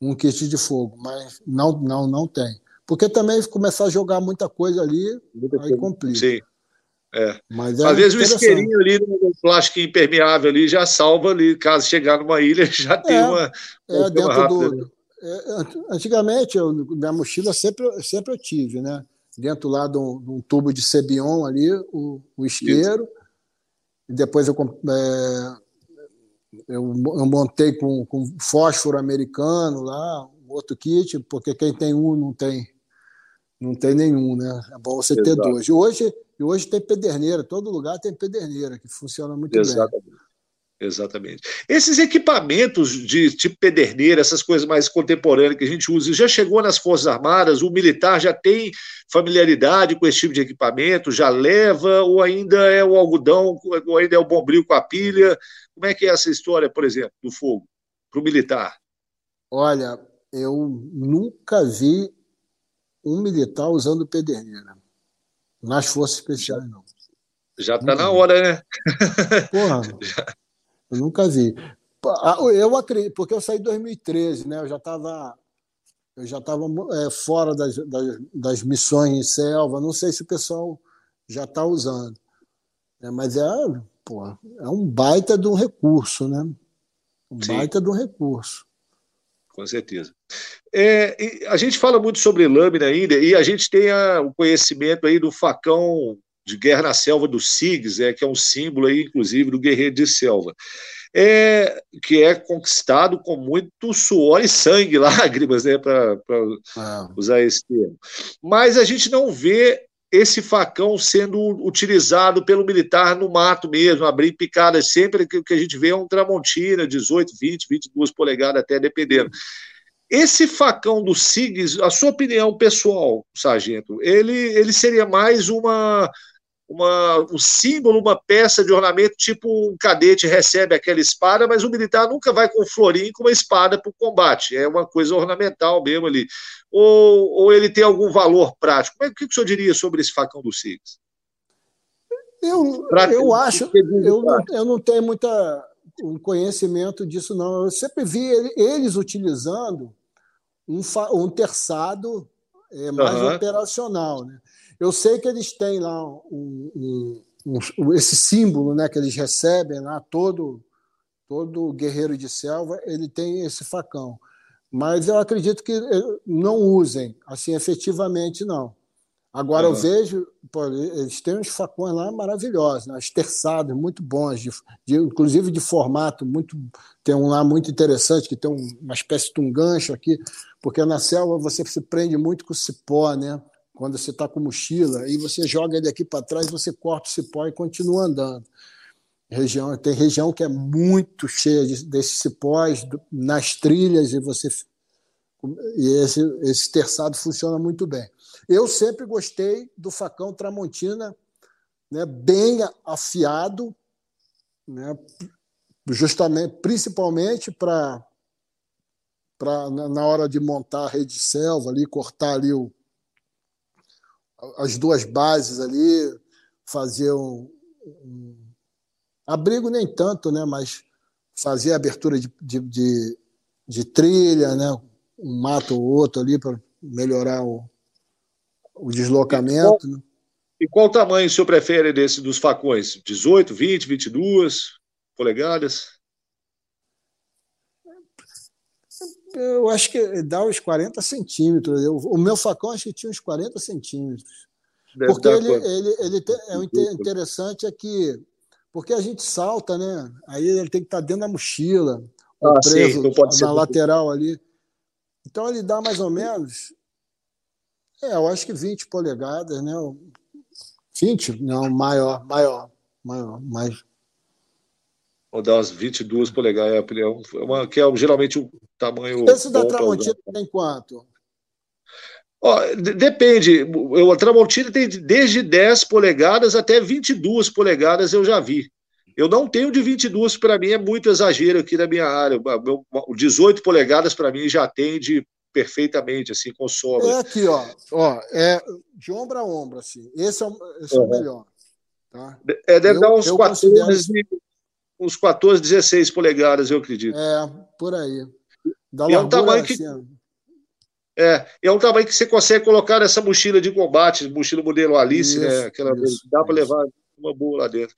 Um kit de fogo, mas não, não, não tem. Porque também começar a jogar muita coisa ali, muita aí complica. Sim. É. Mas é Às vezes o isqueirinho ali no plástico impermeável ali já salva ali, caso chegar numa ilha, [LAUGHS] já tem é, uma. É, dentro rápida, do, né? É, antigamente, eu, minha mochila sempre, sempre eu tive, né? Dentro lá de um, de um tubo de Cebion ali, o, o isqueiro. Isso. E depois eu, é, eu, eu, montei com, com fósforo americano lá, outro kit, porque quem tem um não tem não tem nenhum, né? É bom você Exato. ter dois. E hoje, hoje tem pederneira, todo lugar tem pederneira, que funciona muito Exatamente. bem. Exatamente. Esses equipamentos de tipo pederneira, essas coisas mais contemporâneas que a gente usa, já chegou nas Forças Armadas? O militar já tem familiaridade com esse tipo de equipamento? Já leva? Ou ainda é o algodão? Ou ainda é o bombril com a pilha? Como é que é essa história, por exemplo, do fogo para o militar? Olha, eu nunca vi um militar usando pederneira nas Forças Especiais, não. Já está na hora, né? Porra. [LAUGHS] Eu nunca vi. Ah, eu acredito, porque eu saí em 2013, né? Eu já estava eu já estava é, fora das, das, das, missões em selva. Não sei se o pessoal já está usando. É, mas é, pô, é um baita de um recurso, né? Um Sim. baita de um recurso. Com certeza. É, a gente fala muito sobre lâmina ainda, e a gente tem o conhecimento aí do facão de guerra na selva do SIGS, é, que é um símbolo aí, inclusive, do guerreiro de selva, é, que é conquistado com muito suor e sangue, [LAUGHS] lágrimas, né, para ah. usar esse termo. Mas a gente não vê esse facão sendo utilizado pelo militar no mato mesmo, abrir picadas, sempre que, que a gente vê é um Tramontina, 18, 20, 22 polegadas até, dependendo. Esse facão do SIGS, a sua opinião pessoal, sargento, ele, ele seria mais uma, uma, um símbolo, uma peça de ornamento, tipo um cadete recebe aquela espada, mas o militar nunca vai com um florinho com uma espada para o combate. É uma coisa ornamental mesmo ali. Ou, ou ele tem algum valor prático? Como é, o que o senhor diria sobre esse facão do SIGS? Eu, eu acho, eu não, eu não tenho muita conhecimento disso, não. Eu sempre vi eles utilizando um, um terçado é, mais uhum. operacional. Né? Eu sei que eles têm lá um, um, um, esse símbolo né, que eles recebem lá, todo, todo guerreiro de selva, ele tem esse facão. Mas eu acredito que eh, não usem, assim, efetivamente, não. Agora uhum. eu vejo, pô, eles têm uns facões lá maravilhosos, né? terçados, muito bons, de, de, inclusive de formato muito. Tem um lá muito interessante, que tem um, uma espécie de um gancho aqui, porque na selva você se prende muito com o cipó, né? Quando você está com mochila, aí você joga ele aqui para trás, você corta o cipó e continua andando. Região, tem região que é muito cheia de, desses cipós nas trilhas e você e esse, esse terçado funciona muito bem. Eu sempre gostei do facão Tramontina, né, bem afiado, né, justamente, principalmente para na hora de montar a rede de selva ali, cortar ali o, as duas bases ali, fazer um, um abrigo nem tanto, né, mas fazer a abertura de, de, de, de trilha, né, um mato ou outro ali para melhorar o, o deslocamento. E qual, e qual tamanho o senhor prefere desse dos facões? 18, 20, 22 polegadas? Eu acho que dá uns 40 centímetros. Eu, o meu facão acho que tinha uns 40 centímetros. Deve porque ele, ele, ele tem, é o interessante é que porque a gente salta, né? Aí ele tem que estar dentro da mochila, ah, preso sim, na lateral ali. Então ele dá mais ou menos é, eu acho que 20 polegadas, né? 20? Não, maior, maior, maior, mais. Vou dar umas 22 polegadas, é, é uma, que é geralmente o tamanho. Esse da Tramontina tem quanto? Ó, depende. O, a Tramontina tem desde 10 polegadas até 22 polegadas, eu já vi. Eu não tenho de 22, para mim é muito exagero aqui na minha área. O 18 polegadas para mim já tem de perfeitamente, assim, com sobra. É aqui, ó, ó, é de ombro a ombro, assim. Esse é, esse uhum. é o melhor. Tá? É, deve eu, dar uns 14, considero... uns 14, 16 polegadas, eu acredito. É, por aí. Da é um tamanho que. Assim, é, é um tamanho que você consegue colocar nessa mochila de combate, mochila modelo Alice, né? isso, né? Aquela isso, dá para levar uma boa lá dentro.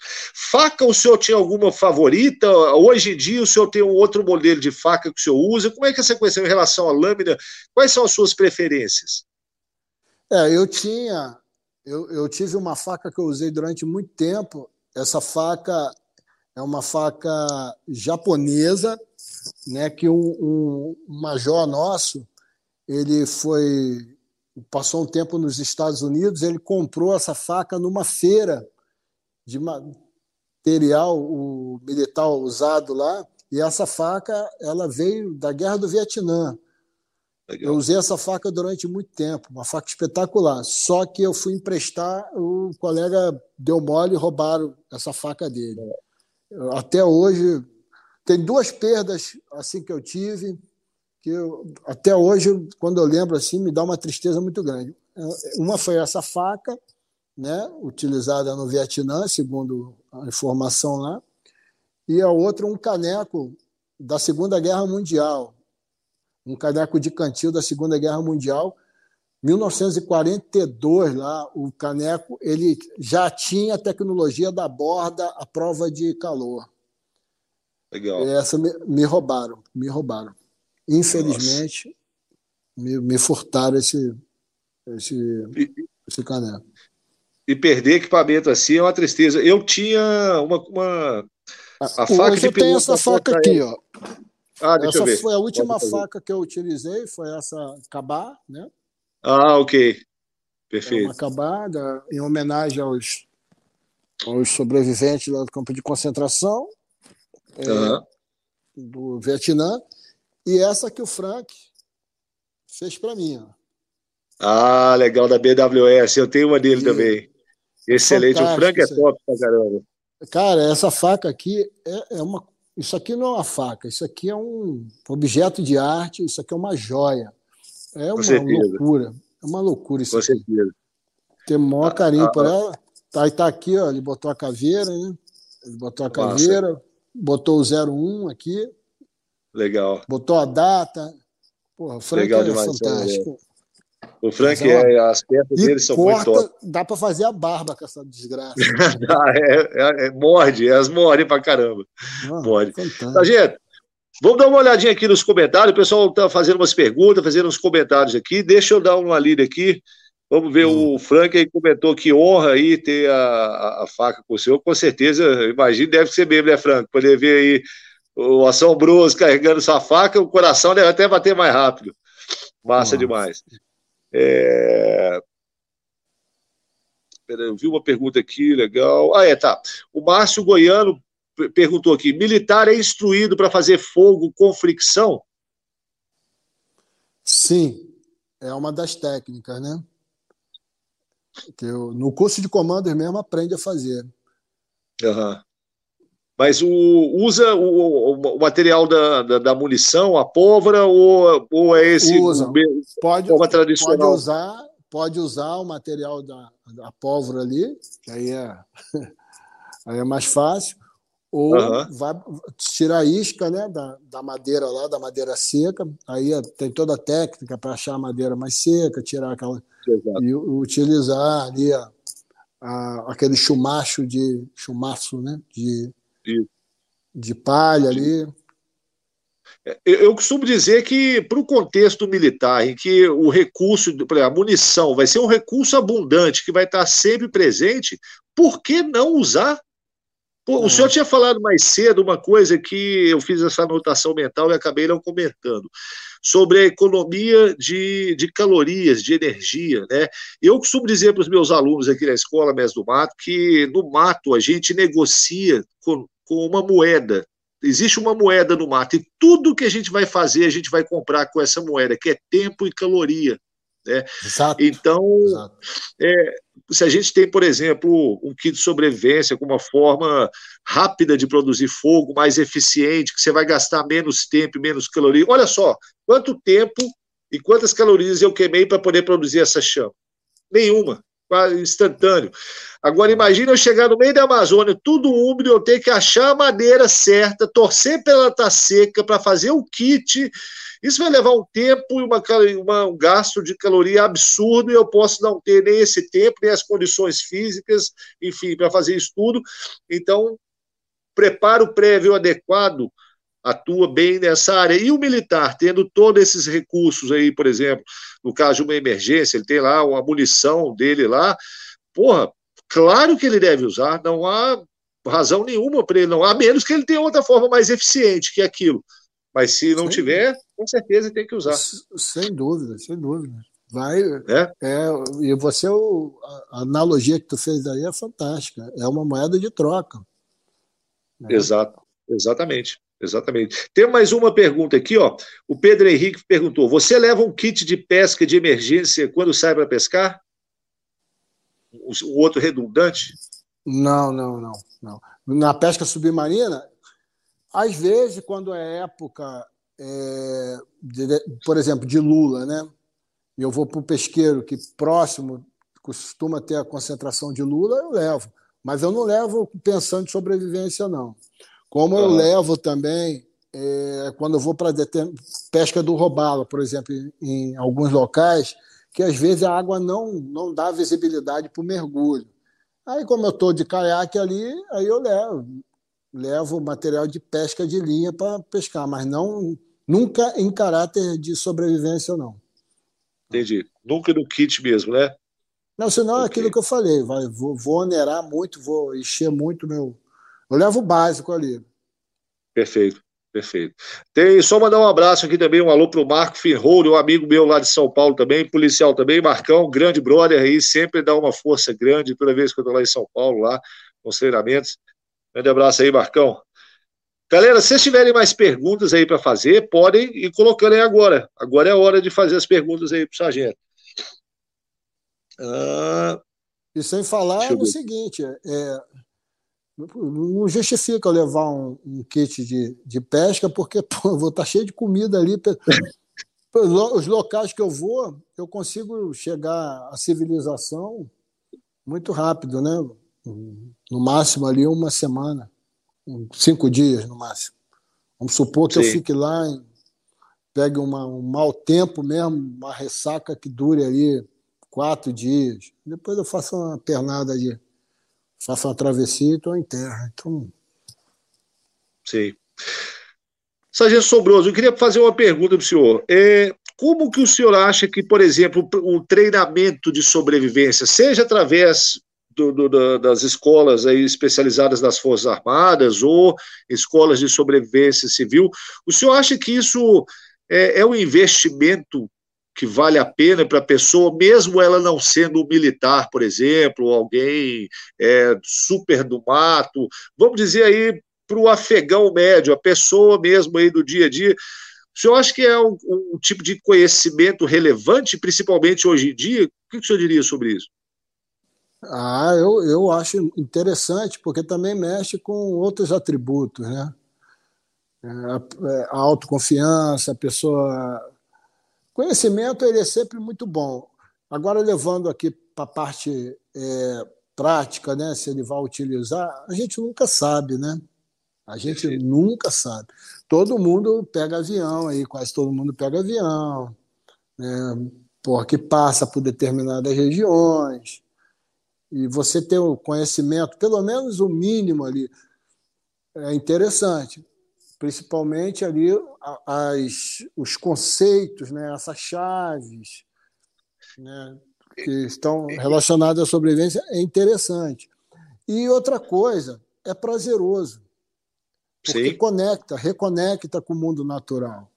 Faca, o senhor tinha alguma favorita? Hoje em dia, o senhor tem um outro modelo de faca que o senhor usa? Como é que é essa coisa em relação à lâmina? Quais são as suas preferências? É, eu tinha. Eu, eu tive uma faca que eu usei durante muito tempo. Essa faca é uma faca japonesa, né? Que um, um, major nosso ele foi passou um tempo nos Estados Unidos, ele comprou essa faca numa feira de material o militar usado lá, e essa faca ela veio da Guerra do Vietnã. Legal. Eu usei essa faca durante muito tempo, uma faca espetacular. Só que eu fui emprestar, o colega deu mole e roubaram essa faca dele. Até hoje, tem duas perdas assim que eu tive, que eu, até hoje, quando eu lembro assim, me dá uma tristeza muito grande. Uma foi essa faca, né, utilizada no Vietnã, segundo a informação lá, e a outra um caneco da Segunda Guerra Mundial, um caneco de cantil da Segunda Guerra Mundial, 1942 lá, o caneco ele já tinha a tecnologia da borda à prova de calor. Legal. Essa me, me roubaram, me roubaram. Infelizmente, me, me, furtaram esse, esse, esse caneco e perder equipamento assim é uma tristeza. Eu tinha uma. uma a faca Hoje de eu tenho essa faca aqui, ó. Ah, deixa essa eu ver. foi a última faca que eu utilizei, foi essa Cabá, né? Ah, ok. Perfeito. É uma Cabá, em homenagem aos, aos sobreviventes lá do campo de concentração é, uhum. do Vietnã. E essa que o Frank, fez para mim. Ó. Ah, legal, da BWS. Eu tenho uma dele e... também. Excelente. o Frank é top pra caramba. Cara, essa faca aqui é, é, uma. Isso aqui não é uma faca, isso aqui é um objeto de arte, isso aqui é uma joia. É uma loucura. É uma loucura isso Com aqui. certeza. Tem maior carinho ah, por ah, ela. Tá, tá aqui, ó. Ele botou a caveira, né? Ele botou a caveira. Botou o 01 aqui. Legal. Botou a data. Porra, o Frank Legal é demais, fantástico. O Frank, é, é, as peças dele são corta, muito top. Dá para fazer a barba com essa desgraça. [LAUGHS] é, é, é, morde, elas mordem pra caramba. Ah, morde. Tá, gente, vamos dar uma olhadinha aqui nos comentários. O pessoal tá fazendo umas perguntas, fazendo uns comentários aqui. Deixa eu dar uma lida aqui. Vamos ver, hum. o Frank aí comentou que honra aí ter a, a, a, faca com o senhor. Com certeza, imagino, deve ser mesmo, né, Frank? Poder ver aí o assombroso carregando sua faca, o coração deve até bater mais rápido. Massa Nossa. demais. É... Eu vi uma pergunta aqui, legal. Ah, é, tá. O Márcio Goiano perguntou aqui: militar é instruído para fazer fogo com fricção? Sim, é uma das técnicas, né? Eu, no curso de comandos mesmo aprende a fazer. Uhum. Mas o, usa o, o material da, da, da, munição, a pólvora, ou, ou é esse usa. o pode, tradicional? Pode usar, pode usar o material da, da pólvora ali, que aí é, [LAUGHS] aí é mais fácil, ou uhum. vai tirar a isca né, da, da madeira lá, da madeira seca, aí é, tem toda a técnica para achar a madeira mais seca, tirar aquela. Exato. e utilizar ali a, a, aquele chumacho de chumaço, né, de de palha ali. É, eu costumo dizer que, para o contexto militar, em que o recurso, a munição vai ser um recurso abundante, que vai estar sempre presente, por que não usar? Pô, o é. senhor tinha falado mais cedo uma coisa que eu fiz essa anotação mental e acabei não comentando, sobre a economia de, de calorias, de energia. Né? Eu costumo dizer para os meus alunos aqui na escola Mestre do Mato que no mato a gente negocia com, com uma moeda. Existe uma moeda no mato e tudo que a gente vai fazer, a gente vai comprar com essa moeda, que é tempo e caloria. Né? Exato. Então, Exato. É, se a gente tem, por exemplo, um kit de sobrevivência com uma forma rápida de produzir fogo, mais eficiente, que você vai gastar menos tempo e menos caloria. Olha só, quanto tempo e quantas calorias eu queimei para poder produzir essa chama? Nenhuma instantâneo. Agora imagine eu chegar no meio da Amazônia, tudo úmido, eu ter que achar a madeira certa, torcer para ela estar tá seca, para fazer o kit. Isso vai levar um tempo e uma, uma, um gasto de caloria absurdo, e eu posso não ter nem esse tempo, nem as condições físicas, enfim, para fazer isso tudo. Então, preparo prévio adequado atua bem nessa área. E o militar, tendo todos esses recursos aí, por exemplo, no caso de uma emergência, ele tem lá uma munição dele lá, porra, claro que ele deve usar, não há razão nenhuma para ele não, a menos que ele tenha outra forma mais eficiente que aquilo. Mas se não sem tiver, com certeza tem que usar. Sem dúvida, sem dúvida. Vai, é? é e você, a analogia que tu fez aí é fantástica. É uma moeda de troca. Né? Exato, exatamente. Exatamente. Tem mais uma pergunta aqui, ó. O Pedro Henrique perguntou: você leva um kit de pesca de emergência quando sai para pescar? O outro redundante? Não, não, não, não. Na pesca submarina, às vezes, quando é época, é, de, por exemplo, de lula, né? Eu vou para o pesqueiro que próximo costuma ter a concentração de lula, eu levo. Mas eu não levo pensando em sobrevivência, não. Como eu levo também, é, quando eu vou para pesca do robalo, por exemplo, em, em, alguns locais, que às vezes a água não, não dá visibilidade para o mergulho. Aí, como eu estou de caiaque ali, aí eu levo, levo material de pesca de linha para pescar, mas não nunca em caráter de sobrevivência, não. Entendi. Nunca no kit mesmo, né? Não, senão okay. é aquilo que eu falei, vai, vou, vou onerar muito, vou encher muito meu, eu levo o básico ali. Perfeito, perfeito. Tem só mandar um abraço aqui também, um alô para o Marco Ferrouro, um amigo meu lá de São Paulo também, policial também, Marcão, grande brother aí, sempre dá uma força grande toda vez que eu estou lá em São Paulo, lá, com os treinamentos. Grande abraço aí, Marcão. Galera, se tiverem mais perguntas aí para fazer, podem ir colocando aí agora. Agora é a hora de fazer as perguntas aí para o sargento. Ah, e sem falar no seguinte, é, não justifica eu levar um, um kit de, de pesca, porque [LAUGHS] pô, vou estar tá cheio de comida ali. [LAUGHS] Os locais que eu vou, eu consigo chegar à civilização muito rápido, né? No máximo ali uma semana, cinco dias no máximo. Vamos supor que Sim. eu fique lá, pegue uma, um mau tempo mesmo, uma ressaca que dure ali quatro dias. Depois eu faço uma pernada de. Faço uma travessia e estou em terra. Então. Sim. Sargento Sobroso, eu queria fazer uma pergunta para o senhor. É, como que o senhor acha que, por exemplo, o treinamento de sobrevivência, seja através do, do, das escolas aí especializadas das Forças Armadas ou escolas de sobrevivência civil, o senhor acha que isso é, é um investimento que vale a pena para a pessoa, mesmo ela não sendo militar, por exemplo, alguém é, super do mato, vamos dizer aí para o afegão médio, a pessoa mesmo aí do dia a dia. O senhor acha que é um, um tipo de conhecimento relevante, principalmente hoje em dia? O que o senhor diria sobre isso? Ah, eu, eu acho interessante, porque também mexe com outros atributos, né? É, a, é, a autoconfiança, a pessoa Conhecimento ele é sempre muito bom. Agora, levando aqui para a parte é, prática, né, se ele vai utilizar, a gente nunca sabe, né? A gente nunca sabe. Todo mundo pega avião aí, quase todo mundo pega avião, né, porque passa por determinadas regiões. E você ter o conhecimento, pelo menos o mínimo ali, é interessante principalmente ali as, os conceitos, né, essas chaves né, que estão relacionadas à sobrevivência, é interessante. E outra coisa, é prazeroso, porque Sim. conecta, reconecta com o mundo natural.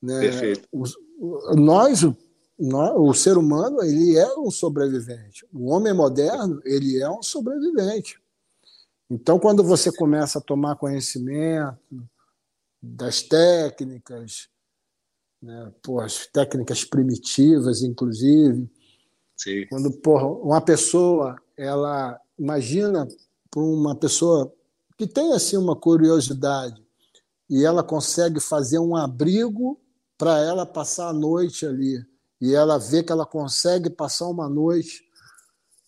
Né? Perfeito. O, nós, nós, o ser humano, ele é um sobrevivente. O homem moderno, ele é um sobrevivente. Então, quando você começa a tomar conhecimento, das técnicas, né? Pô, as técnicas primitivas, inclusive. Sim. Quando porra, uma pessoa, ela imagina para uma pessoa que tem assim uma curiosidade e ela consegue fazer um abrigo para ela passar a noite ali e ela vê que ela consegue passar uma noite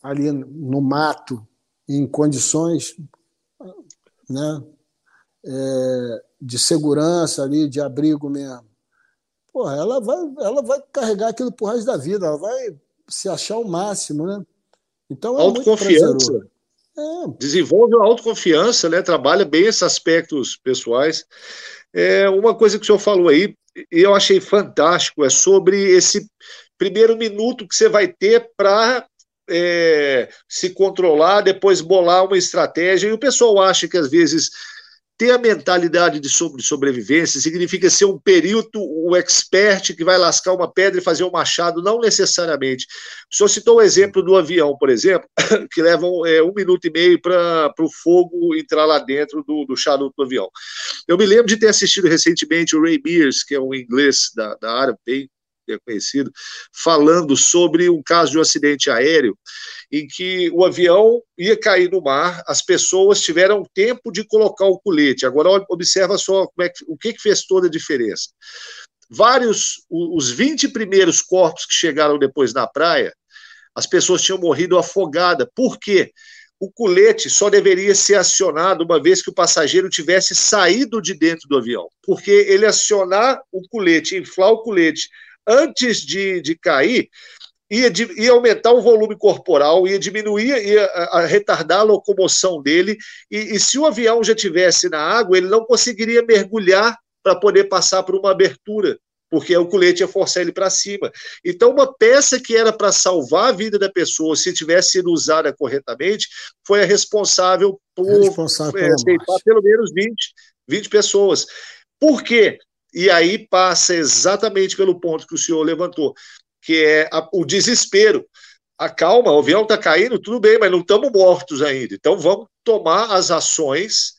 ali no mato em condições né, é, de segurança ali, de abrigo mesmo. Porra, ela vai, ela vai carregar aquilo por resto da vida, ela vai se achar o máximo, né? Então é autoconfiança. É. Desenvolve a autoconfiança, né? Trabalha bem esses aspectos pessoais. É, uma coisa que o senhor falou aí, eu achei fantástico, é sobre esse primeiro minuto que você vai ter para é, se controlar, depois bolar uma estratégia. E o pessoal acha que às vezes ter a mentalidade de sobre sobrevivência significa ser um perito, um expert que vai lascar uma pedra e fazer um machado, não necessariamente. O senhor citou o exemplo do avião, por exemplo, [COUGHS] que leva um, é, um minuto e meio para o fogo entrar lá dentro do, do charuto do avião. Eu me lembro de ter assistido recentemente o Ray Mears, que é um inglês da, da área bem é conhecido, falando sobre um caso de um acidente aéreo em que o avião ia cair no mar, as pessoas tiveram tempo de colocar o colete. Agora observa só é que, o que, que fez toda a diferença. Vários, os 20 primeiros corpos que chegaram depois na praia, as pessoas tinham morrido afogadas. Por quê? O colete só deveria ser acionado uma vez que o passageiro tivesse saído de dentro do avião. Porque ele acionar o colete, inflar o colete antes de, de cair, ia, ia aumentar o volume corporal, ia diminuir, ia a, a retardar a locomoção dele, e, e se o avião já tivesse na água, ele não conseguiria mergulhar para poder passar por uma abertura, porque o colete ia forçar ele para cima. Então, uma peça que era para salvar a vida da pessoa, se tivesse sido usada corretamente, foi a responsável por é responsável é, pelo menos 20, 20 pessoas. Por quê? E aí passa exatamente pelo ponto que o senhor levantou que é a, o desespero. A calma, o avião está caindo, tudo bem, mas não estamos mortos ainda. Então vamos tomar as ações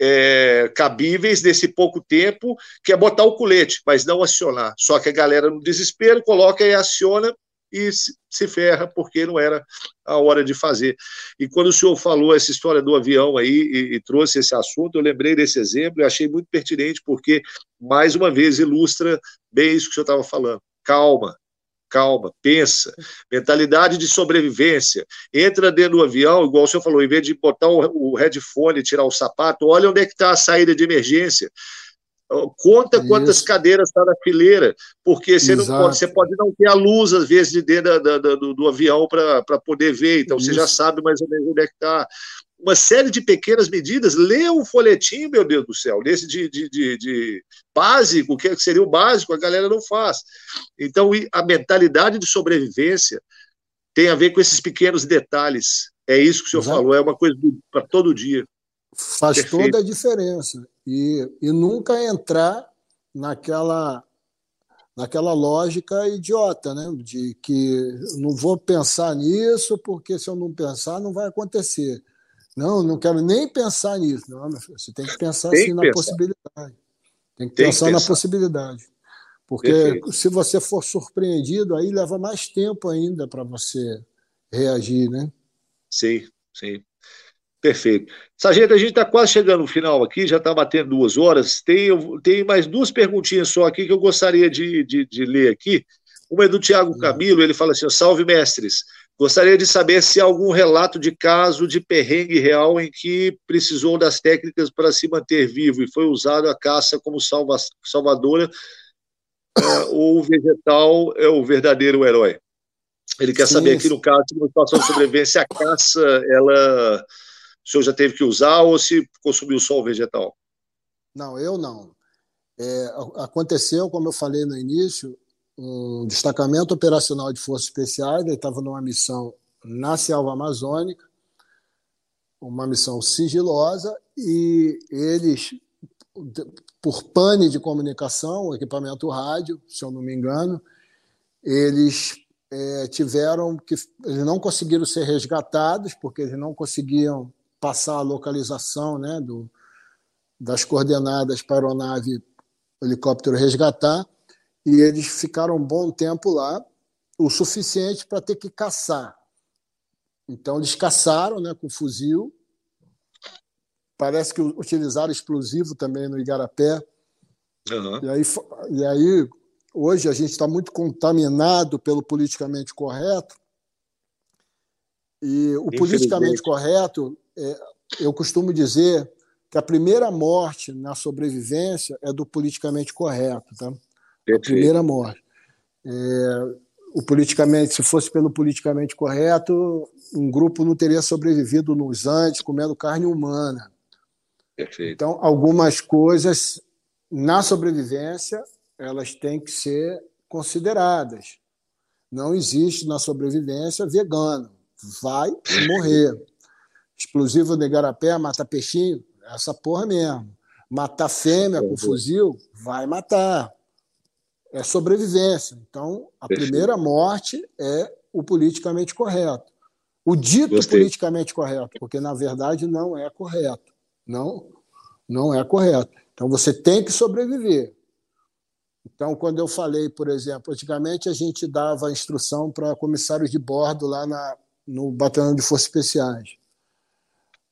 é, cabíveis nesse pouco tempo, que é botar o colete, mas não acionar. Só que a galera, no desespero, coloca e aciona e se, ferra, porque não era a hora de fazer. E quando o senhor falou essa história do avião aí e, e trouxe esse assunto, eu lembrei desse exemplo e achei muito pertinente, porque, mais uma vez, ilustra bem isso que o senhor estava falando. Calma, calma, pensa, mentalidade de sobrevivência. Entra dentro do avião, igual o senhor falou, em vez de botar o, headphone tirar o sapato, olha onde é que está a saída de emergência. Conta Isso. quantas cadeiras está na fileira, porque você, não pode, você pode não ter a luz, às vezes, de dentro da, da, do, do, avião para poder ver, então Isso. você já sabe mais ou menos onde é que está. Uma série de pequenas medidas, lê um folhetim, meu Deus do céu, desse de, de, de, de básico, que seria o básico, a galera não faz. Então, a mentalidade de sobrevivência tem a ver com esses pequenos detalhes. É isso que o senhor Exato. falou, é uma coisa para todo dia. Faz Perfeito. toda a diferença. E, e nunca entrar naquela naquela lógica idiota, né? De que não vou pensar nisso, porque se eu não pensar, não vai acontecer. Não, não quero nem pensar nisso. Não, você tem que pensar tem assim, na pensar. possibilidade. Tem que tem pensar, que na possibilidade. Porque Perfeito. se você for surpreendido, aí leva mais tempo ainda para você reagir, né? Sim, sim. Perfeito. Sargento, a gente está quase chegando no final aqui, já está batendo duas horas. Tem, tem mais duas perguntinhas só aqui que eu gostaria de, de, de ler aqui. Uma é do Tiago hum. Camilo, ele fala assim: salve mestres. Gostaria de saber se há algum relato de caso de perrengue real em que precisou das técnicas para se manter vivo e foi usado a caça como salva, salvadora, é, ou o vegetal é o verdadeiro herói. Ele quer Sim. saber aqui no caso, de uma situação de sobrevivência, a caça, ela o senhor já teve que usar ou se consumiu só o vegetal? Não, eu não. É, aconteceu, como eu falei no início, um destacamento operacional de forças especiais, ele estava numa missão na selva amazônica, uma missão sigilosa, e eles, por pane de comunicação, equipamento rádio, se eu não me engano, eles é, tiveram que. Eles não conseguiram ser resgatados, porque eles não conseguiam passar a localização né, do, das coordenadas para a aeronave helicóptero resgatar, e eles ficaram um bom tempo lá, o suficiente para ter que caçar. Então, eles caçaram né, com fuzil, parece que utilizaram explosivo também no Igarapé. Uhum. E, aí, e aí, hoje, a gente está muito contaminado pelo politicamente correto, e o politicamente correto eu costumo dizer que a primeira morte na sobrevivência é do politicamente correto, tá? A primeira morte. É, o politicamente, se fosse pelo politicamente correto, um grupo não teria sobrevivido nos Andes comendo carne humana. Perfeito. Então, algumas coisas na sobrevivência elas têm que ser consideradas. Não existe na sobrevivência vegano, vai morrer. Explosivo de garapé, mata peixinho, essa porra mesmo. Matar fêmea com fuzil, vai matar. É sobrevivência. Então, a primeira morte é o politicamente correto. O dito Gostei. politicamente correto, porque na verdade não é correto. Não, não é correto. Então você tem que sobreviver. Então, quando eu falei, por exemplo, antigamente a gente dava instrução para comissários de bordo lá na, no Batalhão de Forças Especiais.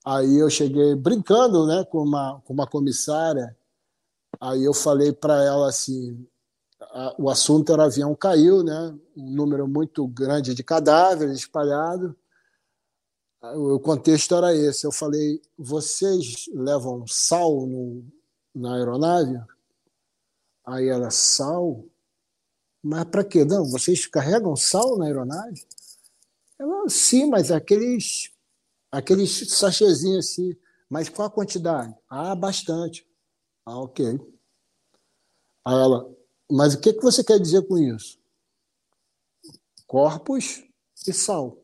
Aí eu cheguei brincando né, com, uma, com uma comissária. Aí eu falei para ela assim: a, o assunto era avião caiu, né, um número muito grande de cadáveres espalhados. O contexto era esse. Eu falei: vocês levam sal no, na aeronave? Aí ela: sal? Mas para quê? Não, vocês carregam sal na aeronave? Ela: sim, mas aqueles aqueles sachêzinhos assim. Mas qual a quantidade? Ah, bastante. Ah, ok. Aí ela, mas o que, que você quer dizer com isso? Corpos e sal.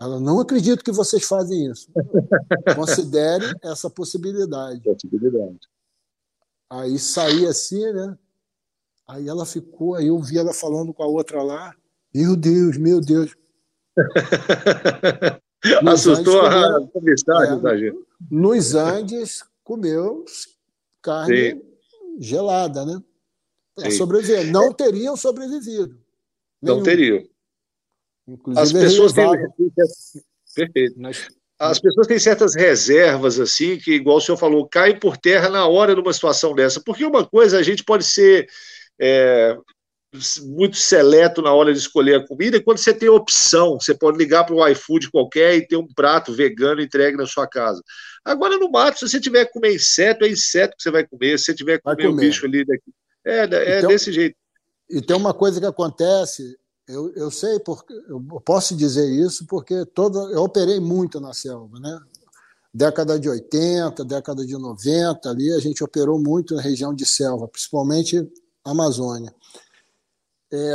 Ela, não acredito que vocês fazem isso. [LAUGHS] Considere essa possibilidade. Possibilidade. Aí saí assim, né? Aí ela ficou, aí eu vi ela falando com a outra lá. Meu Deus, meu Deus. [LAUGHS] Assustou a comissária, é, Nos Andes, comeu carne Sim. gelada, né? Para sobreviver. Não teriam sobrevivido. Nenhum. Não teriam. Inclusive, As pessoas têm. Perfeito. Mas... As pessoas têm certas reservas, assim, que, igual o senhor falou, caem por terra na hora numa situação dessa. Porque uma coisa, a gente pode ser é, muito seleto na hora de escolher a comida, e quando você tem opção, você pode ligar para o iFood qualquer e ter um prato vegano entregue na sua casa. Agora, no mato, se você tiver que comer inseto, é inseto que você vai comer. Se você tiver que comer, o bicho ali daqui. É, é então, desse jeito. E tem uma coisa que acontece, eu, eu sei, porque eu posso dizer isso, porque toda, eu operei muito na selva, né? Década de 80, década de 90, ali a gente operou muito na região de selva, principalmente Amazônia. É,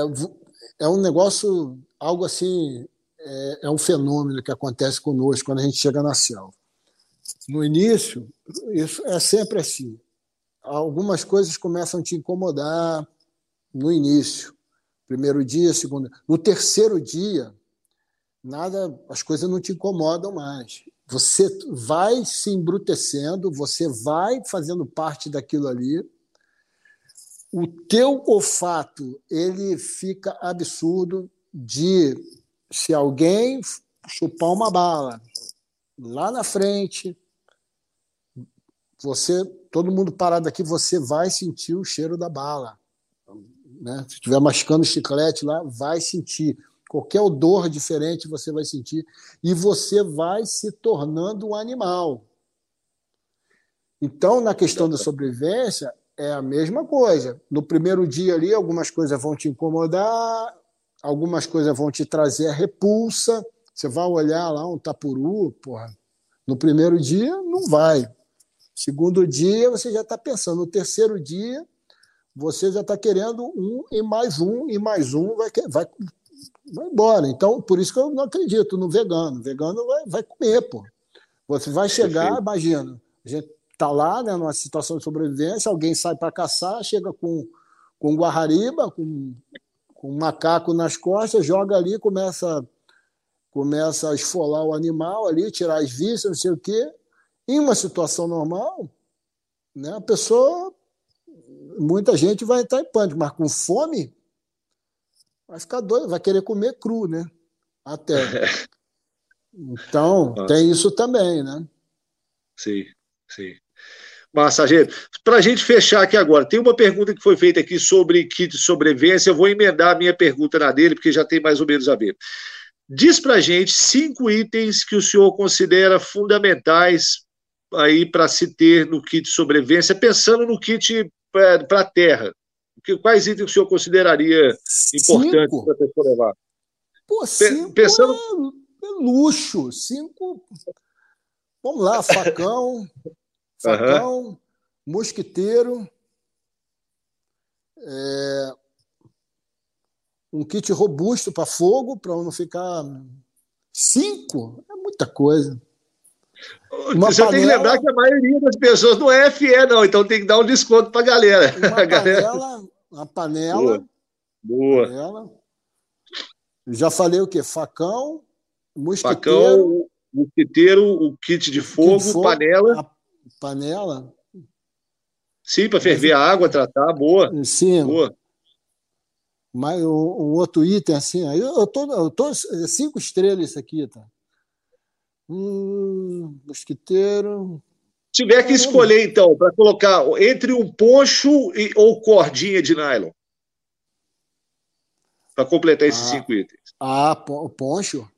é um negócio, algo assim, é, é um fenômeno que acontece conosco quando a gente chega na selva. No início, isso é sempre assim. Algumas coisas começam a te incomodar no início, primeiro dia, segundo. No terceiro dia, nada, as coisas não te incomodam mais. Você vai se embrutecendo, você vai fazendo parte daquilo ali. O teu olfato ele fica absurdo de se alguém chupar uma bala lá na frente, você, todo mundo parado aqui, você vai sentir o cheiro da bala. Né? Se estiver mascando chiclete lá, vai sentir. Qualquer odor diferente você vai sentir. E você vai se tornando um animal. Então, na questão da sobrevivência, é a mesma coisa. No primeiro dia ali, algumas coisas vão te incomodar, algumas coisas vão te trazer a repulsa. Você vai olhar lá um tapuru, porra. No primeiro dia, não vai. Segundo dia, você já está pensando. No terceiro dia, você já está querendo um e mais um e mais um vai, vai, vai embora. Então, por isso que eu não acredito no vegano. O vegano vai, vai comer, pô. Você vai chegar, imagina, a gente está lá, né, numa situação de sobrevivência, alguém sai para caçar, chega com, com guarrariba, com, com um macaco nas costas, joga ali, começa, começa a esfolar o animal ali, tirar as vísceras, não sei o quê. Em uma situação normal, né, a pessoa muita gente vai entrar em pânico, mas com fome vai ficar doido, vai querer comer cru, né? Até. [LAUGHS] Então, tem isso também, né? Sim, sim. Massageiro, para a gente fechar aqui agora, tem uma pergunta que foi feita aqui sobre kit de sobrevivência. Eu vou emendar a minha pergunta na dele, porque já tem mais ou menos a ver. Diz para a gente cinco itens que o senhor considera fundamentais aí para se ter no kit de sobrevivência, pensando no kit para a terra? Quais itens o senhor consideraria importantes para a pessoa levar? Pô, cinco Pensando... é, é luxo. Cinco. Vamos lá, facão, facão, uhum. mosquiteiro, é, um kit robusto para fogo, para não ficar. Cinco? É muita coisa. Uma Você panela... tem que lembrar que a maioria das pessoas não é FE, não, então tem que dar um desconto para [LAUGHS] a galera. Uma panela, uma panela. Boa. Panela. Já falei o quê? Facão, mosquiteiro. Facão, mosquiteiro, o kit de fogo, de fogo panela. Panela. Sim, para ferver a água, tratar, boa. Sim. Boa. Mas um, um outro item assim, aí eu tô, eu tô cinco estrelas isso aqui, tá? Hum, mosquiteiro. Se tiver que escolher, então, para colocar entre um poncho e, ou cordinha de nylon. Para completar esses ah, cinco itens. Ah, o poncho?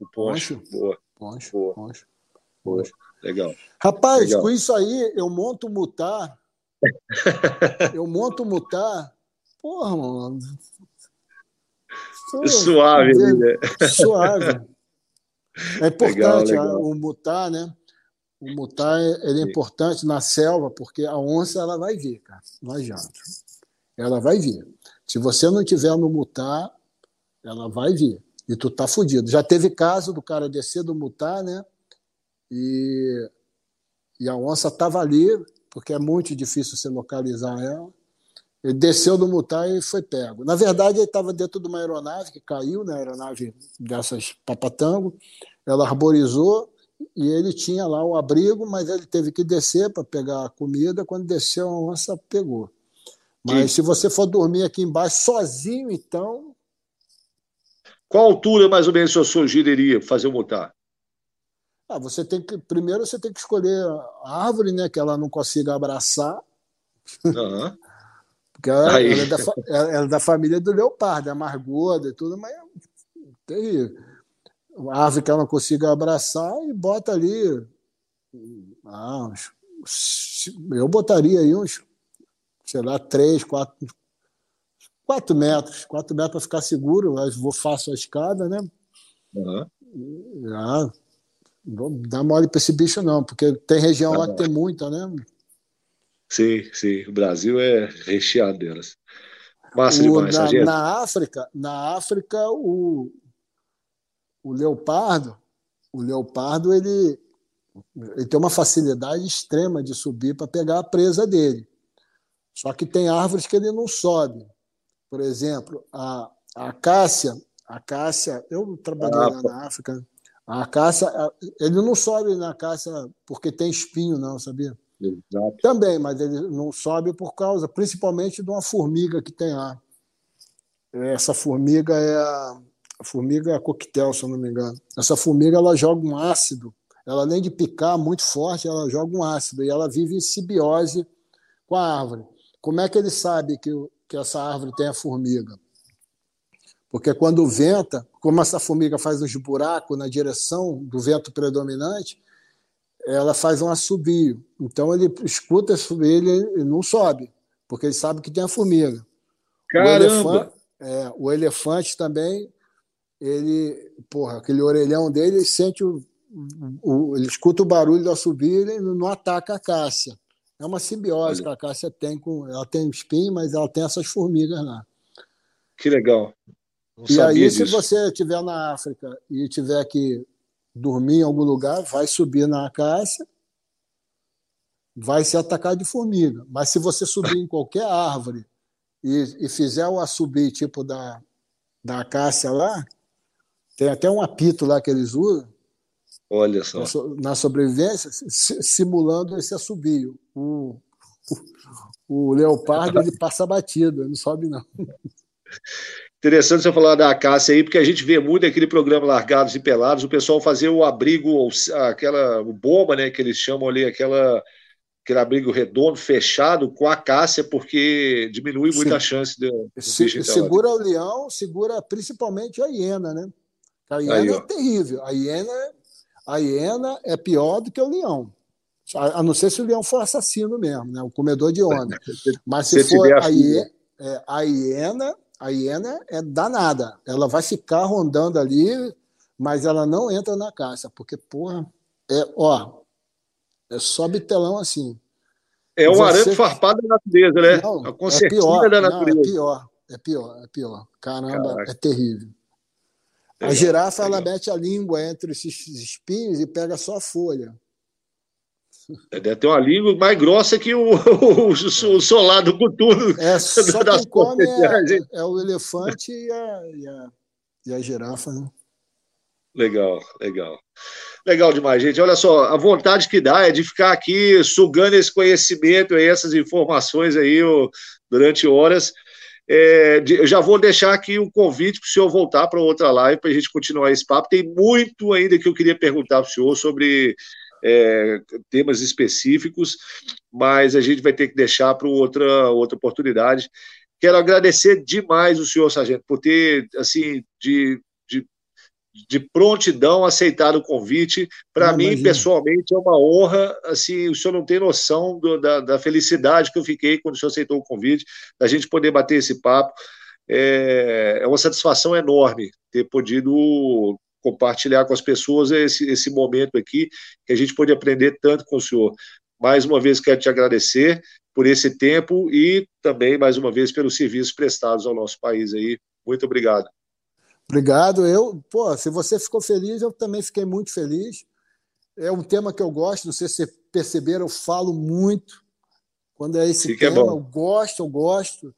O poncho. poncho. Boa. Poncho. Boa. Poncho. Boa. Legal. Rapaz, Legal. com isso aí, eu monto mutar. [LAUGHS] eu monto mutar. Porra, mano. Suave, né? Suave. É importante legal, legal. o mutar, né? O mutar ele é importante na selva, porque a onça ela vai vir, cara, não adianta. Ela vai vir. Se você não tiver no mutar, ela vai vir. E tu tá fudido. Já teve caso do cara descer do mutar, né? E, e a onça tava ali, porque é muito difícil você localizar ela. Ele desceu do mutar e foi pego. Na verdade, ele estava dentro de uma aeronave que caiu, né? Aeronave dessas papatango. ela arborizou e ele tinha lá o abrigo, mas ele teve que descer para pegar a comida. Quando desceu, a onça pegou. Mas se você for dormir aqui embaixo sozinho, então. Qual altura mais ou menos o senhor sugeriria fazer o mutar? Ah, você tem que primeiro você tem que escolher a árvore, né, que ela não consiga abraçar. Uhum. [LAUGHS] Porque ela, ela, é da, ela, é da, família do leopardo, é mais gorda e tudo, mas terrível. Uma árvore que ela não consiga abraçar e bota ali. Ah, uns, eu botaria aí uns sei lá, três, quatro, quatro metros, quatro metros para ficar seguro. Eu vou faço a escada, né? Uhum. Ah, não dá mole para esse bicho não, porque tem região lá que tem muita, né? Sim, sim. O Brasil é recheado delas. Massa o, demais, na, na África, na África o, o leopardo, o leopardo ele, ele tem uma facilidade extrema de subir para pegar a presa dele. Só que tem árvores que ele não sobe. Por exemplo, a, a acácia, a acácia, eu trabalhei ah, lá na África, a acácia, ele não sobe na acácia porque tem espinho, não, sabia? Exato. Também, mas ele não sobe por causa, principalmente de uma formiga que tem lá. Essa formiga é a, a formiga coquetel, se eu não me engano. Essa formiga ela joga um ácido. Ela além de picar muito forte, ela joga um ácido e ela vive em simbiose com a árvore. Como é que ele sabe que, que essa árvore tem a formiga? Porque quando venta, como essa formiga faz uns buracos na direção do vento predominante, ela faz um assobio. Então ele escuta ele, ele não sobe, porque ele sabe que tem a formiga. Caramba! O elefante, é, o elefante também, ele, porra, aquele orelhão dele, ele sente o, o, ele escuta o barulho do assobio, ele não ataca a cássia. É uma simbiose Olha. que a cássia tem com. Ela tem espinho, mas ela tem essas formigas lá. Que legal. Não e aí, disso. se você estiver na África e tiver que dormir em algum lugar, vai subir na acácia, vai ser atacado de formiga. Mas se você subir em qualquer árvore e, e fizer o assobio tipo da, da acácia lá, tem até um apito lá que eles usam, Olha só. Na sobrevivência, simulando esse assobio. O, o, o leopardo ele passa batido, não sobe, não. [LAUGHS] Interessante você falar da Acácia aí, porque a gente vê muito aquele programa Largados e Pelados, o pessoal fazer o abrigo, aquela o bomba, né, que eles chamam ali, aquela, aquele abrigo redondo, fechado, com a Acácia, porque diminui muito Sim. a chance de, Se, Segura o leão, segura principalmente a hiena, né? A hiena aí, é terrível. A hiena a hiena é pior do que o leão. A não ser se o leão for assassino mesmo, né? o comedor de [LAUGHS] onda. Mas se, se for a hiena, é, a hiena, a hiena é danada. Ela vai ficar rondando ali, mas ela não entra na caça, porque, porra, é, ó, é só bitelão assim. É um arame farpado da natureza, né? Não, a é pior, da natureza. Não, é pior, é pior, é pior. Caramba, Caraca. é terrível. A girafa legal. ela mete a língua entre esses espinhos e pega só a folha. Deve ter uma língua mais grossa que o, [LAUGHS] o, o solado coturno. É, só [LAUGHS] quem come é, é, o elefante e a, e a, e a girafa. Né? Legal, legal. Legal demais, gente. Olha só, a vontade que dá é de ficar aqui sugando esse conhecimento e essas informações aí durante horas. É, eu já vou deixar aqui um convite para o senhor voltar para outra live para a gente continuar esse papo. Tem muito ainda que eu queria perguntar para o senhor sobre é, temas específicos, mas a gente vai ter que deixar para outra, outra oportunidade. Quero agradecer demais o senhor, Sargento, por ter, assim, de de prontidão aceitar o convite. Para mim, pessoalmente, é uma honra. Assim, o senhor não tem noção do, da, da, felicidade que eu fiquei quando o senhor aceitou o convite, da gente poder bater esse papo. É, é uma satisfação enorme ter podido compartilhar com as pessoas esse, esse momento aqui, que a gente pôde aprender tanto com o senhor. Mais uma vez, quero te agradecer por esse tempo e também, mais uma vez, pelos serviços prestados ao nosso país aí. Muito obrigado. Obrigado. Eu, pô, se você ficou feliz, eu também fiquei muito feliz. É um tema que eu gosto, não sei se vocês perceberam, eu falo muito. Quando é esse Sim, é tema, é eu gosto, eu gosto.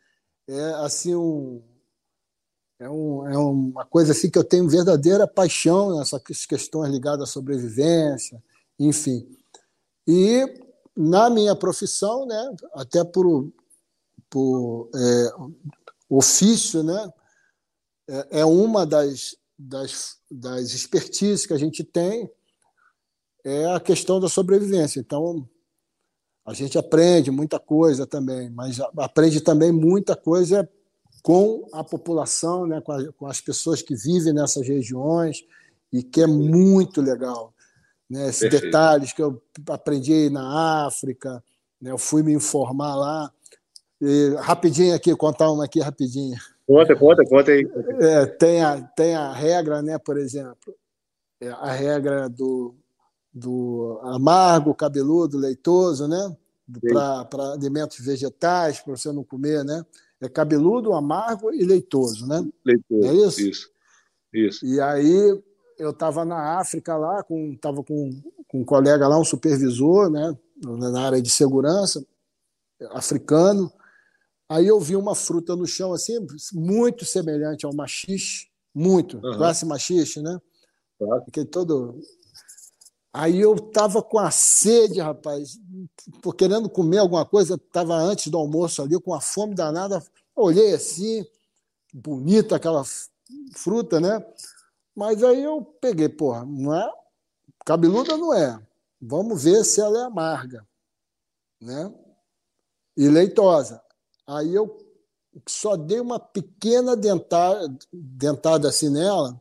É assim um é, um, é uma coisa assim que eu tenho verdadeira paixão nessas questões ligadas à sobrevivência, enfim. E na minha profissão, né, até por, por é, ofício, né, é, é uma das, das, das expertises que a gente tem é a questão da sobrevivência. Então, a gente aprende muita coisa também, mas aprende também muita coisa com a população, né, com, a, com as pessoas que vivem nessas regiões, e que é muito legal. Né, esses Perfeito. detalhes que eu aprendi na África, né, eu fui me informar lá. E, rapidinho aqui, contar uma aqui rapidinho. Conta, conta, conta aí. É, tem, a, tem a regra, né, por exemplo, é a regra do, do amargo, cabeludo, leitoso, né? Para alimentos vegetais, para você não comer, né? É cabeludo, amargo e leitoso, né? Leitoso. É isso? Isso. isso. E aí eu estava na África lá, com, tava com, com um colega lá, um supervisor, né? Na área de segurança, africano. Aí eu vi uma fruta no chão, assim, muito semelhante ao machixe, muito, uhum. classe machixe, né? Claro. Fiquei todo Aí eu estava com a sede, rapaz, querendo comer alguma coisa, estava antes do almoço ali, com a fome danada. Olhei assim, bonita aquela fruta, né? Mas aí eu peguei, porra, não é? Cabeluda não é. Vamos ver se ela é amarga, né? E leitosa. Aí eu só dei uma pequena dentada, dentada assim nela,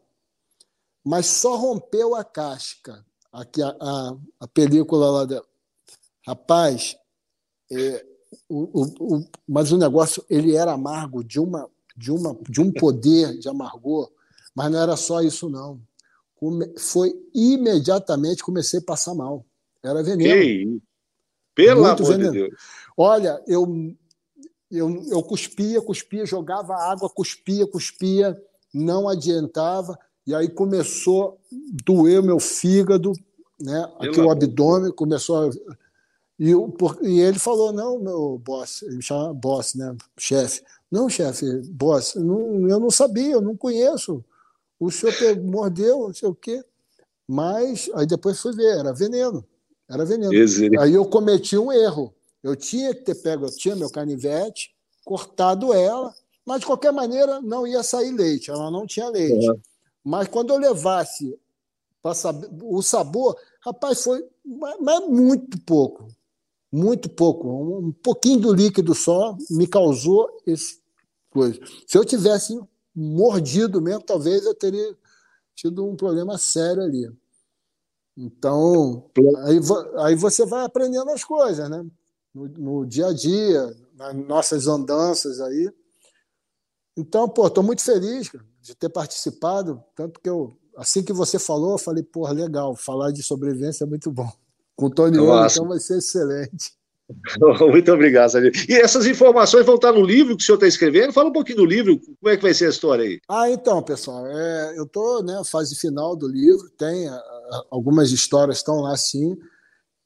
mas só rompeu a casca aqui a, a, a película lá da. Rapaz, é, o, o, o, mas o negócio ele era amargo de uma de uma de um poder de amargor, mas não era só isso não. Come, foi imediatamente comecei a passar mal. Era veneno. Que Pelo Muito amor veneno. de Deus. Olha, eu eu, eu cuspia, cuspia, jogava água, cuspia, cuspia, não adiantava. E aí começou a doer meu fígado, né? aqui o abdômen começou a. E, e ele falou: não, meu boss, ele me chama boss, né? chefe. Não, chefe, boss, não, eu não sabia, eu não conheço. O senhor mordeu, não sei o quê. Mas aí depois fui ver, era veneno. Era veneno. Aí eu cometi um erro. Eu tinha que ter pego, eu tinha meu canivete, cortado ela, mas de qualquer maneira não ia sair leite, ela não tinha leite. Uhum. Mas quando eu levasse saber, o sabor, rapaz, foi mas muito pouco. Muito pouco. Um pouquinho do líquido só me causou esse coisa. Se eu tivesse mordido mesmo, talvez eu teria tido um problema sério ali. Então, aí, aí você vai aprendendo as coisas, né? No, no dia a dia, nas nossas andanças aí. Então, pô, estou muito feliz de ter participado, tanto que eu, assim que você falou, eu falei, pô, legal, falar de sobrevivência é muito bom. Com o Tony Ouro, então vai ser excelente. [LAUGHS] Muito obrigado, Sérgio. E essas informações vão estar no livro que o senhor está escrevendo? Fala um pouquinho do livro, como é que vai ser a história aí? Ah, então, pessoal, é, eu estou na né, fase final do livro, tem algumas histórias estão lá sim.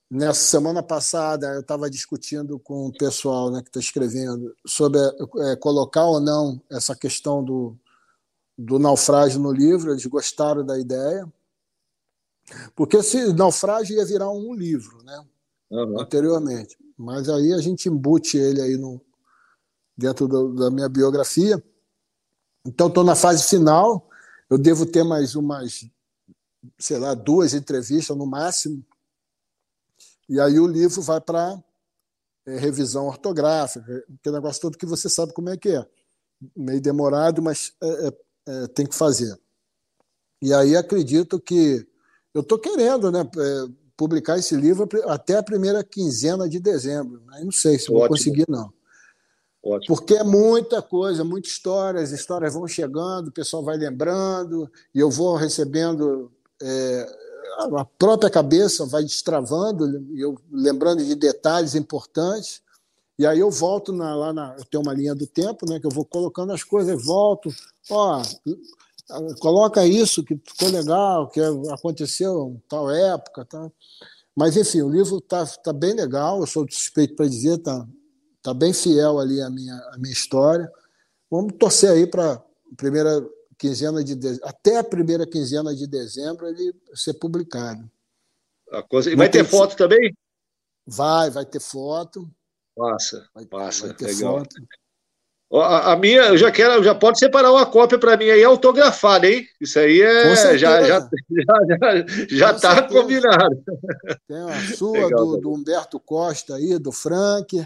Nessa semana passada, eu estava discutindo com o pessoal né, que está escrevendo sobre é, colocar ou não essa questão do, do naufrágio no livro, eles gostaram da ideia. Porque esse naufrágio ia virar um livro, né? Uhum. Anteriormente. Mas aí a gente embute ele aí no, dentro do, da minha biografia. Então, estou na fase final. Eu devo ter mais umas, sei lá, duas entrevistas no máximo e aí o livro vai para é, revisão ortográfica, aquele negócio todo que você sabe como é que é. Meio demorado, mas é, é, é tem que fazer. E aí acredito que eu estou querendo né, é, publicar esse livro até a primeira quinzena de dezembro. Aí não sei se Ótimo. vou conseguir, não. Ótimo. Porque é muita coisa, muita história, as histórias vão chegando, o pessoal vai lembrando, e eu vou recebendo é, a própria cabeça vai destravando, eu lembrando de detalhes importantes, e aí eu volto na, lá na. Eu tenho uma linha do tempo, né? Que eu vou colocando as coisas, volto, ó, coloca isso que ficou legal, que aconteceu em tal época, tá? Mas enfim, o livro tá, tá bem legal, eu sou suspeito para dizer, tá, tá bem fiel ali a minha, a minha história. Vamos torcer aí para primeira quinzena de de... até a primeira quinzena de dezembro ele ser publicado. A coisa... E vai ter foto também? Vai, vai ter foto. Massa, vai, massa, vai legal. Foto. A, a, minha, já quero, já pode separar uma cópia para mim aí autografada, hein? Isso aí é [LAUGHS] já já já já, já tá combinado. Tem a sua do, do, Humberto Costa aí, do Frank.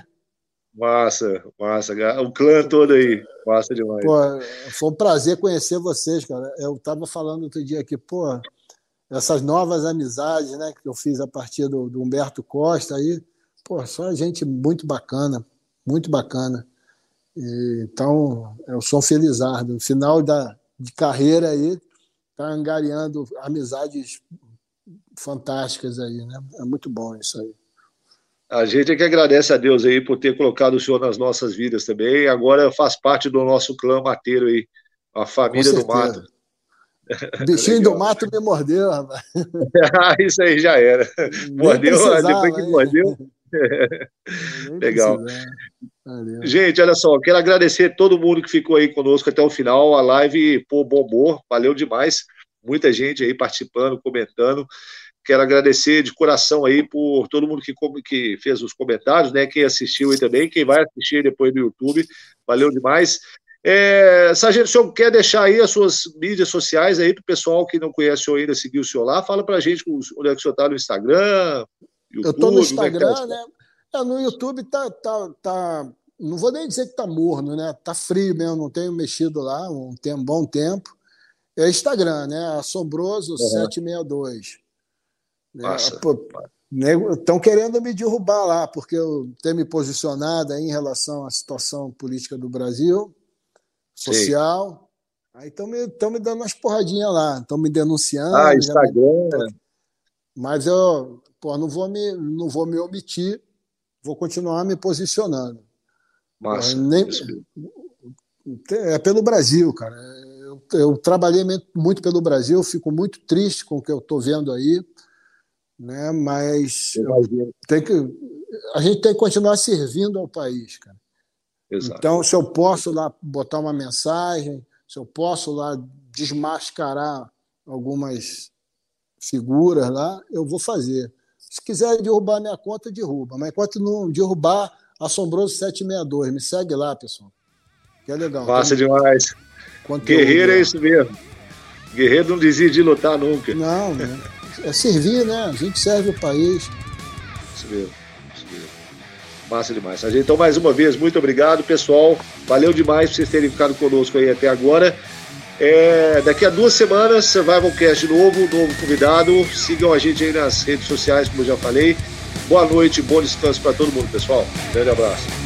Massa, massa, o clã todo aí, massa demais. Pô, foi um prazer conhecer vocês, cara. Eu estava falando outro dia aqui, pô, essas novas amizades, né, que eu fiz a partir do, do Humberto Costa aí, pô, só gente muito bacana, muito bacana. E, então, eu sou felizardo. No final da, de carreira aí, tá angariando amizades fantásticas aí, né? É muito bom isso aí. A gente é que agradece a Deus aí por ter colocado o senhor nas nossas vidas também. Agora faz parte do nosso clã mateiro aí, a família do mato. O bichinho [LAUGHS] do mato me mordeu, rapaz. [LAUGHS] Isso aí já era. Mordeu, depois que mordeu. Legal. Gente, olha só, quero agradecer todo mundo que ficou aí conosco até o final. A live, pô, bombou, valeu demais. Muita gente aí participando, comentando. Quero agradecer de coração aí por todo mundo que, que fez os comentários, né? Quem assistiu aí também, quem vai assistir depois no YouTube. Valeu demais. É, Sargento, o senhor quer deixar aí as suas mídias sociais aí para o pessoal que não conhece o senhor ainda seguir o senhor lá? Fala para a gente onde é que o senhor está no Instagram, YouTube, eu estou no é tá Instagram, né? É, no YouTube tá, tá, tá. Não vou nem dizer que tá morno, né? Tá frio mesmo, não tenho mexido lá um, tem um bom tempo. É Instagram, né? Assombroso uhum. 762. Estão querendo me derrubar lá, porque eu tenho me posicionado em relação à situação política do Brasil, social. Sim. Aí estão me, me dando umas porradinhas lá, estão me denunciando. Ah, Instagram. Me... Mas eu pô, não vou me, não vou me omitir, vou continuar me posicionando. Massa, nem, é pelo Brasil, cara. Eu, eu, trabalhei muito pelo Brasil, fico muito triste com o que eu estou vendo aí, né? Mas tem que, a gente tem que continuar servindo ao país, cara. Exato. Então, se eu posso lá botar uma mensagem, se eu posso lá desmascarar algumas figuras lá, eu vou fazer. Se quiser derrubar minha conta, derruba. Mas enquanto não derrubar, Assombroso 762. Me segue lá, pessoal. Que é legal. Passa Tem... demais. Guerreiro é isso mesmo. Guerreiro não desiste de lutar nunca. Não, né? é servir, né? A gente serve o país. Isso mesmo. Isso mesmo. Massa demais. Então, mais uma vez, muito obrigado, pessoal. Valeu demais por vocês terem ficado conosco aí até agora. É, daqui a duas semanas, Survival Cast novo, novo convidado. Sigam a gente aí nas redes sociais, como eu já falei. Boa noite, bom descanso para todo mundo, pessoal. Grande abraço.